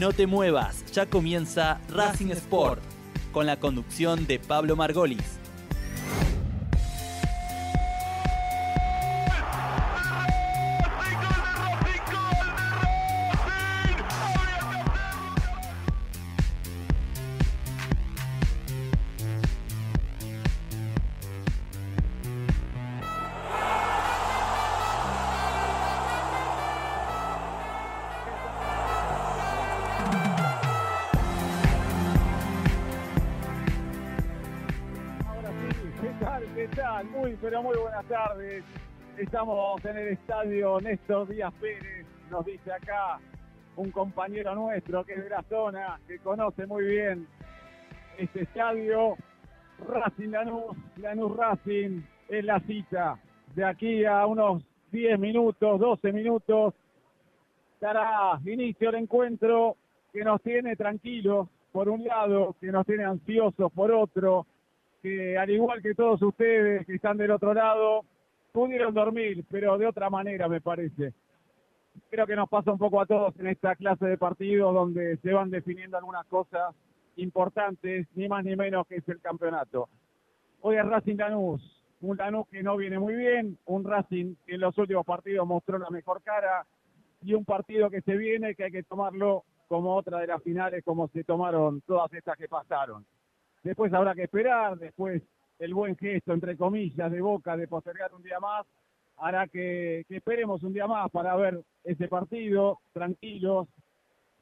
No te muevas, ya comienza Racing Sport con la conducción de Pablo Margolis. Estamos en el estadio Néstor Díaz Pérez, nos dice acá un compañero nuestro que es de la zona, que conoce muy bien este estadio. Racing Lanús, Lanús Racing es la cita. De aquí a unos 10 minutos, 12 minutos, dará inicio el encuentro que nos tiene tranquilos por un lado, que nos tiene ansiosos por otro, que al igual que todos ustedes que están del otro lado, pudieron dormir, pero de otra manera me parece. Creo que nos pasa un poco a todos en esta clase de partidos donde se van definiendo algunas cosas importantes, ni más ni menos que es el campeonato. Hoy es Racing Lanús, un Lanús que no viene muy bien, un Racing que en los últimos partidos mostró la mejor cara y un partido que se viene que hay que tomarlo como otra de las finales como se tomaron todas estas que pasaron. Después habrá que esperar, después el buen gesto, entre comillas, de Boca de postergar un día más, hará que, esperemos un día más para ver ese partido, tranquilos,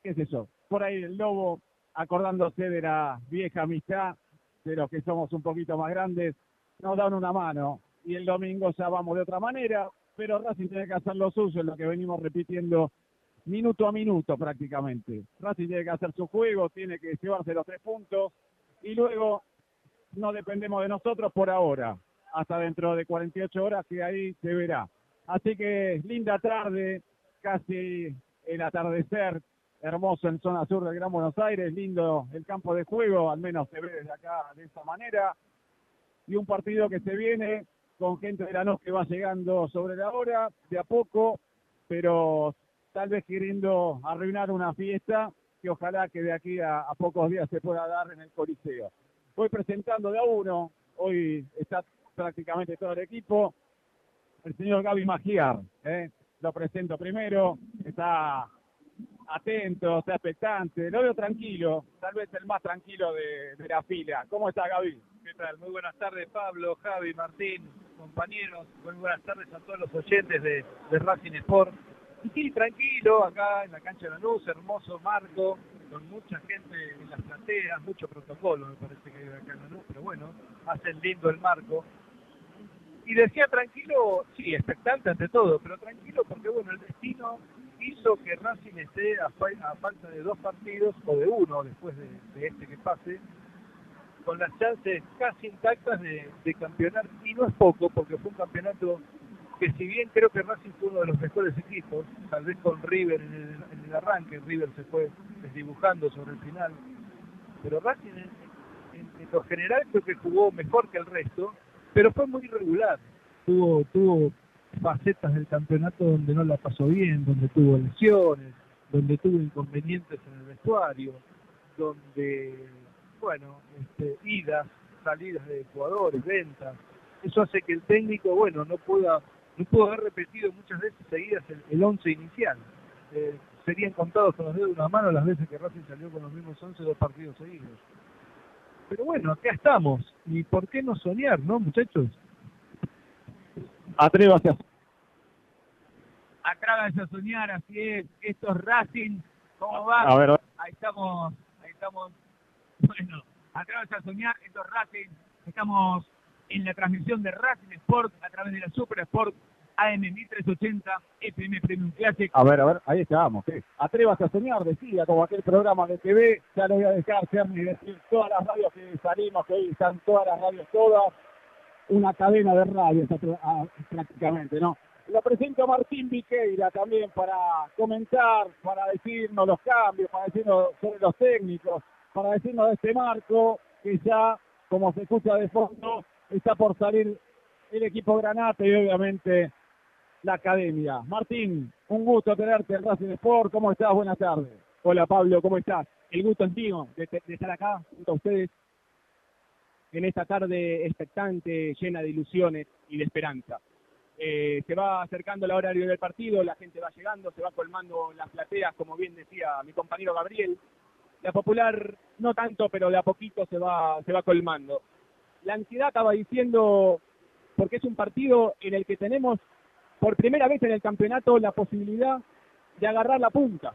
qué sé yo. Por ahí el Lobo, acordándose de la vieja amistad, de los que somos un poquito más grandes, nos dan una mano. Y el domingo ya vamos de otra manera, pero Racing tiene que hacer lo suyo, lo que venimos repitiendo minuto a minuto prácticamente. Racing tiene que hacer su juego, tiene que llevarse los tres puntos, y luego no dependemos de nosotros por ahora, hasta dentro de 48 horas que ahí se verá. Así que linda tarde, casi el atardecer hermoso en zona sur del Gran Buenos Aires, lindo el campo de juego, al menos se ve desde acá de esa manera, y un partido que se viene con gente de la noche que va llegando sobre la hora, de a poco, pero tal vez queriendo arruinar una fiesta que ojalá que de aquí a, pocos días se pueda dar en el Coliseo. Voy presentando de a uno, hoy está prácticamente todo el equipo, el señor Gaby Magiar, ¿eh? lo presento primero, está atento, está expectante, lo veo tranquilo, tal vez el más tranquilo de, la fila. ¿Cómo está Gaby? ¿Qué tal? Muy buenas tardes Pablo, Javi, Martín, compañeros, muy buenas tardes a todos los oyentes de, de Racing Sport. Y sí, tranquilo, acá en la cancha de la luz, hermoso marco, con mucha gente en las plateas, mucho protocolo me parece que hay acá en la luz, pero bueno, hacen lindo el marco. Y decía tranquilo, sí, expectante ante todo, pero tranquilo porque bueno, el destino hizo que Racing esté a, falta de dos partidos, o de uno después de, este que pase, con las chances casi intactas de, de campeonar, y no es poco, porque fue un campeonato que si bien creo que Racing fue uno de los mejores equipos, tal vez con River en el, arranque, River se fue desdibujando sobre el final, pero Racing en, lo general creo que jugó mejor que el resto, pero fue muy irregular. Tuvo, tuvo facetas del campeonato donde no la pasó bien, donde tuvo lesiones, donde tuvo inconvenientes en el vestuario, donde, bueno, este, idas, salidas de jugadores, ventas. Eso hace que el técnico, bueno, no pueda no pudo haber repetido muchas veces seguidas el, once inicial. Eh, serían contados con los dedos de una mano las veces que Racing salió con los mismos once dos partidos seguidos. Pero bueno, acá estamos. ¿Y por qué no soñar, no, muchachos? Atrévase a Atrévase a soñar, así es. Esto es Racing. ¿Cómo va? A ver, Ahí estamos, ahí estamos. Bueno, atrévase a soñar, esto es Racing. Estamos en la transmisión de Racing Sport a través de la Super Sport AM 1380 FM Premium Classic. A ver, a ver, ahí estamos. ¿sí? Atrévase a soñar, decía, como aquel programa de TV, ya lo voy a dejar y decir todas las radios que salimos, que hoy están todas las radios, todas, una cadena de radios prácticamente, ¿no? Lo presento a Martín Viqueira también para comentar, para decirnos los cambios, para decirnos sobre los técnicos, para decirnos de este marco que ya, como se escucha de fondo, está por salir el equipo Granate y obviamente la academia. Martín, un gusto tenerte en Racing Sport. ¿Cómo estás? Buenas tardes. Hola Pablo, ¿cómo estás? El gusto es mío de, estar acá junto a ustedes en esta tarde expectante, llena de ilusiones y de esperanza. Eh, se va acercando el horario del partido, la gente va llegando, se va colmando las plateas, como bien decía mi compañero Gabriel. La popular no tanto, pero de a poquito se va, se va colmando. La ansiedad estaba diciendo, porque es un partido en el que tenemos por primera vez en el campeonato la posibilidad de agarrar la punta.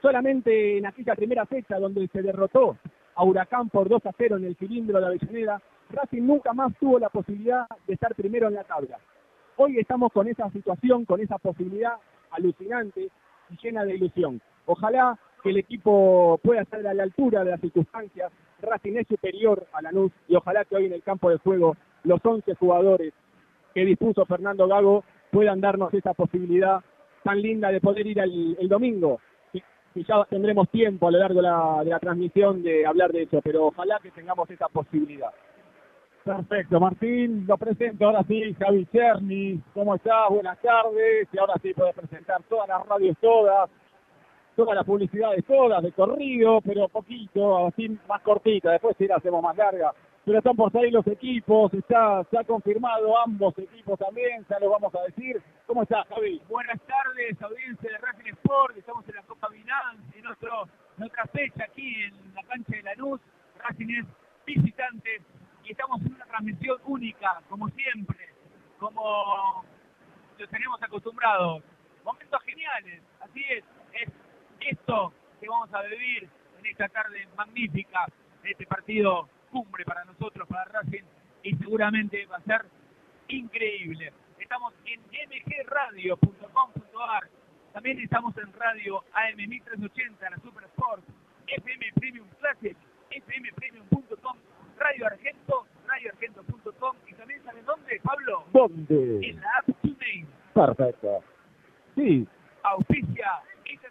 Solamente en aquella primera fecha donde se derrotó a Huracán por 2 a 0 en el cilindro de Avellaneda, Racing nunca más tuvo la posibilidad de estar primero en la tabla. Hoy estamos con esa situación, con esa posibilidad alucinante y llena de ilusión. Ojalá que el equipo pueda estar a la altura de las circunstancias. Racing es superior a Lanús y ojalá que hoy en el campo de juego los 11 jugadores que dispuso Fernando Gago puedan darnos esa posibilidad tan linda de poder ir el domingo. Y, ya tendremos tiempo a lo largo de la, transmisión de hablar de eso, pero ojalá que tengamos esa posibilidad. Perfecto, Martín, lo presento ahora sí, Javi Cerny, ¿cómo estás? Buenas tardes, y ahora sí puedes presentar todas las radios, todas, todas las publicidades, todas, de corrido, pero poquito, así más cortita, después sí la hacemos más larga. Pero están por salir los equipos, está, se ha confirmado ambos equipos también, ya lo vamos a decir. ¿Cómo estás, Javi? Buenas tardes, audiencia de Racing Sport, estamos en la Copa Binance, en nuestro, nuestra fecha aquí en la cancha de Lanús, Racing es visitante y estamos en una transmisión única, como siempre, como lo tenemos acostumbrados. Momentos geniales, así es, es esto que vamos a vivir en esta tarde magnífica este partido cumbre para nosotros, para Racing, y seguramente va a ser increíble. Estamos en mgradio.com.ar, también estamos en radio AM 1380, la Super Sport, FM Premium Classic, fmpremium.com Radio Argento, radioargento.com y también ¿saben dónde, Pablo? ¿Dónde? En la app TuneIn. Perfecto. Sí. Auspicia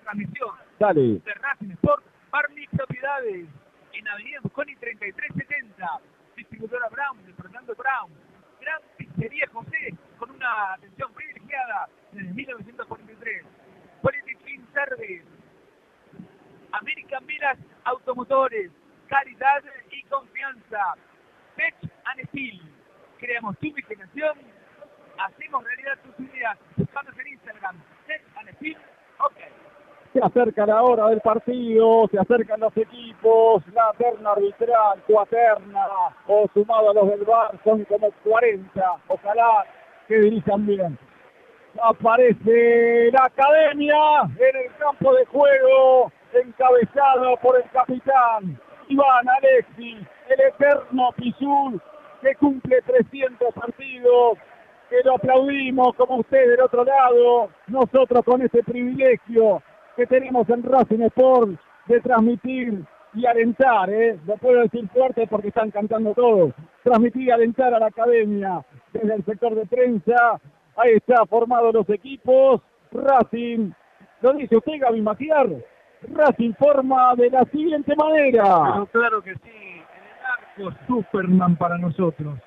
transmisión Dale. de Racing Sport, Barney Propiedades, en Avenida Busconi 3370, distribuidora Brown, de Fernando Brown, Gran Pizzería José, con una atención privilegiada desde 1943, Quality Clean Service, American Miras Automotores, calidad y confianza. Tech and Steel. Creamos tu imaginación, hacemos realidad tus ideas. Buscanos en Instagram. Tech and Steel. Ok. Se acerca la hora del partido, se acercan los equipos, la terna arbitral, cuaterna, o sumado a los del bar, son como 40. Ojalá que dirijan bien. Aparece la academia en el campo de juego, encabezado por el capitán Iván Alexis, el eterno Pisul, que cumple 300 partidos, que lo aplaudimos como usted del otro lado, nosotros con ese privilegio que tenemos en Racing Sport de transmitir y alentar, ¿eh? lo puedo decir fuerte porque están cantando todos, transmitir y alentar a la academia desde el sector de prensa, ahí está formado los equipos, Racing, lo dice usted Gaby Maciar, Racing forma de la siguiente manera. Pero claro que sí, en el arco Superman para nosotros.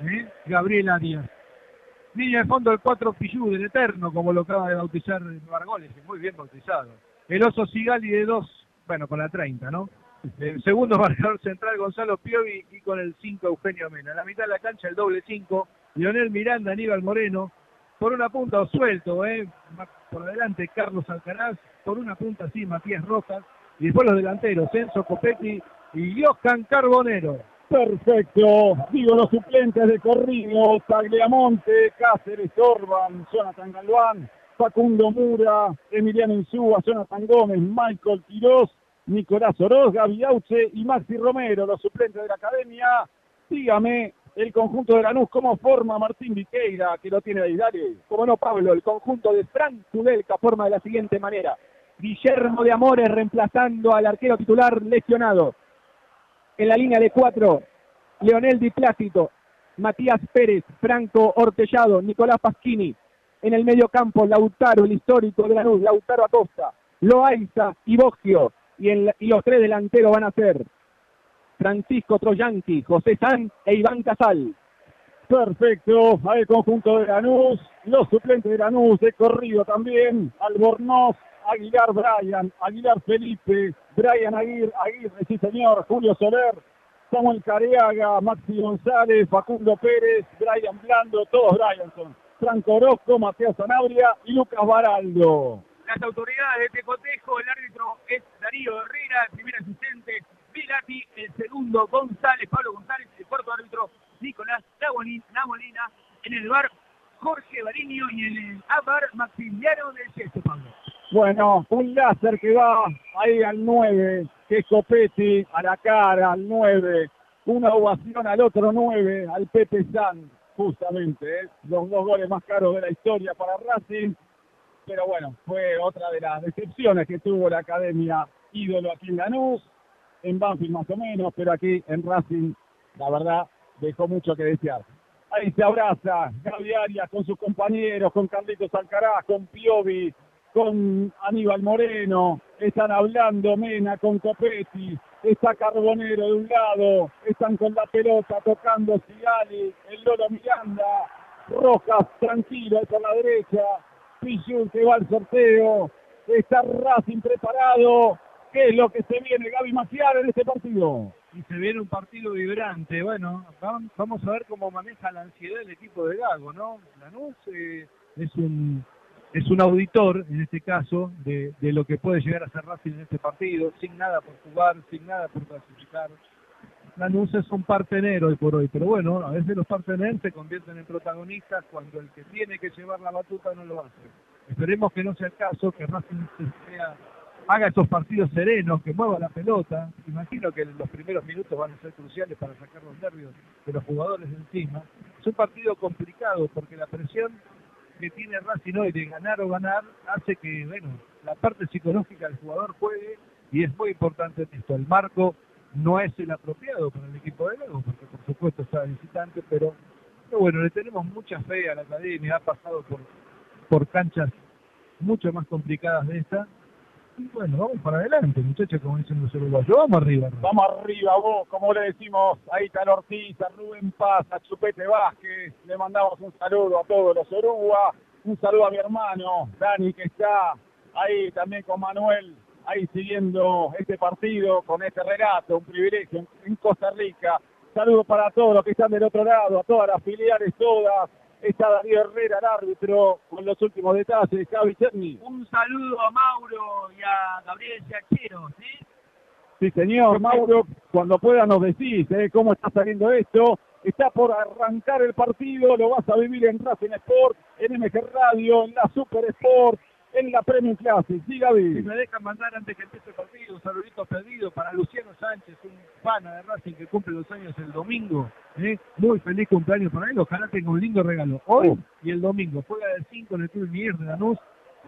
¿Eh? Gabriel Arias. Línea de fondo el 4 Pillú del Eterno, como lo acaba de bautizar Margoles, muy bien bautizado. El oso Sigali de 2, bueno, con la 30, ¿no? El segundo marcador central Gonzalo Piovi y con el 5 Eugenio Mena. En la mitad de la cancha el doble 5, Lionel Miranda, Aníbal Moreno. Por una punta o suelto, ¿eh? Por delante Carlos Alcaraz, por una punta así Matías Rojas. Y después los delanteros, Enzo Copetti y Johan Carbonero. Perfecto. Digo los suplentes de corrido, Tagliamonte, Cáceres, Orban, Jonathan Galván, Facundo Mura, Emiliano Insúa, Jonathan Gómez, Michael Quiroz, Nicolás Oroz, Gaby Auche y Maxi Romero, los suplentes de la academia. Dígame, el conjunto de Lanús, ¿cómo forma Martín Viqueira, que lo tiene ahí? Dale. Como no, Pablo, el conjunto de Frank Tudelca forma de la siguiente manera. Guillermo de Amores reemplazando al arquero titular lesionado. En la línea de cuatro, Leonel Di Plácido, Matías Pérez, Franco Ortellado, Nicolás Pasquini. En el medio campo, Lautaro, el histórico de Lanús, Lautaro Acosta, Loaiza y Bogio. Y, y los tres delanteros van a ser Francisco Troyanqui, José San e Iván Casal. Perfecto, al conjunto de Lanús, los suplentes de Lanús de corrido también, Albornoz, Aguilar Brian, Aguilar Felipe, Brian Aguirre, Aguirre, sí señor, Julio Soler, Samuel Careaga, Maxi González, Facundo Pérez, Brian Blando, todos Brian son. Franco Orozco, Mateo Zanabria y Lucas Baraldo. Las autoridades de este cotejo, el árbitro es Darío Herrera, el primer asistente Vilati, el segundo González, Pablo González, el cuarto árbitro Nicolás Namolina, en el bar Jorge Bariño y en el ABAR Maximiliano del sexto, Pablo. Bueno, un láser que va ahí al 9, que es Copetti, a la cara, al 9. Una ovación al otro 9, al Pepe San, justamente. ¿eh? Los dos goles más caros de la historia para Racing. Pero bueno, fue otra de las decepciones que tuvo la academia ídolo aquí en Lanús, en Banfield más o menos, pero aquí en Racing, la verdad, dejó mucho que desear. Ahí se abraza Gaby Arias con sus compañeros, con Carlitos Alcaraz, con Piovi, con Aníbal Moreno. Están hablando Mena con Copetti. Está Carbonero de un lado. Están con la pelota tocando Sigali, el Lolo Miranda. Rojas tranquilo por la derecha. Pichul que va al sorteo. Está Racing preparado. ¿Qué es lo que se viene Gaby Maciar en este partido? y se viene un partido vibrante. Bueno, vamos a ver cómo maneja la ansiedad el equipo de Gago, ¿no? Lanús eh, es un es un auditor, en este caso, de, de, lo que puede llegar a ser Racing en este partido, sin nada por jugar, sin nada por clasificar. Lanús es un partenero hoy por hoy, pero bueno, a veces los parteneros se convierten en protagonistas cuando el que tiene que llevar la batuta no lo hace. Esperemos que no sea el caso, que Racing sea haga esos partidos serenos, que mueva la pelota. Imagino que los primeros minutos van a ser cruciales para sacar los nervios de los jugadores de encima. Es un partido complicado porque la presión que tiene Racing hoy de ganar o ganar hace que, bueno, la parte psicológica del jugador juegue y es muy importante esto. El marco no es el apropiado para el equipo de Luego, porque por supuesto está visitante, pero, pero, bueno, le tenemos mucha fe a la academia, ha pasado por, por canchas mucho más complicadas de esta bueno, vamos para adelante, muchachos, como dicen los uruguayos. Vamos arriba. Vamos arriba, vos, como le decimos ahí está Ortiz, a Rubén Paz, a Chupete Vázquez. Le mandamos un saludo a todos los Uruguas. Un saludo a mi hermano, Dani, que está ahí también con Manuel, ahí siguiendo este partido, con este relato, un privilegio en Costa Rica. Saludos para todos los que están del otro lado, a todas las filiales, todas Está Darío Herrera, el árbitro, con los últimos detalles. Javi Cherny. Un saludo a Mauro y a Gabriel Chachero, ¿sí? Sí, señor. Mauro, cuando pueda nos decís ¿eh? cómo está saliendo esto. Está por arrancar el partido, lo vas a vivir en Racing Sport, en MG Radio, en la Super Sport, en la Premium Classic. Sí, Gaby. Si me dejan mandar antes que empiece el partido, un saludito pedido para Luciano Sánchez, un pana de Racing que cumple los años el domingo. ¿eh? Muy feliz cumpleaños para él. Ojalá tenga un lindo regalo. Hoy oh. y el domingo. Juega del 5 en el Club Miguel de Lanús.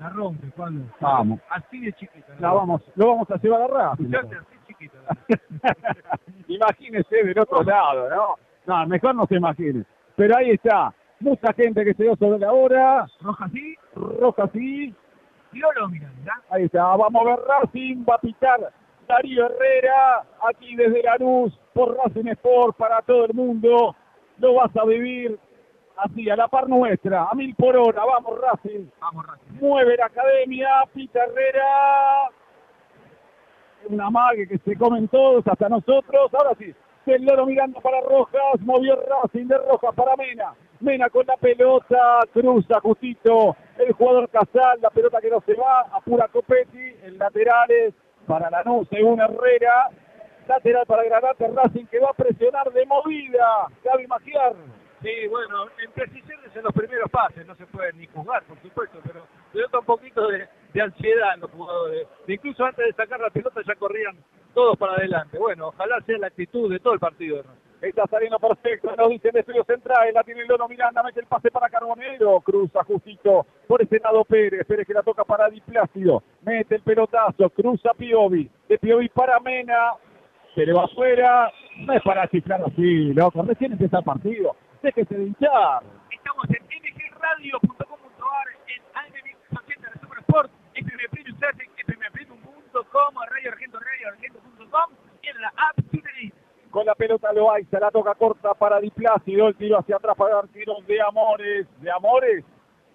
La rompe, Pablo. Vamos. Así de chiquita. La vamos, lo vamos a llevar a Racing. así chiquita. Imagínese del otro lado, ¿no? No, mejor no se imagine. Pero ahí está. Mucha gente que se dio sobre la hora. Roja sí. Roja sí. Miranda. Ahí está, vamos a ver Racing, va a pitar Darío Herrera, aquí desde la luz, por Racing Sport, para todo el mundo. Lo vas a vivir así, a la par nuestra, a mil por hora. Vamos Racing. Vamos Racing. Mueve la academia, pita Herrera. Una mague que se comen todos, hasta nosotros. Ahora sí, el loro mirando para Rojas, movió Racing de Rojas para Mena. Mena con la pelota, cruza justito el jugador Casal, la pelota que no se va, apura Copetti, en laterales para Lanús, según Herrera, lateral para Granate Racing que va a presionar de movida, Gaby Magiar. Sí, bueno, en precisiones en los primeros pases, no se puede ni jugar, por supuesto, pero se nota un poquito de, ansiedad en los jugadores. Incluso antes de sacar la pelota ya corrían todos para adelante. Bueno, ojalá sea la actitud de todo el partido. Está saliendo perfecto, nos dicen de estudio central, la tiene Lono Miranda, mete el pase para Carbonero, cruza justito por ese lado Pérez, Pérez que la toca para Di Plácido, mete el pelotazo, cruza Piovi, de Piovi para Mena, se le va afuera, no es para chiflar así, loco, recién empieza el partido, déjese de hinchar. Estamos en mgradio.com.ar, en AM80 de Super Sport, en Premium Classic, en premiumpremium.com, Radio Argento, Radio Argento.com, en la app TuneIn. Con la pelota Loaiza, la toca corta para Di Plácido, el tiro hacia atrás para tiros de Amores, de Amores,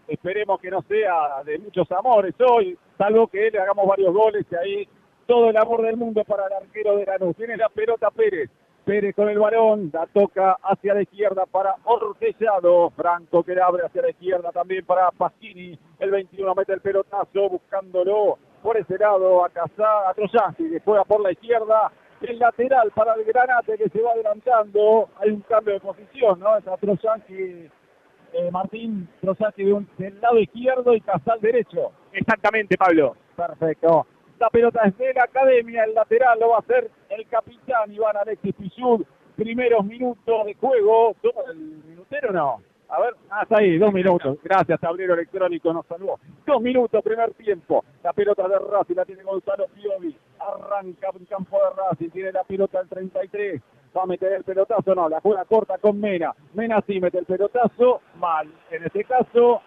Esperemos que no sea de muchos amores hoy, salvo que le hagamos varios goles y ahí todo el amor del mundo para el arquero de Lanús. Tiene la pelota Pérez. Pérez con el balón, la toca hacia la izquierda para Ortellado. Franco que le abre hacia la izquierda también para Pasquini. El 21 mete el pelotazo buscándolo por ese lado a Casá, a Troyanski que juega por la izquierda. El lateral para el Granate que se va adelantando. Hay un cambio de posición, ¿no? Es a eh, Martín Troyanski del lado izquierdo y Casal derecho. Exactamente, Pablo. Perfecto. La pelota es de la academia, el lateral lo va a hacer el capitán Iván Alexis Pichud. Primeros minutos de juego. ¿Todo el minutero no? A ver, hasta ahí, dos minutos. Gracias, tablero electrónico, nos salvó. Dos minutos, primer tiempo. La pelota de Racing la tiene Gonzalo Piovi. Arranca en campo de Racing, tiene la pelota el 33. Va a meter el pelotazo, no, la juega corta con Mena. Mena sí mete el pelotazo, mal. En este caso,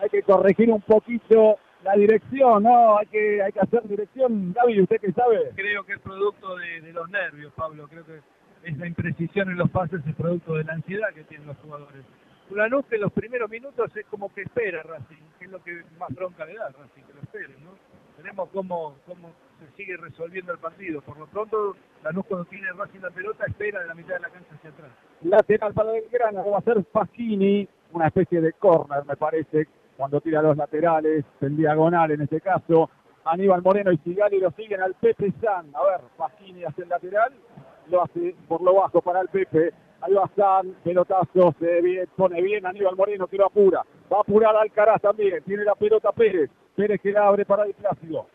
hay que corregir un poquito la dirección, ¿no? Hay que, hay que hacer dirección. David, ¿usted qué sabe? Creo que es producto de, de los nervios, Pablo. Creo que esa imprecisión en los pases es producto de la ansiedad que tienen los jugadores. Lanús que en los primeros minutos es como que espera Racing, que es lo que más bronca le da Racing, que lo espere, ¿no? Veremos cómo, cómo se sigue resolviendo el partido. Por lo pronto, Lanús cuando tiene Racing la pelota espera de la mitad de la cancha hacia atrás. Lateral para el grano va a ser Pasquini, una especie de corner me parece, cuando tira los laterales, en diagonal en este caso. Aníbal Moreno y Sigali lo siguen al Pepe San. A ver, Pasquini hace el lateral, lo hace por lo bajo para el Pepe. Ahí va San, pelotazo, se pone bien Aníbal Moreno que lo apura. Va a apurar Alcaraz también, tiene la pelota Pérez. Pérez que la abre para el.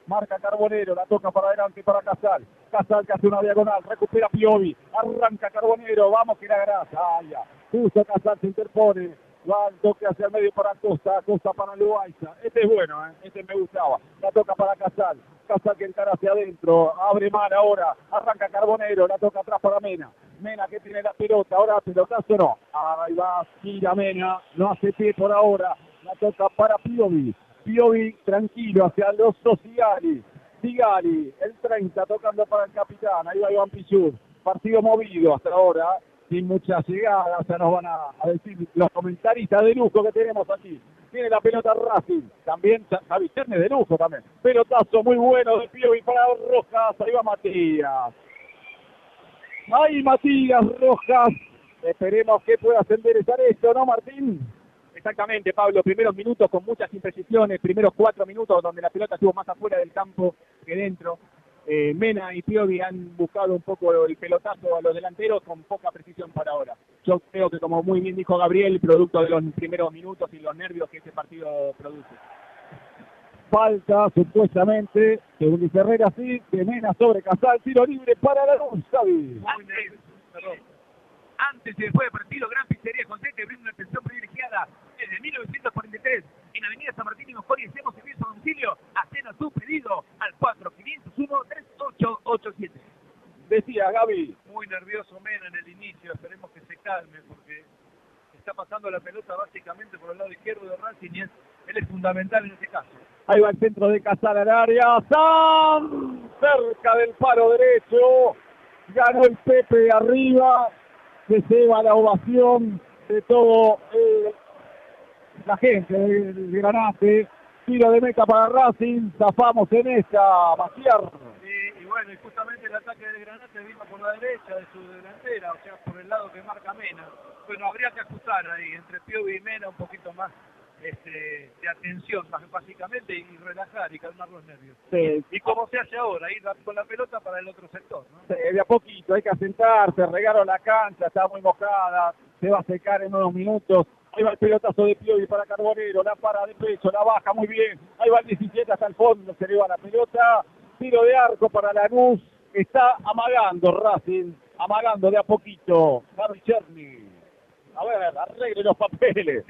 Marca Carbonero, la toca para adelante para Casal. Casal que hace una diagonal, recupera Piovi. Arranca Carbonero, vamos que la grasa. Ah, ya. Justo Casal se interpone Va al toque hacia el medio para Costa, Costa para Loaiza. Este es bueno, ¿eh? este me gustaba. La toca para Casal. Casal que encara hacia adentro. Abre mal ahora. Arranca Carbonero. La toca atrás para Mena. Mena que tiene la pelota. Ahora pelotazo no. Ahí va, gira Mena. No hace pie por ahora. La toca para Piovi. Piovi tranquilo hacia los Sigali. Sigali, el 30 tocando para el capitán. Ahí va Iván Pichur. Partido movido hasta ahora sin mucha llegada, ya nos van a, decir los comentaristas de lujo que tenemos aquí. Tiene la pelota Racing, también Javi de lujo también. Pelotazo muy bueno de y para Rojas, ahí va Matías. Ahí Matías Rojas, esperemos que pueda enderezar esto, ¿no Martín? Exactamente, Pablo. Primeros minutos con muchas imprecisiones, primeros cuatro minutos donde la pelota estuvo más afuera del campo que dentro. Eh, Mena y Piovi han buscado un poco el pelotazo a los delanteros con poca precisión para ahora. Yo creo que como muy bien dijo Gabriel, producto de los primeros minutos y los nervios que este partido produce. Falta supuestamente, según dice Herrera, sí, de Mena sobre Casal, tiro libre para la luz, Xavi. Antes y después del partido, Gran Pizzería José te brinda una atención privilegiada desde 1943 en Avenida San Martín y Mejor y hacemos servicio a domicilio. Hacen su pedido al 4501-3887. Decía Gaby. Muy nervioso Mena en el inicio, esperemos que se calme porque está pasando la pelota básicamente por el lado izquierdo de Racing y él es fundamental en este caso. Ahí va el centro de Casal al área. San cerca del paro derecho. Ganó el Pepe arriba se lleva la ovación de todo eh, la gente del Granate. Tiro de meta para Racing, zafamos en esta, Maciar. y bueno, y justamente el ataque del Granate vino por la derecha de su delantera, o sea, por el lado que marca Mena. Bueno, habría que ajustar ahí, entre Piovi y Mena un poquito más este, de atención básicamente y relajar y calmar los nervios. Y como se hace ahora, ir con la pelota para el otro sector. ¿no? de a poquito, hay que asentarse, regaron la cancha, está muy mojada, se va a secar en unos minutos. Ahí va el pelotazo de Piovi para Carbonero, la para de pecho, la baja muy bien. Ahí va el 17 hasta el fondo, se le va la pelota. Tiro de arco para Lanús. Está amagando Racing, amagando de a poquito. Harry Cherny. A ver, arregle los papeles.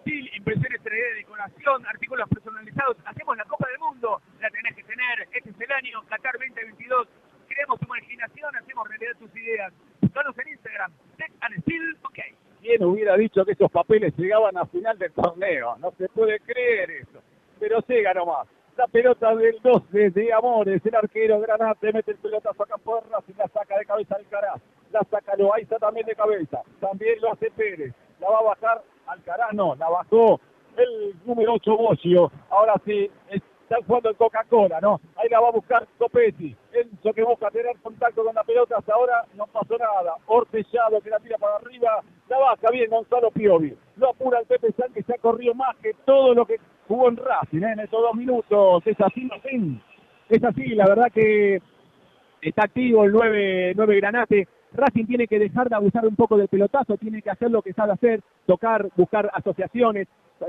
Steel, impresiones 3D, decoración, artículos personalizados. Hacemos la Copa del Mundo, la tenés que tener. Este es el año Qatar 2022. Creamos tu imaginación, hacemos realidad tus ideas. Buscanos en Instagram, Tech and Steel, ok. ¿Quién hubiera dicho que esos papeles llegaban a final del torneo? No se puede creer eso. Pero llega nomás. La pelota del 12 de Amores, el arquero Granate mete el pelotazo a campo de y la saca de cabeza Alcaraz la saca Loaiza también de cabeza, también lo hace Pérez, la va a bajar Alcaraz, no, la bajó el número 8 Bocio. Ahora sí, está jugando en Coca-Cola, ¿no? Ahí la va a buscar Copetti. Enzo que busca tener contacto con la pelota. Hasta ahora no pasó nada. Ortellado que la tira para arriba. La baja bien Gonzalo Piovi. Lo apura el Pepe San que se ha corrido más que todo lo que jugó en Racing ¿eh? en estos dos minutos. Es así, no Es así, la verdad que está activo el 9, 9 Granate. Racing tiene que dejar de abusar un poco del pelotazo, tiene que hacer lo que sabe hacer, tocar, buscar asociaciones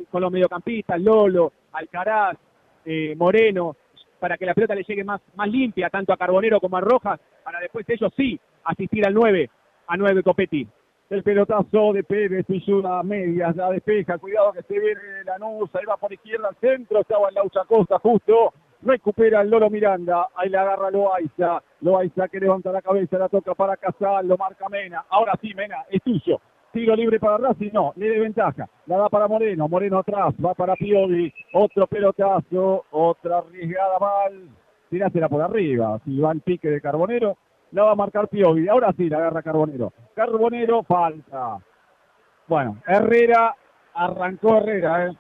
con los mediocampistas, Lolo, Alcaraz, eh, Moreno, para que la pelota le llegue más, más limpia, tanto a Carbonero como a Rojas, para después ellos sí asistir al 9, a 9 Copetti. El pelotazo de Pérez, Pilluda medias, la despeja, cuidado que se viene la nusa, ahí va por izquierda al centro, estaba en la Ucha Costa justo, recupera el Lolo Miranda, ahí le agarra Loaiza, Loaiza que levanta la cabeza, la toca para Casal, lo marca Mena, ahora sí Mena, es tuyo, tiro libre para Racing, no, le de ventaja, la da para Moreno, Moreno atrás, va para Pioli, otro pelotazo, otra arriesgada mal, tirásela por arriba, si va el pique de Carbonero, la va a marcar Piovi, ahora sí la agarra Carbonero, Carbonero falta, bueno, Herrera, arrancó Herrera, ¿eh?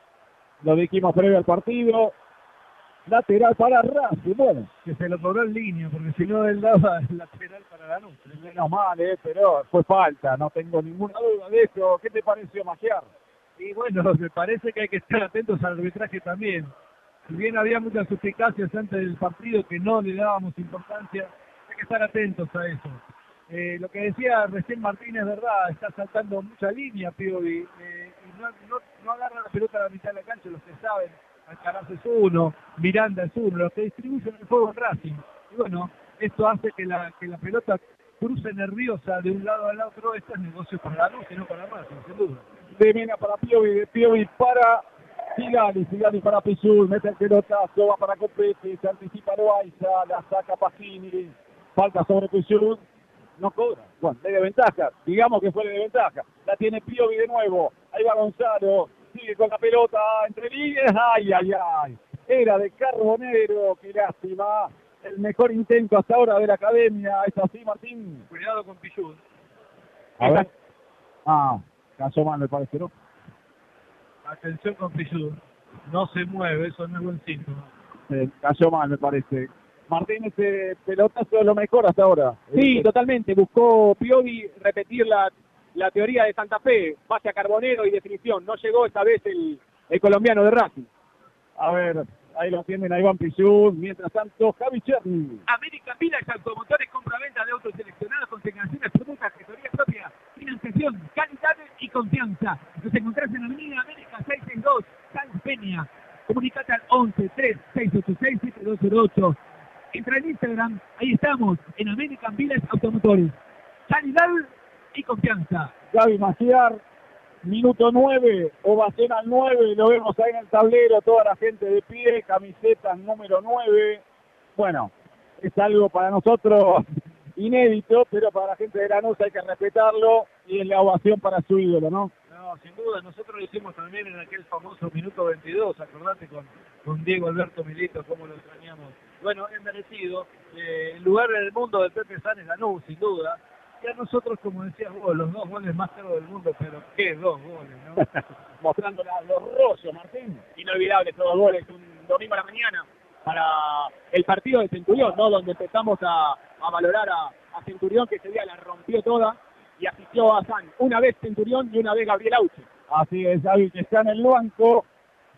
lo dijimos previo al partido, lateral para Racing, bueno. Que se lo cobró en línea, porque si no él daba el lateral para la noche. Menos mal, eh, pero fue falta, no tengo ninguna duda de eso. ¿Qué te pareció, Magiar? Y bueno, me parece que hay que estar atentos al arbitraje también. Si bien había muchas suspicacias antes del partido que no le dábamos importancia, estar atentos a eso. Eh, lo que decía recién Martínez, verdad, está saltando mucha línea, Piovi, eh, y no, no, no agarra la pelota a la mitad de la cancha, los que saben Alcaraz es uno, Miranda es uno, los que distribuyen el juego en Racing. Y bueno, esto hace que la, que la pelota cruce nerviosa de un lado al otro. Esto es negocio para la luz y no para Racing, sin duda. De Mena para Piovi, de Piovi para Sigali, Sigali para Pichul, mete el pelotazo, va para Copete, se anticipa Loaiza, la saca Pagini, falta sobre Pichul, no cobra. Bueno, le de ventaja, digamos que fue de ventaja. La tiene Piovi de nuevo, ahí va Gonzalo, sigue con la pelota entre líneas, ay, ay, ay. Era de Carbonero, qué lástima. El mejor intento hasta ahora de la academia, es así, Martín. Cuidado con Pichud. A ver. Ah, cayó mal, me parece, ¿no? Atención con Pichud. No se mueve, eso no es buen síntoma. cayó mal, me parece. Martín, ese pelotazo es lo mejor hasta ahora. Sí, totalmente. Buscó Piovi repetir la la teoría de Santa Fe, pase a Carbonero y definición. No llegó esta vez el, colombiano de Racing. A ver, ahí lo tienen a Iván Pichud, mientras tanto Javi Cherny. América Pilas Automotores, compra-venta de autos seleccionados, consignaciones, productos, gestoría propia, financiación, calidad y confianza. Nos encontrás en la Avenida América 662, San Peña. Comunicate al 11 3 686 7208. Entra en Instagram, ahí estamos, en American Pilas Automotores. Calidad y confianza. Gaby Maciar, minuto 9, ovación al 9, lo vemos ahí en el tablero, toda la gente de pie, camiseta número 9. Bueno, es algo para nosotros inédito, pero para la gente de Lanús hay que respetarlo y es la ovación para su ídolo, ¿no? No, sin duda, nosotros lo hicimos también en aquel famoso minuto 22, acordate con, con Diego Alberto Milito, cómo lo extrañamos. Bueno, es merecido. Eh, el lugar del mundo del Pepe San es Lanús, sin duda y a nosotros, como decías vos, los dos goles más caros del mundo, pero qué dos goles, ¿no? Mostrando los rollos, Martín. Inolvidable estos dos goles, un domingo a la mañana para el partido de Centurión, ¿no? Donde empezamos a, valorar a, a, Centurión, que ese día la rompió toda y asistió a San. Una vez Centurión y una vez Gabriel Auche. Así es, David, que está en el banco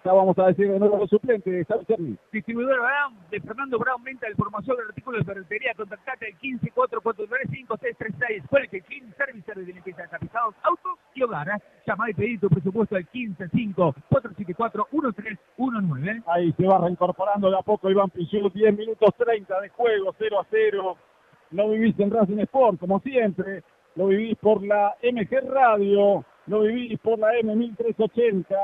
ya vamos a decir de nuevo suplente, ¿sabes, Distribuidor Brown, de Fernando Brown, venta de formación de artículos de ferretería. Contactate al 1544435636. Fue el que Clean Service de limpieza de tapizados, autos y hogar. ¿eh? Llama y pedir tu presupuesto al 155-474-1319. Ahí se va reincorporando de a poco Iván Pichú, 10 minutos 30 de juego, 0 a 0. No vivís en Racing Sport, como siempre. Lo vivís por la MG Radio, lo vivís por la M1380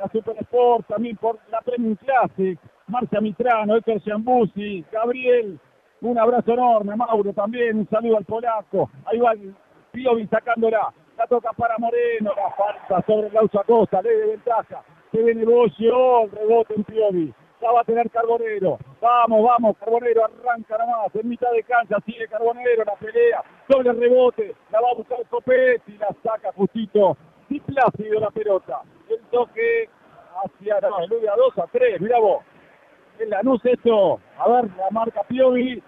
la Super Sport, también por la Premium Classic, Marcia Mitrano, Héctor Giambuzzi, Gabriel, un abrazo enorme, Mauro también, un saludo al polaco, ahí va el Piovi sacándola, la toca para Moreno, la falta sobre el Laucha Costa, ley de ventaja, se viene Bocio, rebote en Piovi, ya va a tener Carbonero, vamos, vamos, Carbonero arranca nomás, en mitad de cancha, sigue Carbonero, la pelea, doble rebote, la va a buscar Copetti, la saca justito, y plácido la pelota, el toque hacia, no, a 2 a 3, mira vos. En Lanús esto, a ver, la marca Piovi,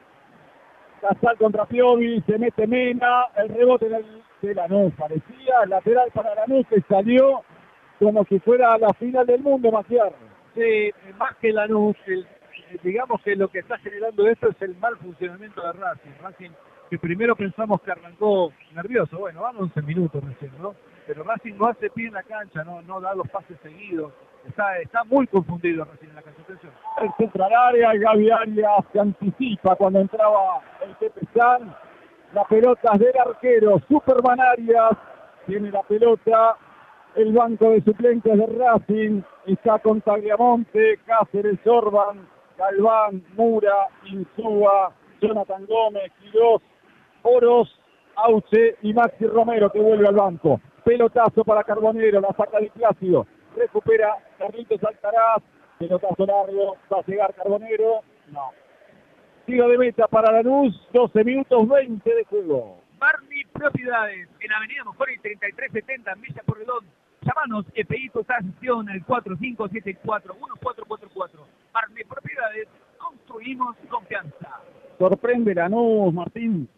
Casal contra Piovi, se mete Mena, el rebote del, de Lanús, parecía lateral para Lanús que salió como si fuera la final del mundo, Maciar. Sí, más que Lanús, el, digamos que lo que está generando esto es el mal funcionamiento de Racing. Racing que primero pensamos que arrancó nervioso, bueno, van 11 minutos recién, ¿no? Pero Racing no hace pie en la cancha, no, no da los pases seguidos. Está, está muy confundido Racing en la cancha. Atención. El central área, Gaby Arias se anticipa cuando entraba el Pepe San. La pelota del arquero, Superman Arias tiene la pelota. El banco de suplentes de Racing está con Tagliamonte, Cáceres, Orban, Galván, Mura, Insúa, Jonathan Gómez, Quirós, Oros, Auche y Maxi Romero que vuelve al banco. Pelotazo para Carbonero, la saca de Plácido. Recupera Carlitos Alcaraz. Pelotazo largo, va a llegar Carbonero. No. Tiro de meta para la luz, 12 minutos 20 de juego. Barney Propiedades, en Avenida Mojori 3370, Villa Porredón. Llámanos y tu sesión al 4574-1444. Barney Propiedades, construimos confianza. Sorprende Lanús, Martín.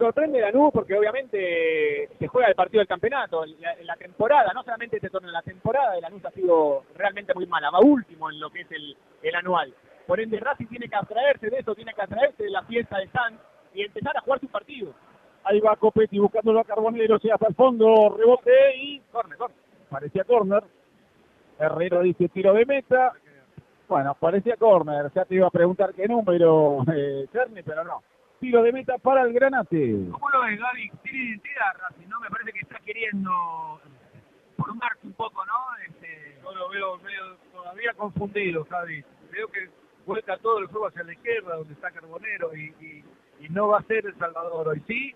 Sorprende Lanús porque obviamente se juega el partido del campeonato. La, temporada, no solamente este torneo, la temporada de Lanús ha sido realmente muy mala. Va último en lo que es el, anual. Por ende, Racing tiene que abstraerse de eso, tiene que abstraerse de la fiesta de San y empezar a jugar su partido. Ahí va Copetti buscándolo a Carbonero, llega hasta el fondo, rebote y corner, corner. Parecía corner. Herrero dice tiro de meta. Bueno, parecía corner. Ya te iba a preguntar qué número, eh, Cherny, pero no. Tiro de meta para el Granate. ¿Cómo lo ves, Gaby? Tiene identidad Racing, ¿no? Me parece que está queriendo formarse un poco, ¿no? Este... Yo lo veo medio todavía confundido, Javi. Veo que vuelca todo el juego hacia la izquierda, donde está Carbonero, y, y, y no va a ser El Salvador hoy. Sí,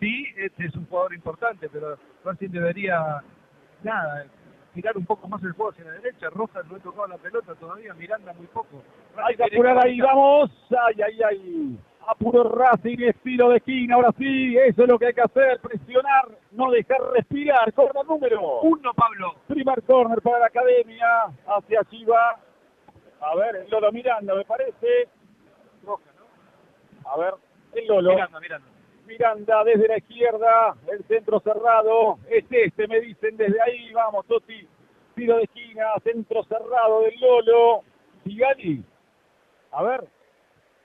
sí, este es un jugador importante, pero Racing debería, nada, tirar un poco más el juego hacia la derecha. Rojas no he tocado la pelota todavía, Miranda muy poco. Hay que apurar ahí, vamos. Ay, ay, ay. Apuro Racing, estilo de esquina, ahora sí, eso es lo que hay que hacer, presionar, no dejar respirar. Corner número Uno, Pablo. Primer corner para la academia, hacia allí va. A ver, el Lolo Miranda, me parece. Roja, ¿no? A ver, el Lolo. Miranda, Miranda. Miranda desde la izquierda, el centro cerrado, es este, me dicen desde ahí, vamos, Toti, tiro de esquina, centro cerrado del Lolo, Sigali, a ver,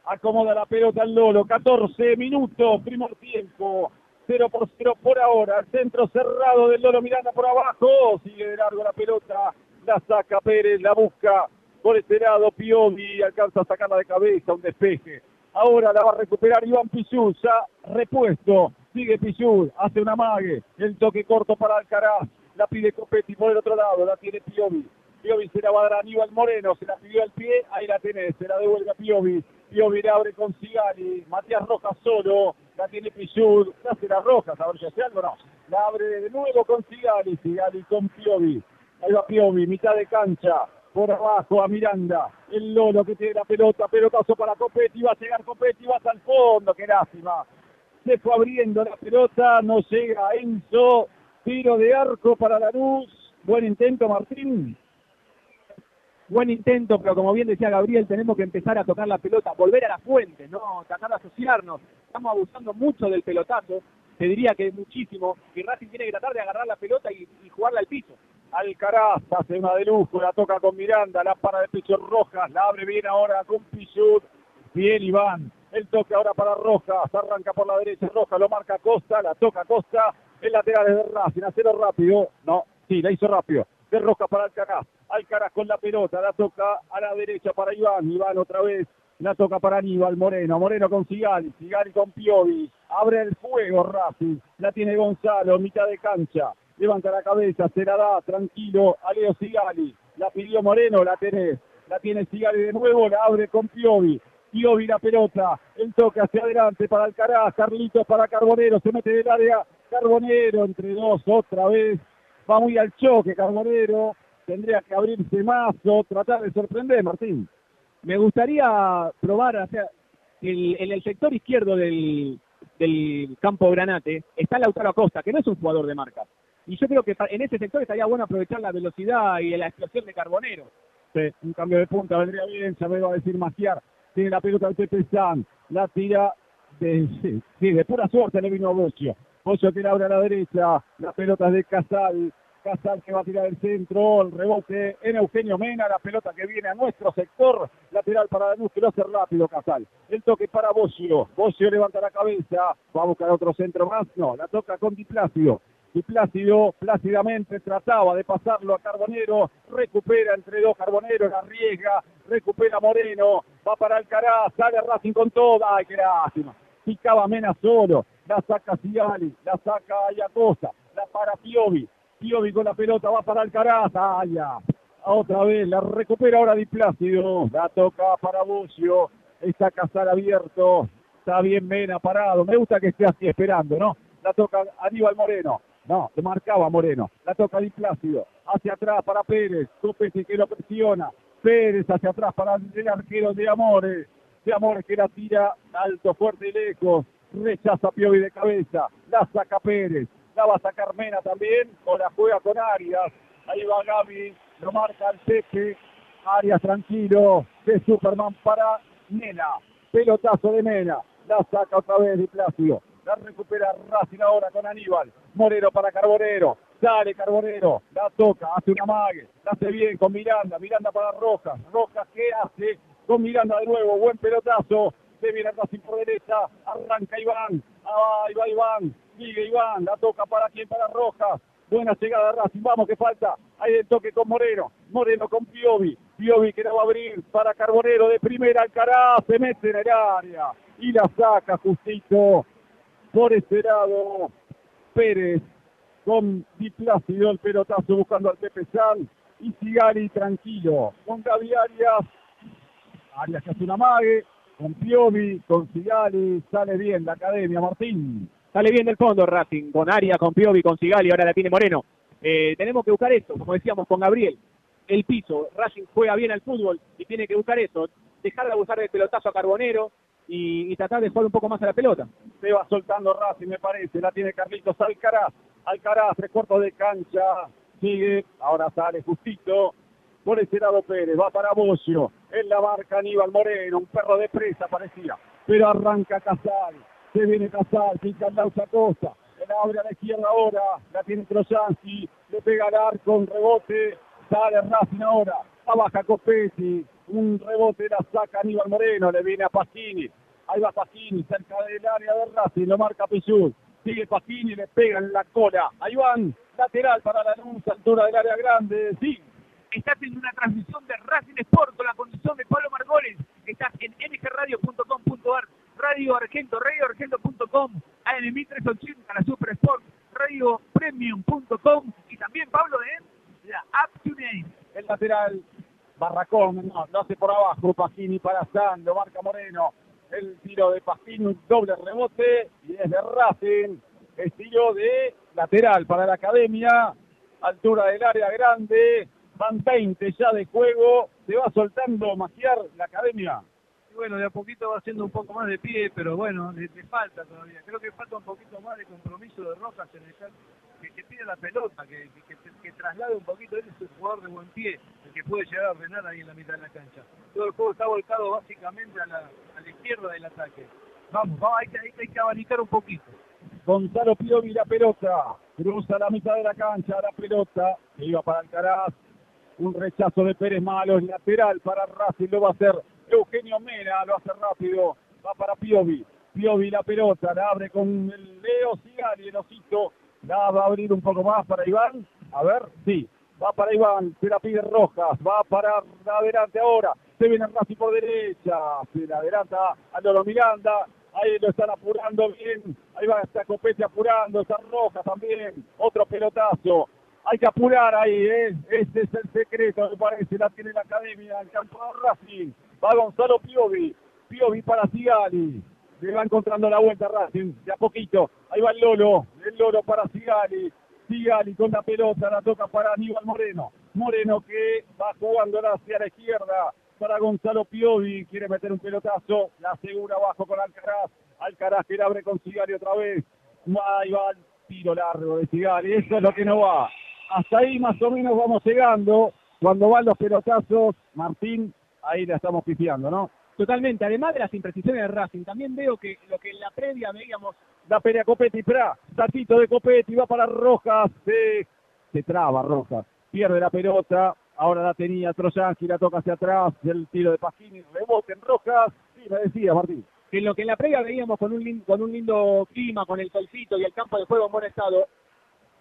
acomoda la pelota el Lolo, 14 minutos, primer tiempo, 0 por 0 por ahora, centro cerrado del Lolo Miranda por abajo, sigue de largo la pelota, la saca Pérez, la busca por este alcanza a sacarla de cabeza, un despeje, Ahora la va a recuperar Iván Pichul, ya repuesto. Sigue Pichul, hace una mague. El toque corto para Alcaraz. La pide Copetti por el otro lado, la tiene Piovi. Piovi se la va a dar a Aníbal Moreno, se la pidió al pie, ahí la tenés, se la devuelve a Piovi. Piovi le abre con Sigali, Matías Rojas solo, la tiene Pichul, se hace las rojas, a ver si hace algo, no. La abre de nuevo con Sigali, Sigali con Piovi. Ahí va Piovi, mitad de cancha, por abajo a Miranda, el Lolo que tiene la pelota, pelotazo para Copetti, va a llegar Copetti, va hasta el fondo, qué lástima. Se fue abriendo la pelota, no llega Enzo, tiro de arco para la luz, buen intento Martín. Buen intento, pero como bien decía Gabriel, tenemos que empezar a tocar la pelota, volver a la fuente, no tratar de asociarnos. Estamos abusando mucho del pelotazo, te diría que muchísimo, y Racing tiene que tratar de agarrar la pelota y, y jugarla al piso. Alcaraz hace una de lujo, la toca con Miranda, la para de pecho Rojas, la abre bien ahora con Pichut. Bien Iván, el toque ahora para Rojas, arranca por la derecha Rojas, lo marca Costa, la toca Costa, el lateral es de Racing, hacelo rápido, no, sí, la hizo rápido, de Rojas para Alcaraz, Alcaraz con la pelota, la toca a la derecha para Iván, Iván otra vez, la toca para Aníbal Moreno, Moreno con Sigali, Sigali con Piovi, abre el fuego Racing, la tiene Gonzalo, mitad de cancha, levanta la cabeza, se la da tranquilo a Leo Sigali, la pidió Moreno, la tenés, la tiene Sigali de nuevo, la abre con Piovi, Piovi la pelota, el toque hacia adelante para Alcaraz, Carlitos para Carbonero, se mete del área, Carbonero entre dos otra vez, va muy al choque Carbonero, tendría que abrirse más o tratar de sorprender Martín. Me gustaría probar, o sea, en el sector izquierdo del, campo Granate está Lautaro Acosta, que no es un jugador de marca. Y yo creo que en ese sector estaría bueno aprovechar la velocidad y la explosión de Carbonero. Un cambio de punta vendría bien, ya me va a decir Magiar. Tiene la pelota de Pepe la tira de, pura suerte le vino a. Bocio que abre a la derecha, la pelota de Casal, Casal que va a tirar el centro, el rebote en Eugenio Mena, la pelota que viene a nuestro sector, lateral para Danús, que lo hace rápido Casal. El toque para Bocio, Bocio levanta la cabeza, va a buscar otro centro más, no, la toca con. Y Plácido plácidamente trataba de pasarlo a Carbonero, recupera entre dos Carbonero, la recupera Moreno, va para Alcaraz, sale Racing con toda, ay qué lástima, picaba Mena solo, la saca Ciali, la saca Ayacosa, la para Piovi, Piovi con la pelota va para Alcaraz, ay ya, otra vez, la recupera ahora Di Plácido, la toca para Bucio, está Casal abierto, está bien Mena parado, me gusta que esté así esperando, ¿no? La toca Aníbal Moreno, no, le marcaba Moreno. La toca Di Plácido. Hacia atrás para Pérez. Copete que lo presiona. Pérez hacia atrás para el arquero de Amores. De Amores que la tira alto, fuerte y lejos. Rechaza Piovi de cabeza. La saca Pérez. La va a sacar Mena también. O la juega con Arias. Ahí va Gaby. Lo marca el Pepe. Arias tranquilo. De Superman para Mena. Pelotazo de Mena. La saca otra vez Di Plácido. La recupera Racing ahora con Aníbal. Moreno para Carbonero. Sale Carbonero. La toca. Hace una mague. La hace bien con Miranda. Miranda para Rojas. Rojas ¿qué hace? Con Miranda de nuevo. Buen pelotazo. Se viene Racing por derecha. Arranca Iván. Ahí va Iván. Sigue Iván. La toca para quién? Para Rojas. Buena llegada Racing. Vamos que falta. Ahí el toque con Moreno. Moreno con Piovi. Piovi que la va a abrir para Carbonero de primera. Alcaraz se mete en el área. Y la saca justito por ese Pérez con Di Plácido el pelotazo buscando al Pepe San y Sigali tranquilo con Gaby Arias. Arias que hace una mague, con Piovi, con Sigali, sale bien la academia, Martín. Sale bien del fondo Racing, con Arias, con Piovi, con Sigali, ahora la tiene Moreno. Eh, tenemos que buscar esto, como decíamos con Gabriel, el piso. Racing juega bien al fútbol y tiene que buscar eso, dejar de abusar del pelotazo a Carbonero, y, tratar de jugar un poco más a la pelota. Se va soltando Racing, me parece. La tiene Carlitos Alcaraz. Alcaraz, tres cuartos de cancha. Sigue, ahora sale justito. Por ese lado Pérez, va para Bocio. En la marca Aníbal Moreno, un perro de presa parecía. Pero arranca Casal. Se viene Casal, pica Lausa Costa. El abre a la izquierda ahora. La tiene Trojanski. Le pega al arco, un rebote. Sale Racing ahora. Abaja Copetti un rebote la saca Aníbal Moreno, le viene a Pasquini. Ahí va Pasquini, cerca del área de Racing, lo marca Pichul. Sigue Pasquini, le pega en la cola. Ahí van, lateral para la luz, altura del área grande. Sí. Estás en una transmisión de Racing Sport con la condición de Pablo Margoles. Estás en mgradio.com.ar, Radio Argento, radioargento.com, AM1380, la Super Sport, radiopremium.com y también Pablo de la App TuneIn. El lateral Barracón, no, no hace por abajo, Pasquini para San, lo marca Moreno, el tiro de Pasquini, un doble rebote, y es de Racing, estilo de lateral para la academia, altura del área grande, van 20 ya de juego, se va soltando Maciar la academia. Y bueno, de a poquito va haciendo un poco más de pie, pero bueno, le, falta todavía. Creo que falta un poquito más de compromiso de Rojas en el que, que pide la pelota, que, que, traslade un poquito. Él es un jugador de buen pie, el que puede llegar a ordenar ahí en la mitad de la cancha. Todo el juego está volcado básicamente a la, a la izquierda del ataque. Vamos, vamos hay, que, hay, que abanicar un poquito. Gonzalo Piovi la pelota, cruza la mitad de la cancha, la pelota, que iba para Alcaraz, un rechazo de Pérez Malo, lateral para Racing, lo va a hacer Eugenio Mena, lo hace rápido, va para Piovi, Piovi la pelota, la abre con el Leo Sigali, el osito, la va a abrir un poco más para Iván. A ver, sí. Va para Iván, se la pide Rojas, va para adelante ahora. Se viene Racing por derecha, se la adelanta a Lolo Miranda. Ahí lo están apurando bien. Ahí va esta copete apurando, esa roja también. Otro pelotazo. Hay que apurar ahí, ¿eh? Ese es el secreto, me parece. La tiene la academia, el campo de Racing. Va Gonzalo Piovi. Piovi para Sigali. Le va encontrando la vuelta Racing, de a poquito. Ahí va el Lolo, el Lolo para Sigali. Sigali con la pelota, la toca para Aníbal Moreno. Moreno que va jugando hacia la izquierda para Gonzalo Piovi. Quiere meter un pelotazo, la asegura abajo con Alcaraz. Alcaraz que le abre con Sigali otra vez. Ahí va tiro largo de Sigali, eso es lo que no va. Hasta ahí más o menos vamos llegando. Cuando van los pelotazos, Martín, ahí la estamos pifiando, ¿no? Totalmente, además de las imprecisiones de Racing, también veo que lo que en la previa veíamos La pelea Copetti, pra, tatito de Copetti, va para Rojas, se, se traba Rojas, pierde la pelota, ahora la tenía Troyansky, la toca hacia atrás, el tiro de Pagini, rebote en Rojas, sí, me decía Martín. que lo que en la previa veíamos con un, con un lindo clima, con el solcito y el campo de juego en buen estado,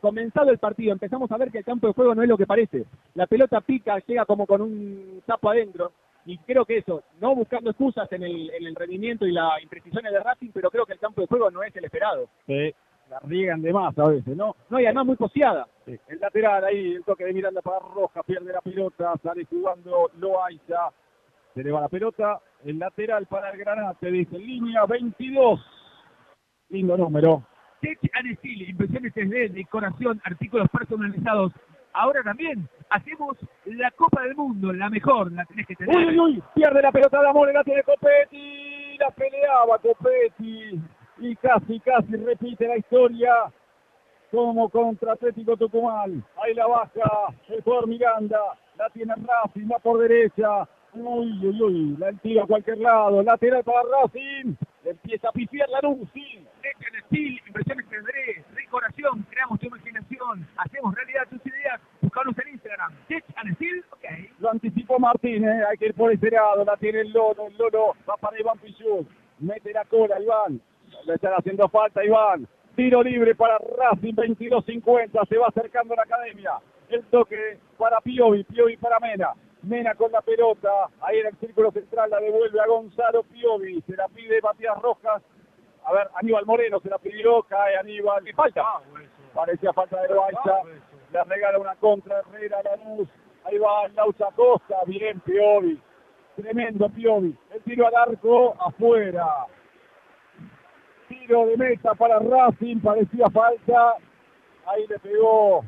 comenzado el partido empezamos a ver que el campo de juego no es lo que parece. La pelota pica, llega como con un tapo adentro, y creo que eso, no buscando excusas en el, en el rendimiento y las imprecisiones de Racing, pero creo que el campo de juego no es el esperado. Sí, la riegan de más a veces, ¿no? No, y además muy poseada. Sí, El lateral ahí, el toque de Miranda para Rojas, pierde la pelota, sale jugando Loaiza, se le va la pelota, el lateral para el Granate, dice línea 22. Lindo número. Tech and Steel, impresiones 3D, decoración, artículos personalizados. Ahora también hacemos la Copa del Mundo, la mejor, la tenés que tener. Uy, uy, uy, pierde la pelota de Amore, la tiene Copetti, la peleaba Copetti y casi, casi repite la historia como contra Atlético Tucumán. Ahí la baja el jugador Miranda, la tiene Racing, va por derecha. Uy, uy, uy, la tira a cualquier lado, lateral para Racing, empieza a pifiar la luz, Steel, impresiones 3D, decoración, creamos tu imaginación, hacemos realidad tus ideas. Buscanos en Instagram. Tech and Steel, ok. Lo anticipó Martínez, hay que ir por ese lado, la tiene el Lolo, el Lolo va para Iván Pichut, mete la cola Iván, le están haciendo falta Iván, tiro libre para Racing 22-50, se va acercando la academia, el toque para Piovi, Piovi para Mena, Mena con la pelota, ahí en el círculo central la devuelve a Gonzalo Piovi, se la pide Matías Rojas, a ver, Aníbal Moreno se la pidió, cae Aníbal, y falta, parecía falta de Loaiza, le regala una contra Herrera Lanús. Ahí va Laucha Costa, bien Piovi. Tremendo Piovi. El tiro al arco afuera. Tiro de meta para Racing, parecía falta. Ahí le pegó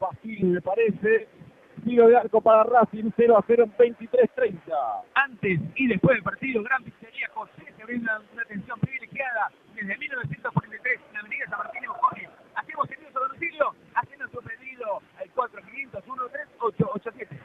Pastini, me parece. Tiro de arco para Racing, 0 a 0 en 23-30. Antes y después del partido, Gran Pizzería José brinda una atención privilegiada desde 1943 en la avenida San Martín de Bojones. Hacemos servicios a domicilio, haciendo su pedido al 45013887.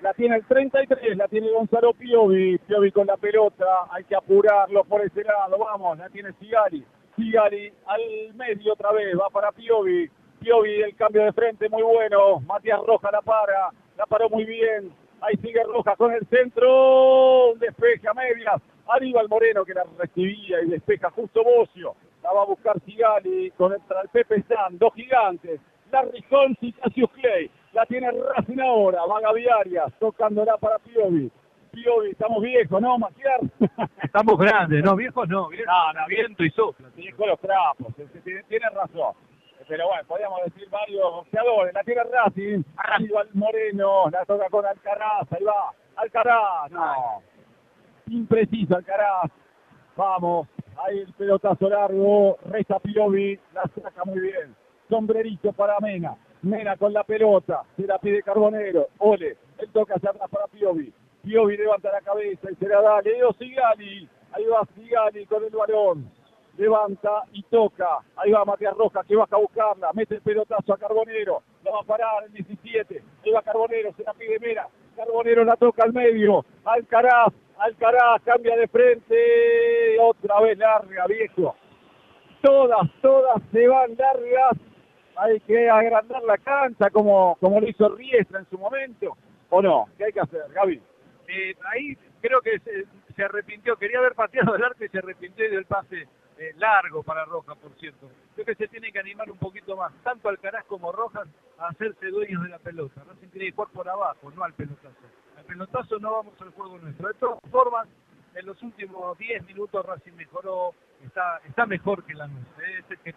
La tiene el 33, la tiene Gonzalo Piovi. Piovi con la pelota, hay que apurarlo por ese lado. Vamos, la tiene Sigali. Sigali al medio otra vez, va para Piovi. Piovi, el cambio de frente muy bueno. Matías Roja la para, la paró muy bien. Ahí sigue Roja con el centro. Un despeje a medias. Aníbal Moreno que la recibía y despeja justo Bocio. La va a buscar Sigali contra el Pepe San. Dos gigantes. Larry Holmes y Cassius Clay. La tiene Racing ahora. Va Gaby Arias tocándola para Piovi. Piovi, estamos viejos, ¿no, Maciar? Estamos grandes, ¿no? Viejos no, no, no, viento y sopla. Viejo los trapos. Tiene, tiene- tiene razón. Pero bueno, podríamos decir varios boxeadores. La tiene Racing. Aníbal Moreno. La toca con Alcaraz. Ahí va. Alcaraz. No. Impreciso Alcaraz. Vamos. Ahí el pelotazo largo. Resta Piovi. La saca muy bien. Sombrerito para Mena. Mena con la pelota. Se la pide Carbonero. Ole. Él toca hacia atrás para Piovi. Piovi levanta la cabeza y se la da. Leo Sigali. Ahí va Sigali con el balón. Levanta y toca. Ahí va Matías Rojas que baja a buscarla. Mete el pelotazo a Carbonero. La va a parar el 17. Ahí va Carbonero. Se la pide Mena. Carbonero la toca al medio. Alcaraz. Alcaraz cambia de frente. Otra vez larga, viejo. Todas, todas se van largas. Hay que agrandar la cancha como, como lo hizo Riestra en su momento. ¿O no? ¿Qué hay que hacer, Gaby? Eh, ahí creo que se, se arrepintió, quería haber pateado el arco y se arrepintió del pase eh, largo para Rojas, por cierto. Creo que se tiene que animar un poquito más, tanto Alcaraz como Rojas, a hacerse dueños de la pelota. Racing tiene que jugar por abajo, no al pelotazo. Pelotazo no vamos al juego nuestro. De todas formas, en los últimos 10 minutos Racing mejoró, está, está mejor que la nuestra. Es el que,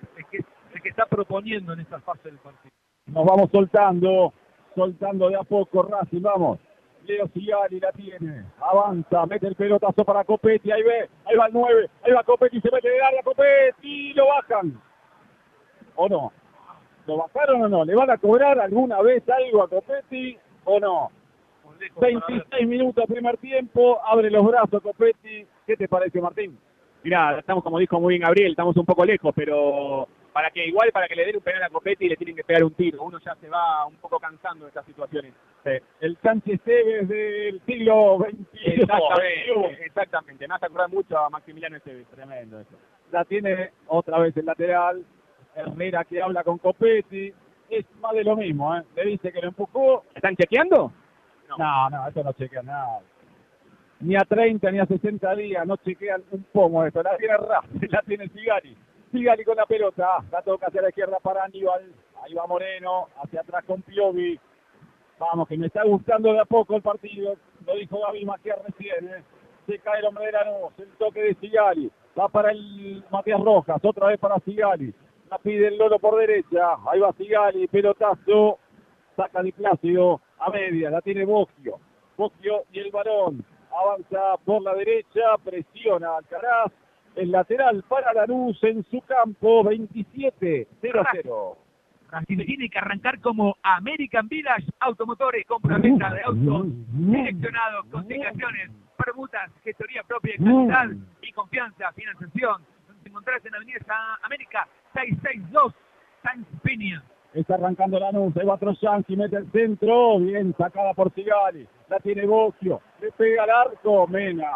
el que- está proponiendo en esta fase del partido. Nos vamos soltando, soltando de a poco Racing, vamos. Leo Sigali la tiene, avanza, mete el pelotazo para Copetti, ahí ve, ahí va el 9, ahí va Copetti, se mete en el área Copetti, lo bajan. ¿O no? ¿Lo bajaron o no? ¿Le van a cobrar alguna vez algo a Copetti o no? 26 minutos primer tiempo, abre los brazos Copetti. ¿Qué te parece Martín? Mirá, estamos como dijo muy bien Gabriel, estamos un poco lejos, pero para que igual para que le den un penal a Copetti le tienen que pegar un tiro. Uno ya se va un poco cansando de estas situaciones. El Sánchez Esteves del siglo XXI. Exactamente, exactamente. Me hace acordar mucho a Maximiliano Esteves. Tremendo eso. La tiene otra vez el lateral. Herrera que habla con Copetti. Es más de lo mismo, ¿eh? Le dice que lo empujó. ¿Están chequeando? No, no, eso no chequea nada. Ni a 30 ni a 60 días no chequean un pomo esto. La tiene Rafa, la tiene Sigari. Sigali con la pelota, la toca hacia la izquierda para Aníbal, ahí va Moreno, hacia atrás con Piovi. Vamos, que me está gustando de a poco el partido, lo dijo Gaby Matías recién. ¿eh? Se cae el hombre de Lanús, el toque de Sigali, va para el Matías Rojas, otra vez para Sigali. La pide el Lolo por derecha, ahí va Sigali, pelotazo, saca Di Plácido a media, la tiene Bocchio. Bocchio y el balón, avanza por la derecha, presiona Alcaraz, el lateral para la luz en su campo, 27-0-0. Racing tiene que arrancar como American Village Automotores, compra-venta de autos seleccionados, consignaciones, permutas, gestoría propia, calidad y confianza, financiación. Encontrás en la Avenida América 662, San Peña. Está arrancando la luz, ahí va y mete el centro, bien sacada por Sigali, la tiene Bocchio, le pega al arco, Mena.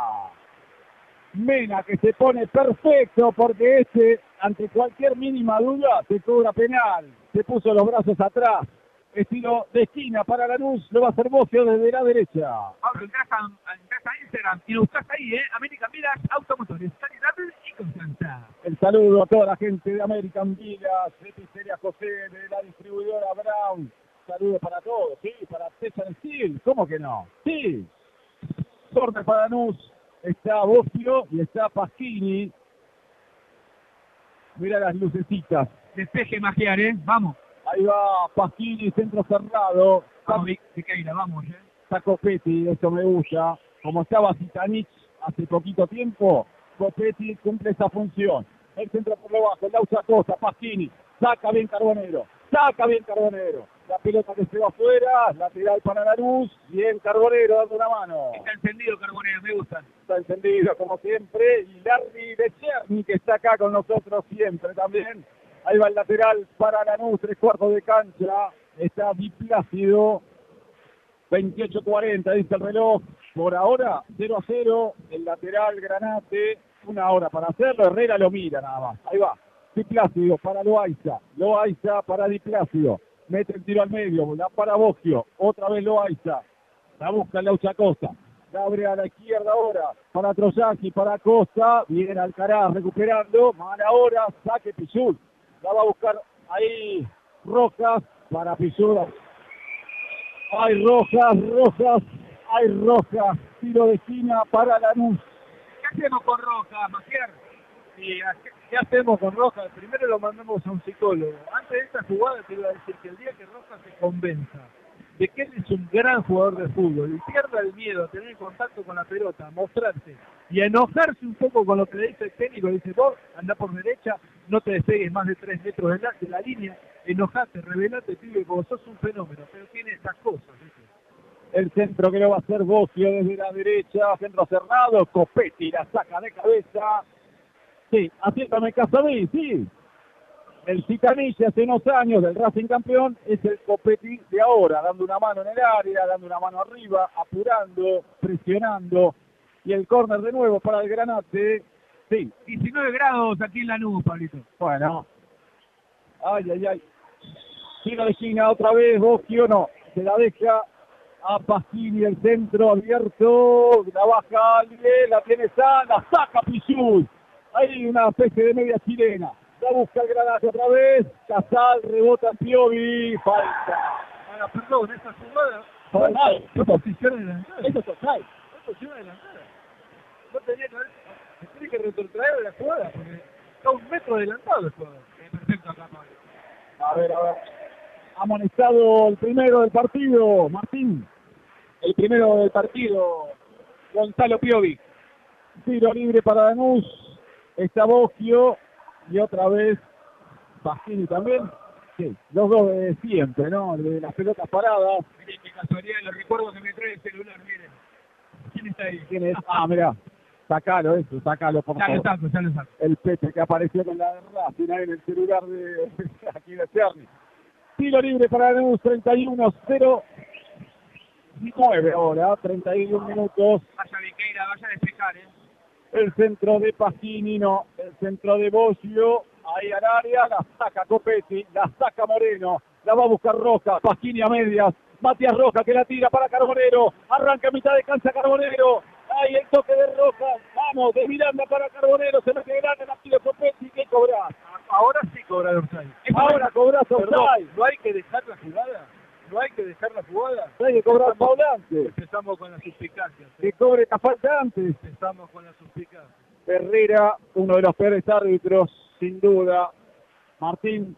Mena que se pone perfecto porque este, ante cualquier mínima duda, se cobra penal. Se puso los brazos atrás. Estilo de esquina para la luz, lo va a hacer Bocio desde la derecha. Pablo, entras a, a Instagram y lo buscas ahí, ¿eh? American Villas Automotores, calidad y confianza. El saludo a toda la gente de American Villas, de Pizzería José, de la distribuidora Brown. Saludo para todos, ¿sí? Para César Steel, ¿cómo que no? Sí. Sorte para Lanús, está Boschio y está Pasquini. Mira las lucecitas. Despeje magiar, ¿eh? Vamos. Ahí va Pasquini, centro cerrado. Vamos, vamos, ¿eh? Está Copetti, esto me gusta. Como estaba Zitanich hace poquito tiempo, Copetti cumple esa función. El centro por lo bajo, el Lausa Costa, Pasquini, saca bien Carbonero, saca bien Carbonero la pelota que se va afuera, lateral para la luz, bien Carbonero dando una mano. Está encendido Carbonero, me gusta. Está encendido como siempre, y Larry Becherni que está acá con nosotros siempre también. Ahí va el lateral para Lanús, tres cuartos de cancha, está Biplácido, 28-40 dice el reloj, por ahora 0 a 0, el lateral Granate, una hora para hacerlo, Herrera lo mira nada más, ahí va, Diplácido para Loaiza, Loaiza para Diplácido, mete el tiro al medio, la para Bogio, otra vez Loaiza, la busca Laucha Costa, la abre a la izquierda ahora, para Troyaki, para Costa, viene Alcaraz recuperando, mala hora, saque Pichul, la va a buscar ahí Rojas, para Pichul, hay Rojas, Rojas, hay Rojas, tiro de esquina para Lanús. ¿Qué hacemos con Rojas, Macier? Sí, ¿Qué hacemos con Rojas? Primero lo mandamos a un psicólogo. Antes de esta jugada te iba a decir que el día que Rojas se convenza de que él es un gran jugador de fútbol y pierda el miedo a tener contacto con la pelota, mostrarse y enojarse un poco con lo que le dice el técnico, le dice vos anda por derecha, no te despegues más de tres metros de la, de la línea, enojate, revelate, pibe, vos sos un fenómeno, pero tiene estas cosas. El centro que lo va a hacer Bocio desde la derecha, centro cerrado, Copetti la saca de cabeza, Sí, acéptame Casaví, sí. El Citanilla hace unos años del Racing campeón es el Copetti de ahora, dando una mano en el área, dando una mano arriba, apurando, presionando. Y el córner de nuevo para el Granate. Sí. 19 grados aquí en la nube, Pablito. Bueno. Ay, ay, ay. Tiro de esquina otra vez, Bosquio no. Se la deja a Pasquini, el centro abierto. La baja la tiene sana, saca Pichul. Hay una especie de media chilena. La busca el Granate otra vez. Casal, rebota Piovi. Falta. Ahora, perdón, esa jugada. Falta. ¿Qué posición adelantada? Eso es. ¿Qué posición adelantada? No tenía que haber. Tiene que retrotraer la jugada porque está un metro adelantado el jugador. Perfecto acá, A ver, a ver. Amonestado el primero del partido, Martín. El primero del partido, Gonzalo Piovi. Tiro libre para Danús está Bogio y otra vez Pasquini también. Sí, los dos de siempre, ¿no? De las pelotas paradas. Miren qué casualidad, los recuerdos que me trae el celular, miren. ¿Quién está ahí? ¿Quién es? Ah, mirá. Sacalo eso, sacalo por Ya lo favor. saco, ya lo saco. El Pepe que apareció con la Racing en el celular de aquí de Cerny. Tiro libre para Lanús, 31 0 9 ahora, 31 minutos. Vaya Viqueira, vaya a despejar, ¿eh? El centro de Pacini, no. El centro de Boggio. Ahí al área. La saca Copetti. La saca Moreno. La va a buscar Roja. Pacini a medias. Matías Roja que la tira para Carbonero. Arranca a mitad de cancha Carbonero. Ahí el toque de Roja. Vamos, de Miranda para Carbonero. Se mete grande la tira Copetti. ¿Qué cobras? Ahora sí cobrar offside. Ahora Perdón, offside. ¿no hay que dejar la jugada? ¿No hay que dejar la jugada? Hay que cobrar falta antes. Empezamos con las suspicacias. Que cobre la falta antes. Empezamos con las suspicacias. Herrera, uno de los peores árbitros, sin duda. Martín,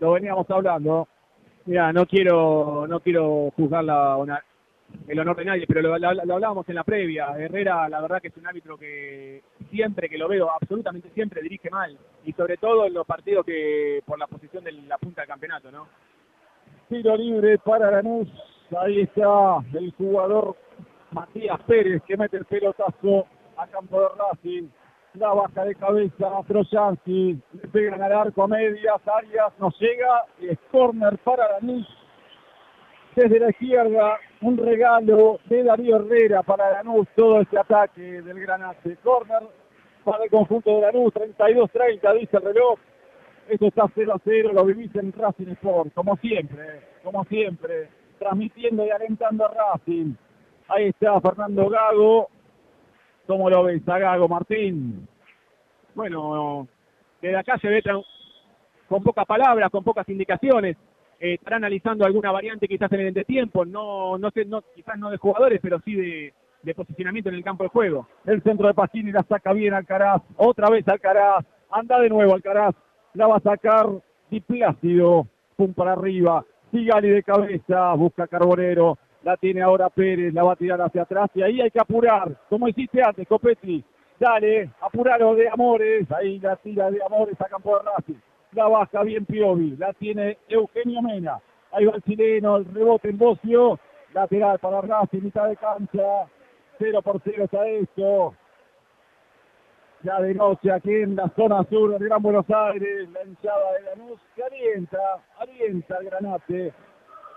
lo veníamos hablando. Mira, no quiero, no quiero juzgar la, el honor de nadie, pero lo, lo- hablábamos en la previa. Herrera, la verdad que es un árbitro que siempre que lo veo, absolutamente siempre dirige mal. Y sobre todo en los partidos que por la posición de la punta del campeonato, ¿no? Tiro libre para Lanús. Ahí está el jugador Matías Pérez que mete el pelotazo a campo de Racing. La baja de cabeza a Trojanski. Le pegan al arco a medias. Arias no llega. Es corner para Lanús. Desde la izquierda, un regalo de Darío Herrera para Lanús. Todo este ataque del Granate. Corner para el conjunto de Lanús. 32-30, dice el reloj. Esto está 0 a 0, lo vivís en Racing Sport, como siempre, como siempre, transmitiendo y alentando a Racing. Ahí está Fernando Gago. ¿Cómo lo ves a Gago, Martín? Bueno, desde acá se ve con pocas palabras, con pocas indicaciones. Eh, estará analizando alguna variante quizás en el entretiempo, no, no sé, no, quizás no de jugadores, pero sí de, posicionamiento en el campo de juego. El centro de Pacini la saca bien Alcaraz. Otra vez Alcaraz. Anda de nuevo Alcaraz. La va a sacar Di Plácido. Pum para arriba. Sigali de cabeza. Busca Carbonero. La tiene ahora Pérez. La va a tirar hacia atrás. Y ahí hay que apurar. Como hiciste antes, Copetti. Dale. Apuralo de Amores. Ahí la tira de Amores a campo de Racing. La baja bien Piovi. La tiene Eugenio Mena. Ahí va el chileno. El rebote en Bocio. Lateral para Racing. Mitad de cancha. 0 por 0 está esto. Ya de noche aquí en la zona sur de Gran Buenos Aires, la hinchada de Lanús que alienta, alienta el granate.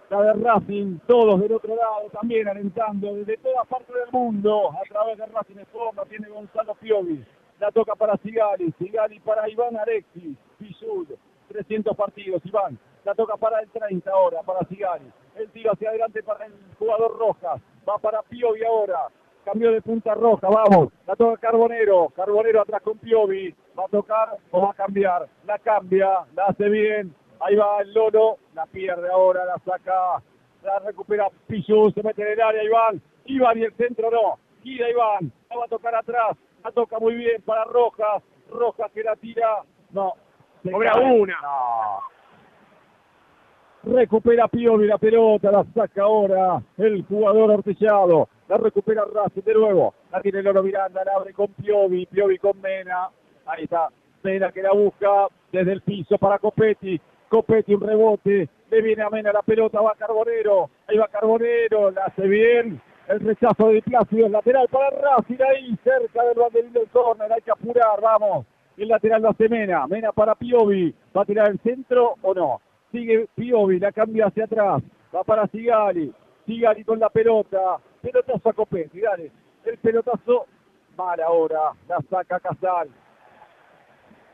La de Racing, todos del otro lado también alentando desde todas partes del mundo a través de Racing Sport, tiene Gonzalo Piovi. La toca para Sigali, Sigali para Iván Alexis, Pichud, 300 partidos, Iván. La toca para el 30 ahora, para Sigali. El tiro hacia adelante para el jugador Rojas. Va para Piovi ahora. Cambio de punta roja, vamos. La toca Carbonero. Carbonero atrás con Piovi. ¿Va a tocar o va a cambiar? La cambia, la hace bien. Ahí va el Lolo. La pierde ahora, la saca. La recupera Pichu, se mete en el área Iván. Iván y el centro no. Gira Iván. La va a tocar atrás. La toca muy bien para Rojas. Rojas que la tira. No. se Cobra una. No. Recupera Piovi la pelota, la saca ahora el jugador Ortellado. La recupera Racing de nuevo. La tiene Loro Miranda, la abre con Piovi, Piovi con Mena. Ahí está, Mena que la busca desde el piso para Copetti. Copetti un rebote, le viene a Mena la pelota, va Carbonero. Ahí va Carbonero, la hace bien. El rechazo de Plácido, el lateral para Racing ahí cerca del banderín del córner. Hay que apurar, vamos. El lateral lo hace Mena. Mena para Piovi. ¿Va a tirar el centro o no? Sigue Piovi, la cambia hacia atrás. Va para Sigali. Sigali con la pelota. Pelotazo a Copetti, dale. El pelotazo mal ahora. La saca Casal.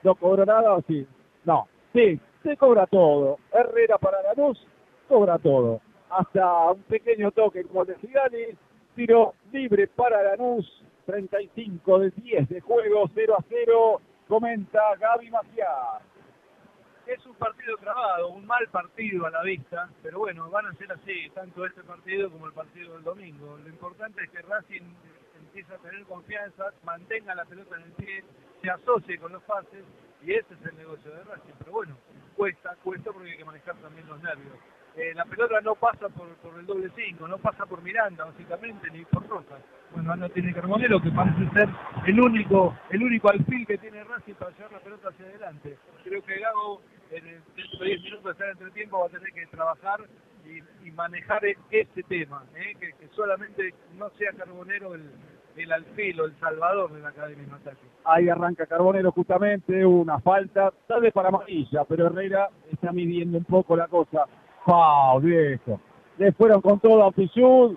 ¿No cobró nada o sí? No. Sí, se cobra todo. Herrera para la luz, cobra todo. Hasta un pequeño toque como el de. Tiro libre para Lanús. 35 de 10 de juego, 0 a 0. Comenta Gaby Maciá. Es un partido trabado, un mal partido a la vista, pero bueno, van a ser así, tanto este partido como el partido del domingo. Lo importante es que Racing empiece a tener confianza, mantenga la pelota en el pie, se asocie con los pases, y ese es el negocio de Racing. Pero bueno, cuesta, cuesta porque hay que manejar también los nervios. Eh, la pelota no pasa por, por el doble 5, no pasa por Miranda, básicamente, ni por Rojas. Bueno, ahora tiene Carbonero, que parece ser el único, el único alfil que tiene Racing para llevar la pelota hacia adelante. Creo que Gago en el dentro de 10 minutos de estar entre tiempo va a tener que trabajar y, manejar e- ese tema, ¿eh? que, solamente no sea Carbonero el, el alfilo, el salvador de la Academia en ataque. Ahí arranca Carbonero justamente, una falta, tal vez para amarilla, pero Herrera está midiendo un poco la cosa. ¡Pau, viejo! Le fueron con todo a Pichud.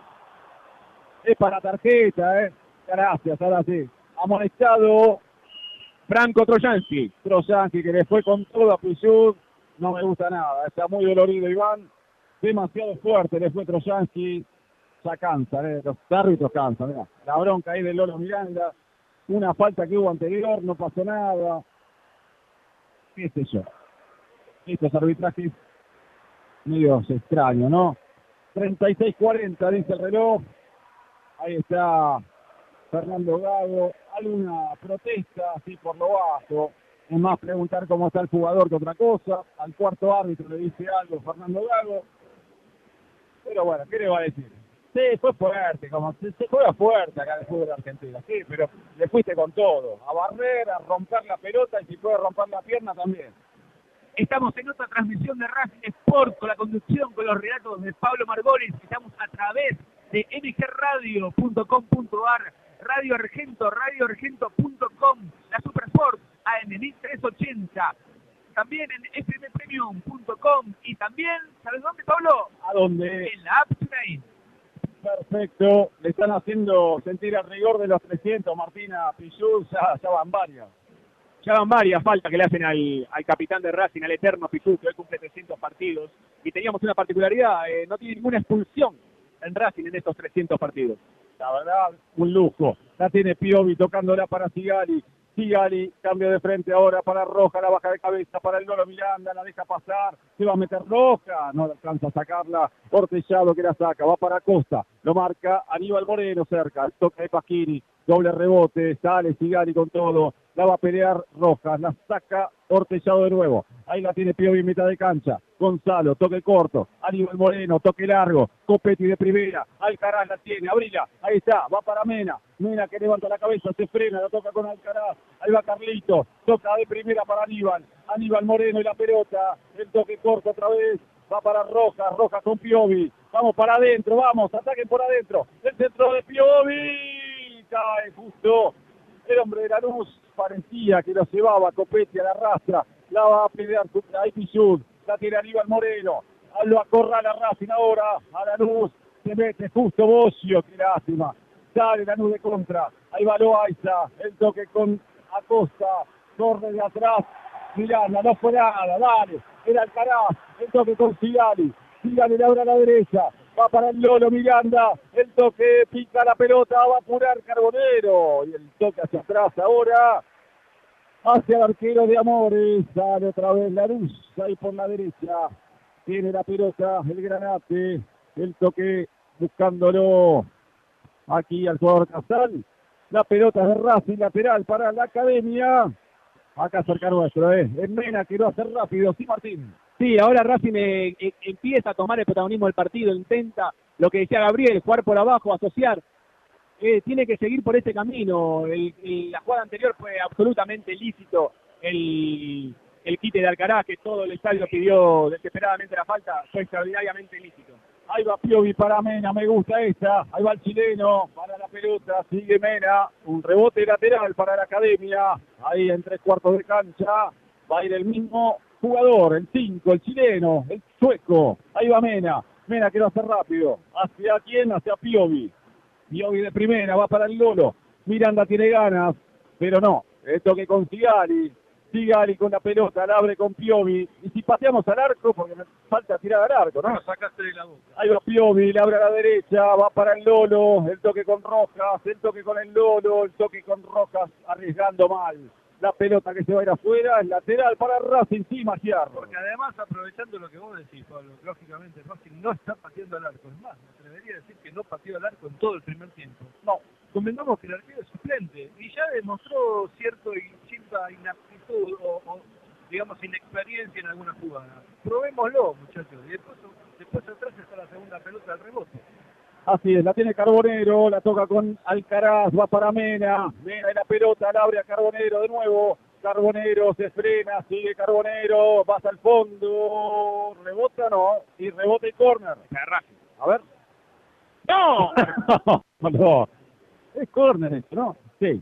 Es para tarjeta, ¿eh? Gracias, ahora sí. Amonestado Franco Trojansky. Trojansky que le fue con todo a Pichud. No me gusta nada, está muy dolorido Iván. Demasiado fuerte le fue Trojansky. Ya cansa, ¿eh? los árbitros cansan. Mira. La bronca ahí de Lolo Miranda. Una falta que hubo anterior, no pasó nada. ¿Qué sé yo? Estos arbitrajes medios extraños, ¿no? 36-40, dice el reloj. Ahí está Fernando Gago. Alguna protesta, así por lo bajo. Es más preguntar cómo está el jugador que otra cosa. Al cuarto árbitro le dice algo Fernando Gago. Pero bueno, ¿qué le va a decir? Sí, fue fuerte, como se, se juega fuerte acá en el fútbol argentino, sí, pero le fuiste con todo. A barrer, a romper la pelota y si puede romper la pierna también. Estamos en otra transmisión de Racing Sport con la conducción, con los relatos de Pablo Margolis. Estamos a través de mgradio.com.ar, Radio Argento, radioargento.com, la Super Sport AM 1380. También en fmpremium.com y también, ¿sabes dónde, Pablo? ¿A dónde? En la App Train. Perfecto. Le están haciendo sentir el rigor de los 300, Martina ya, ya van varias. Ya van varias faltas que le hacen al, al capitán de Racing, al eterno Pichú, que hoy cumple 300 partidos. Y teníamos una particularidad, eh, no tiene ninguna expulsión en Racing en estos 300 partidos. La verdad, un lujo. La tiene Piovi tocándola para Sigali. Sigali, cambio de frente ahora para Roja, la baja de cabeza para el Lolo Miranda, la deja pasar, se va a meter Roja, no alcanza a sacarla, Ortellado que la saca, va para Costa, lo marca Aníbal Moreno cerca, toca de Pasquini, doble rebote, sale Sigali con todo, la va a pelear Rojas, la saca Ortellado de nuevo, ahí la tiene Piovi en mitad de cancha, Gonzalo, toque corto, Aníbal Moreno, toque largo, Copetti de primera, Alcaraz la tiene, abrila, ahí está, va para Mena, Mena que levanta la cabeza, se frena, la toca con Alcaraz, ahí va Carlito, toca de primera para Aníbal, Aníbal Moreno y la pelota, el toque corto otra vez, va para Rojas, Rojas con Piovi, vamos para adentro, vamos, ataquen por adentro, el centro de Piovi, cae justo, el hombre de la luz parecía que lo llevaba Copetti a la rastra, la va a pelear ahí Pichud, la tiene Aníbal Moreno, lo acorrala Racing ahora, a la luz, se mete justo Bocio, qué lástima, sale la luz de contra, ahí va Loaiza, el toque con Acosta, corre de atrás, Miranda, no fue nada, dale, era Alcaraz, el toque con Sigali, Sigali le abre a la derecha, va para el Lolo Miranda, el toque pica la pelota, va a apurar Carbonero, y el toque hacia atrás ahora, hacia el arquero de Amores, sale otra vez la luz, ahí por la derecha, tiene la pelota, el granate, el toque buscándolo aquí al jugador Casal, la pelota de Racing lateral para la academia, acá cerca nuestro, eh, es Mena que lo hace rápido, sí Martín. Sí, ahora Racing eh, eh, empieza a tomar el protagonismo del partido, intenta lo que decía Gabriel, jugar por abajo, asociar. Eh, tiene que seguir por ese camino. La jugada anterior fue absolutamente lícito. El, el quite de Alcaraz, que todo el estadio pidió desesperadamente la falta, fue extraordinariamente lícito. Ahí va Piovi para Mena, me gusta esta. Ahí va el chileno, para la pelota, sigue Mena. Un rebote lateral para la academia. Ahí en tres cuartos de cancha. Va a ir el mismo jugador, el 5, el chileno, el sueco. Ahí va Mena. Mena que lo hace rápido. ¿Hacia quién? Hacia Piovi. Piovi de primera, va para el Lolo. Miranda tiene ganas, pero no. El toque con Sigali. Sigali con la pelota, la abre con Piovi. Y si pateamos al arco, porque me falta tirar al arco, ¿no? Lo sacaste de la boca. Ahí va Piovi, le abre a la derecha, va para el Lolo, el toque con Rojas, el toque con el Lolo, el toque con Rojas, arriesgando mal. La pelota que se va a ir afuera es lateral para Racing, sí, Magiarro. Porque además, aprovechando lo que vos decís, Pablo, lógicamente Racing no está pateando al arco. Es más, me atrevería a decir que no pateó al arco en todo el primer tiempo. No, Convengamos que el arquero es suplente y ya demostró cierto, cierta inaptitud o, o, digamos, inexperiencia en alguna jugada. Probémoslo, muchachos. Y después, después atrás está la segunda pelota del rebote. Así es, la tiene Carbonero, la toca con Alcaraz, va para Mena, Mena y la pelota, la abre a Carbonero de nuevo, Carbonero se frena, sigue Carbonero, pasa al fondo, rebota no, y rebota y corner. A ver. ¡No! no, Es córner esto, ¿no? Sí.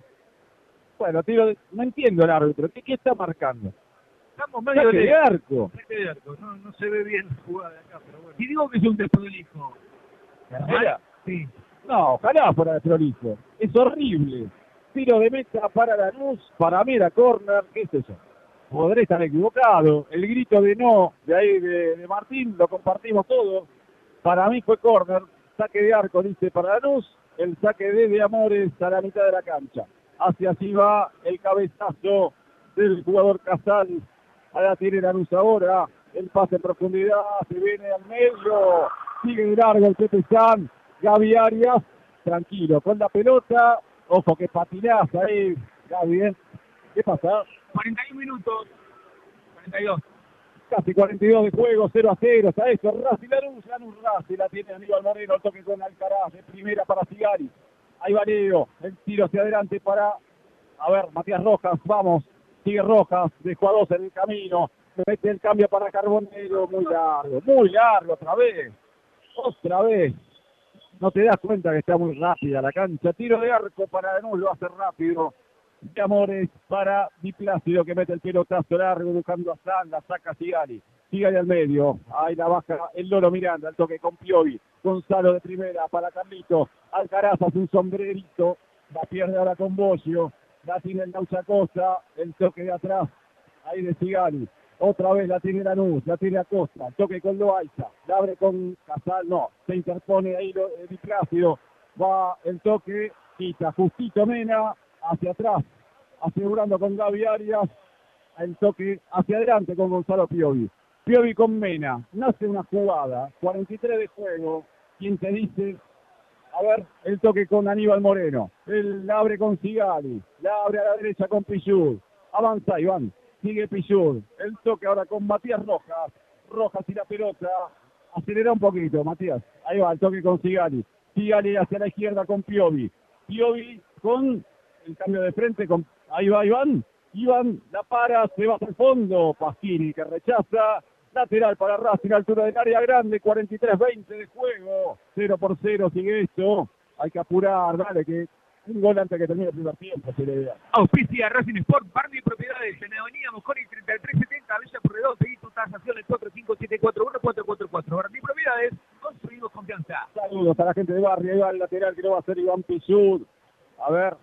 Bueno, tiro de- no entiendo el árbitro. ¿Qué, qué está marcando? Estamos medio de de arco. saque de arco. No, no se ve bien la jugada de acá, pero bueno. Si digo que es un desprolijo. Sí. No, ojalá fuera de prolijo. Es horrible. Tiro de meta para la luz, para mí era corner, qué es eso. Podré estar equivocado. El grito de no de ahí de, Martín lo compartimos todos. Para mí fue corner. Saque de arco, dice para la luz. El saque de, de Amores a la mitad de la cancha. Hacia así va el cabezazo del jugador Casal. Ahora tiene la luz ahora. El pase en profundidad. Se viene al medio. Sigue de largo el Pepe San. Gaby Arias. Tranquilo. Con la pelota. Ojo que patinás ahí. Gaby. ¿eh? ¿Qué pasa? 41 minutos. 42. Casi 42 de juego, 0 a 0. Está eso. Racing Lanús, Lanús Racing. La tiene Aníbal Moreno. El toque con Alcaraz. De primera para Cigari. Ahí va Leo. El tiro hacia adelante para. A ver, Matías Rojas. Vamos. Sigue Rojas. Dejó a dos en el camino. Mete el cambio para Carbonero. Muy largo. Muy largo otra vez. Otra vez. No te das cuenta que está muy rápida la cancha. Tiro de arco para Lanús. Lo hace rápido. de Amores para Di Plácido que mete el pelotazo largo buscando a San, la saca Sigali. Sigali al medio, ahí la baja el Loro Miranda, el toque con Piovi. Gonzalo de primera para Carlito. Alcaraz hace un sombrerito, la pierde ahora con Bocio. La tiene el Costa, el toque de atrás, ahí de Sigali. Otra vez la tiene Lanús, la tiene Acosta, toque con Loaiza, la abre con Casal, no, se interpone ahí lo, eh, Di Plácido. Va el toque, quita justito Mena, hacia atrás, asegurando con Gaby Arias, el toque hacia adelante con Gonzalo Piovi. Piovi con Mena, nace una jugada, 43 de juego, quien te dice, a ver, el toque con Aníbal Moreno, él la abre con Sigali, la abre a la derecha con Pichud, avanza Iván, sigue Pichud, el toque ahora con Matías Rojas, Rojas y la pelota, acelera un poquito Matías, ahí va el toque con Sigali, Sigali hacia la izquierda con Piovi, Piovi con el cambio de frente, con ahí va Iván, Iván la para, se va al fondo, Pasquini que rechaza, lateral para Racing, altura del área grande, 43-20 de juego, 0 por 0 sigue esto, hay que apurar, dale que un gol antes que termine el primer tiempo, se le vea. Auspicia Racing Sport, Barney Propiedades, en Avenida Mosconi 3370, Villa Corredor, pedí tu tasación al 45741-444. Barney Propiedades, construimos confianza. Saludos a la gente de Barrio, ahí va el lateral que lo va a hacer Iván Pichud. A ver,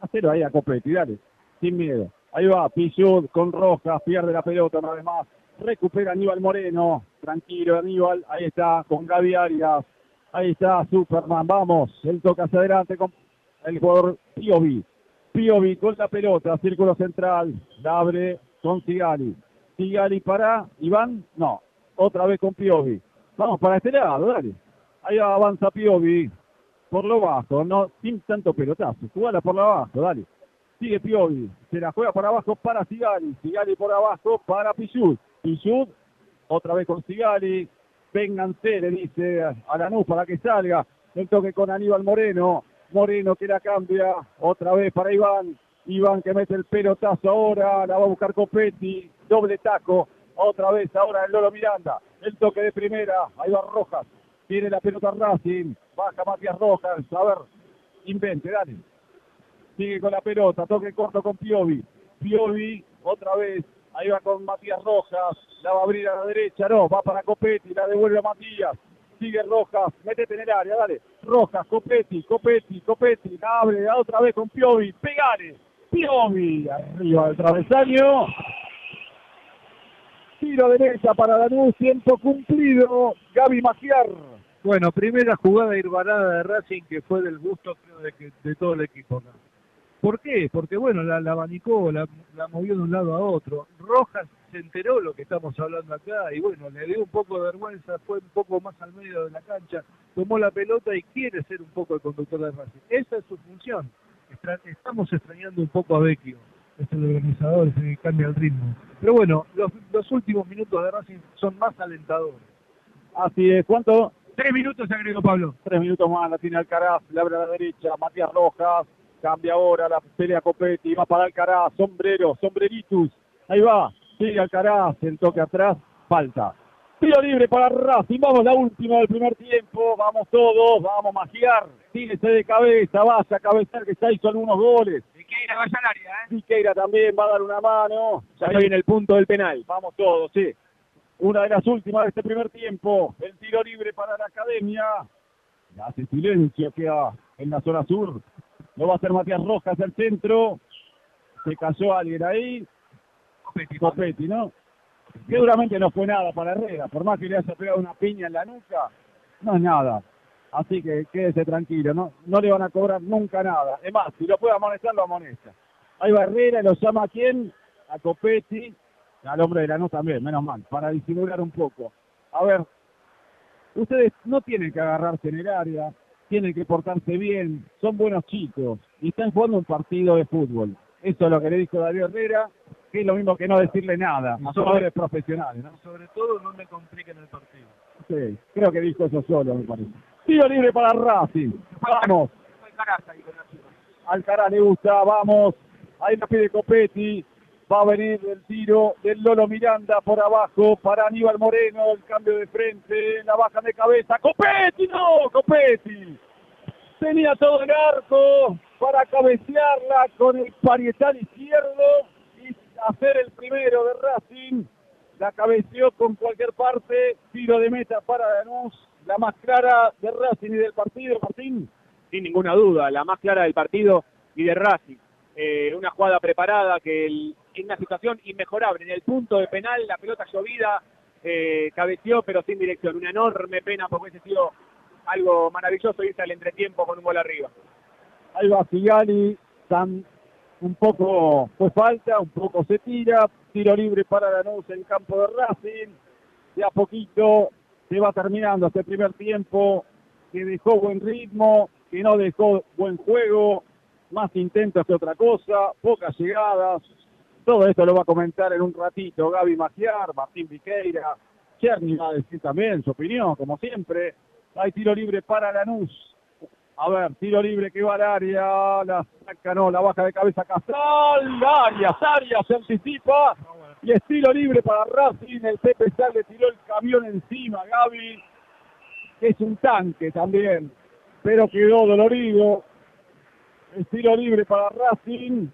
hacelo ahí a Copetti, dale, sin miedo. Ahí va, Pichud con Rojas, pierde la pelota una vez más. Recupera Aníbal Moreno, tranquilo Aníbal, ahí está, con Gaby Arias. Ahí está Superman, vamos, él toca hacia adelante con el jugador Piovi. Piovi con la pelota, círculo central, la abre con Sigali. Sigali para Iván, no, otra vez con Piovi. Vamos para este lado, dale. Ahí avanza Piovi por lo bajo, no sin tanto pelotazo. Jugala por lo bajo, dale. Sigue Piovi, se la juega por abajo para Sigali. Sigali por abajo para Pichud. Pichud, otra vez con Sigali. Vénganse, le dice a Lanús para que salga. El toque con Aníbal Moreno. Moreno que la cambia. Otra vez para Iván. Iván que mete el pelotazo ahora. La va a buscar Copetti. Doble taco. Otra vez ahora el Lolo Miranda. El toque de primera. Ahí va Rojas. Tiene la pelota Racing. Baja Matías Rojas. A ver. Invente, dale. Sigue con la pelota. Toque corto con Piovi. Piovi. Otra vez. Ahí va con Matías Rojas. La va a abrir a la derecha. No. Va para Copetti. La devuelve a Matías. Sigue Rojas. Métete en el área. Dale. Rojas. Copetti. Copetti. Copetti. Abre otra vez con Piovi. Pegale. Piovi. Arriba del travesaño. Tiro derecha para Danús. Tiempo cumplido. Gaby Magiar. Bueno, primera jugada irbanada de Racing que fue del gusto creo de, que, de todo el equipo. ¿Por qué? Porque bueno, la, la abanicó, la, la movió de un lado a otro. Rojas se enteró lo que estamos hablando acá y bueno, le dio un poco de vergüenza, fue un poco más al medio de la cancha, tomó la pelota y quiere ser un poco el conductor de Racing. Esa es su función. Estra- estamos extrañando un poco a Vecchio, es el organizador, es que cambia el ritmo. Pero bueno, los, los últimos minutos de Racing son más alentadores. Así es. ¿Cuánto? Tres minutos agregó Pablo. Tres minutos más, la tiene Alcaraz, le abre a la derecha, Matías Rojas, cambia ahora, la pelea Copetti, va para Alcaraz, sombrero, sombreritus, ahí va, sigue Alcaraz, el toque atrás, falta. Tiro libre para Racing, vamos la última del primer tiempo, vamos todos, vamos a magiar, tírese de cabeza, vaya a cabezar que ya hizo algunos goles. Siqueira vaya al área, ¿eh? Siqueira también va a dar una mano. Ya en el punto del penal. Vamos todos, sí. Una de las últimas de este primer tiempo. El tiro libre para la academia. Hace silencio, queda en la zona sur. Lo va a hacer Matías Rojas al centro. Se cayó alguien ahí. Copetti. Copetti, ¿no? Seguramente no fue nada para Herrera. Por más que le haya pegado una piña en la nuca, no es nada. Así que quédese tranquilo, ¿no? No le van a cobrar nunca nada. Es más, si lo puede amonestar, lo amonesta. Ahí va Herrera y lo llama a quién? A Copetti. Al hombre de Lanús también, menos mal, para disimular un poco. A ver, ustedes no tienen que agarrarse en el área, tienen que portarse bien, son buenos chicos y están jugando un partido de fútbol. Eso es lo que le dijo Darío Herrera, que es lo mismo que no decirle nada a jugadores profesionales, ¿no? Sobre todo no me compliquen el partido. Sí, creo que dijo eso solo, me parece. Tiro libre para Racing. Vamos. Alcaraz le gusta, vamos. Ahí la pide Copetti. Va a venir el tiro del Lolo Miranda por abajo para Aníbal Moreno. El cambio de frente, la baja de cabeza. ¡Copetti! ¡No! ¡Copetti! Tenía todo el arco para cabecearla con el parietal izquierdo y hacer el primero de Racing. La cabeció con cualquier parte. Tiro de meta para Lanús. La más clara de Racing y del partido, Martín. Sin ninguna duda, la más clara del partido y de Racing. Eh, una jugada preparada que el- en una situación inmejorable. En el punto de penal, la pelota llovida, eh, cabeció pero sin dirección. Una enorme pena porque hubiese sido algo maravilloso irse al entretiempo con un gol arriba. Va Figali, tan un poco fue falta, un poco se tira, tiro libre para Lanús en campo de Racing, de a poquito se va terminando este primer tiempo, que dejó buen ritmo, que no dejó buen juego, más intentos que otra cosa, pocas llegadas, todo esto lo va a comentar en un ratito Gaby Magiar, Martín Viqueira, Cherny va a decir también su opinión, como siempre, hay tiro libre para Lanús, a ver, tiro libre que va al área, la saca, no, la baja de cabeza Castral, Arias, Arias se anticipa, y es tiro libre para Racing, el Pepe Sal le tiró el camión encima, Gaby, es un tanque también, pero quedó dolorido, el tiro libre para Racing,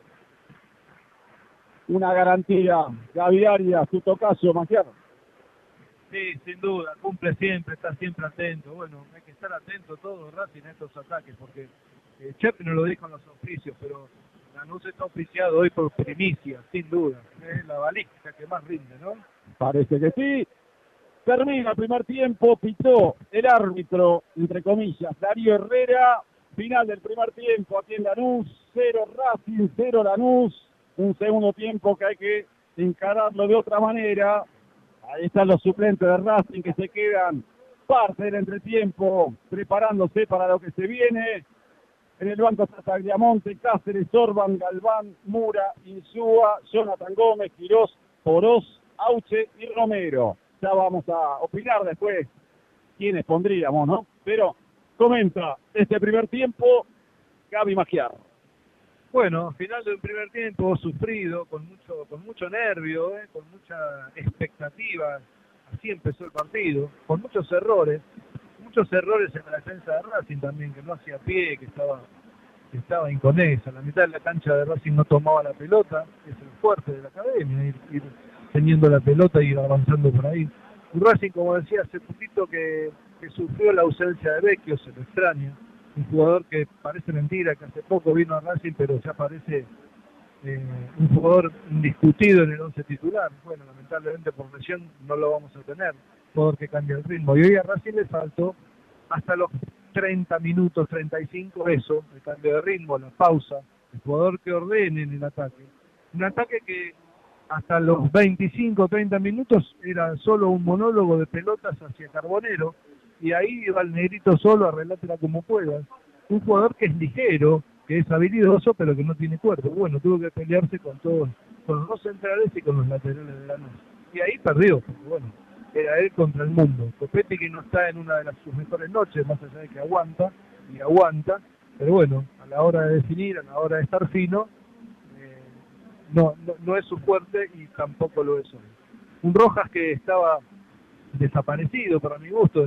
una garantía, Gaby Arias, su tocayo, Maciano. Sí, sin duda, cumple siempre, está siempre atento. Bueno, hay que estar atento todo Racing a estos ataques, porque eh, Chepe no lo dijo en los oficios, pero Lanús está oficiado hoy por primicia, sin duda. Es la balística que más rinde, ¿no? Parece que sí. Termina el primer tiempo, pitó el árbitro, entre comillas, Darío Herrera. Final del primer tiempo aquí en Lanús, cero Racing, cero Lanús. Un segundo tiempo que hay que encararlo de otra manera. Ahí están los suplentes de Racing que se quedan parte del entretiempo preparándose para lo que se viene. En el banco está Tagliamonte, Cáceres, Orban, Galván, Mura, Insúa, Jonathan Gómez, Quirós, Porós, Auche y Romero. Ya vamos a opinar después quiénes pondríamos, ¿no? Pero comenta este primer tiempo Gaby Magiar. Bueno, final del primer tiempo sufrido, con mucho, con mucho nervio, ¿eh? con mucha expectativa. Así empezó el partido, con muchos errores, muchos errores en la defensa de Racing también, que no hacía pie, que estaba, que estaba inconesa. La mitad de la cancha de Racing no tomaba la pelota, es el fuerte de la academia, ir, ir teniendo la pelota y ir avanzando por ahí. Racing, como decía hace poquito, que, que sufrió la ausencia de Vecchio, se lo extraña un jugador que parece mentira, que hace poco vino a Racing, pero ya parece eh, un jugador indiscutido en el once titular. Bueno, lamentablemente por lesión no lo vamos a tener, jugador que cambia el ritmo. Y hoy a Racing le faltó hasta los 30 minutos, 35, eso, el cambio de ritmo, la pausa, el jugador que ordene en el ataque. Un ataque que hasta los 25, 30 minutos era solo un monólogo de pelotas hacia Carbonero, y ahí iba el negrito solo a relátela como pueda. Un jugador que es ligero, que es habilidoso, pero que no tiene cuerpo. Bueno, tuvo que pelearse con todos, con los centrales y con los laterales de la noche. Y ahí perdió, porque bueno, era él contra el mundo. Copetti que no está en una de las, sus mejores noches, más allá de que aguanta, y aguanta, pero bueno, a la hora de definir, a la hora de estar fino, eh, no, no, no es su fuerte y tampoco lo es hoy. Un Rojas que estaba desaparecido para mi gusto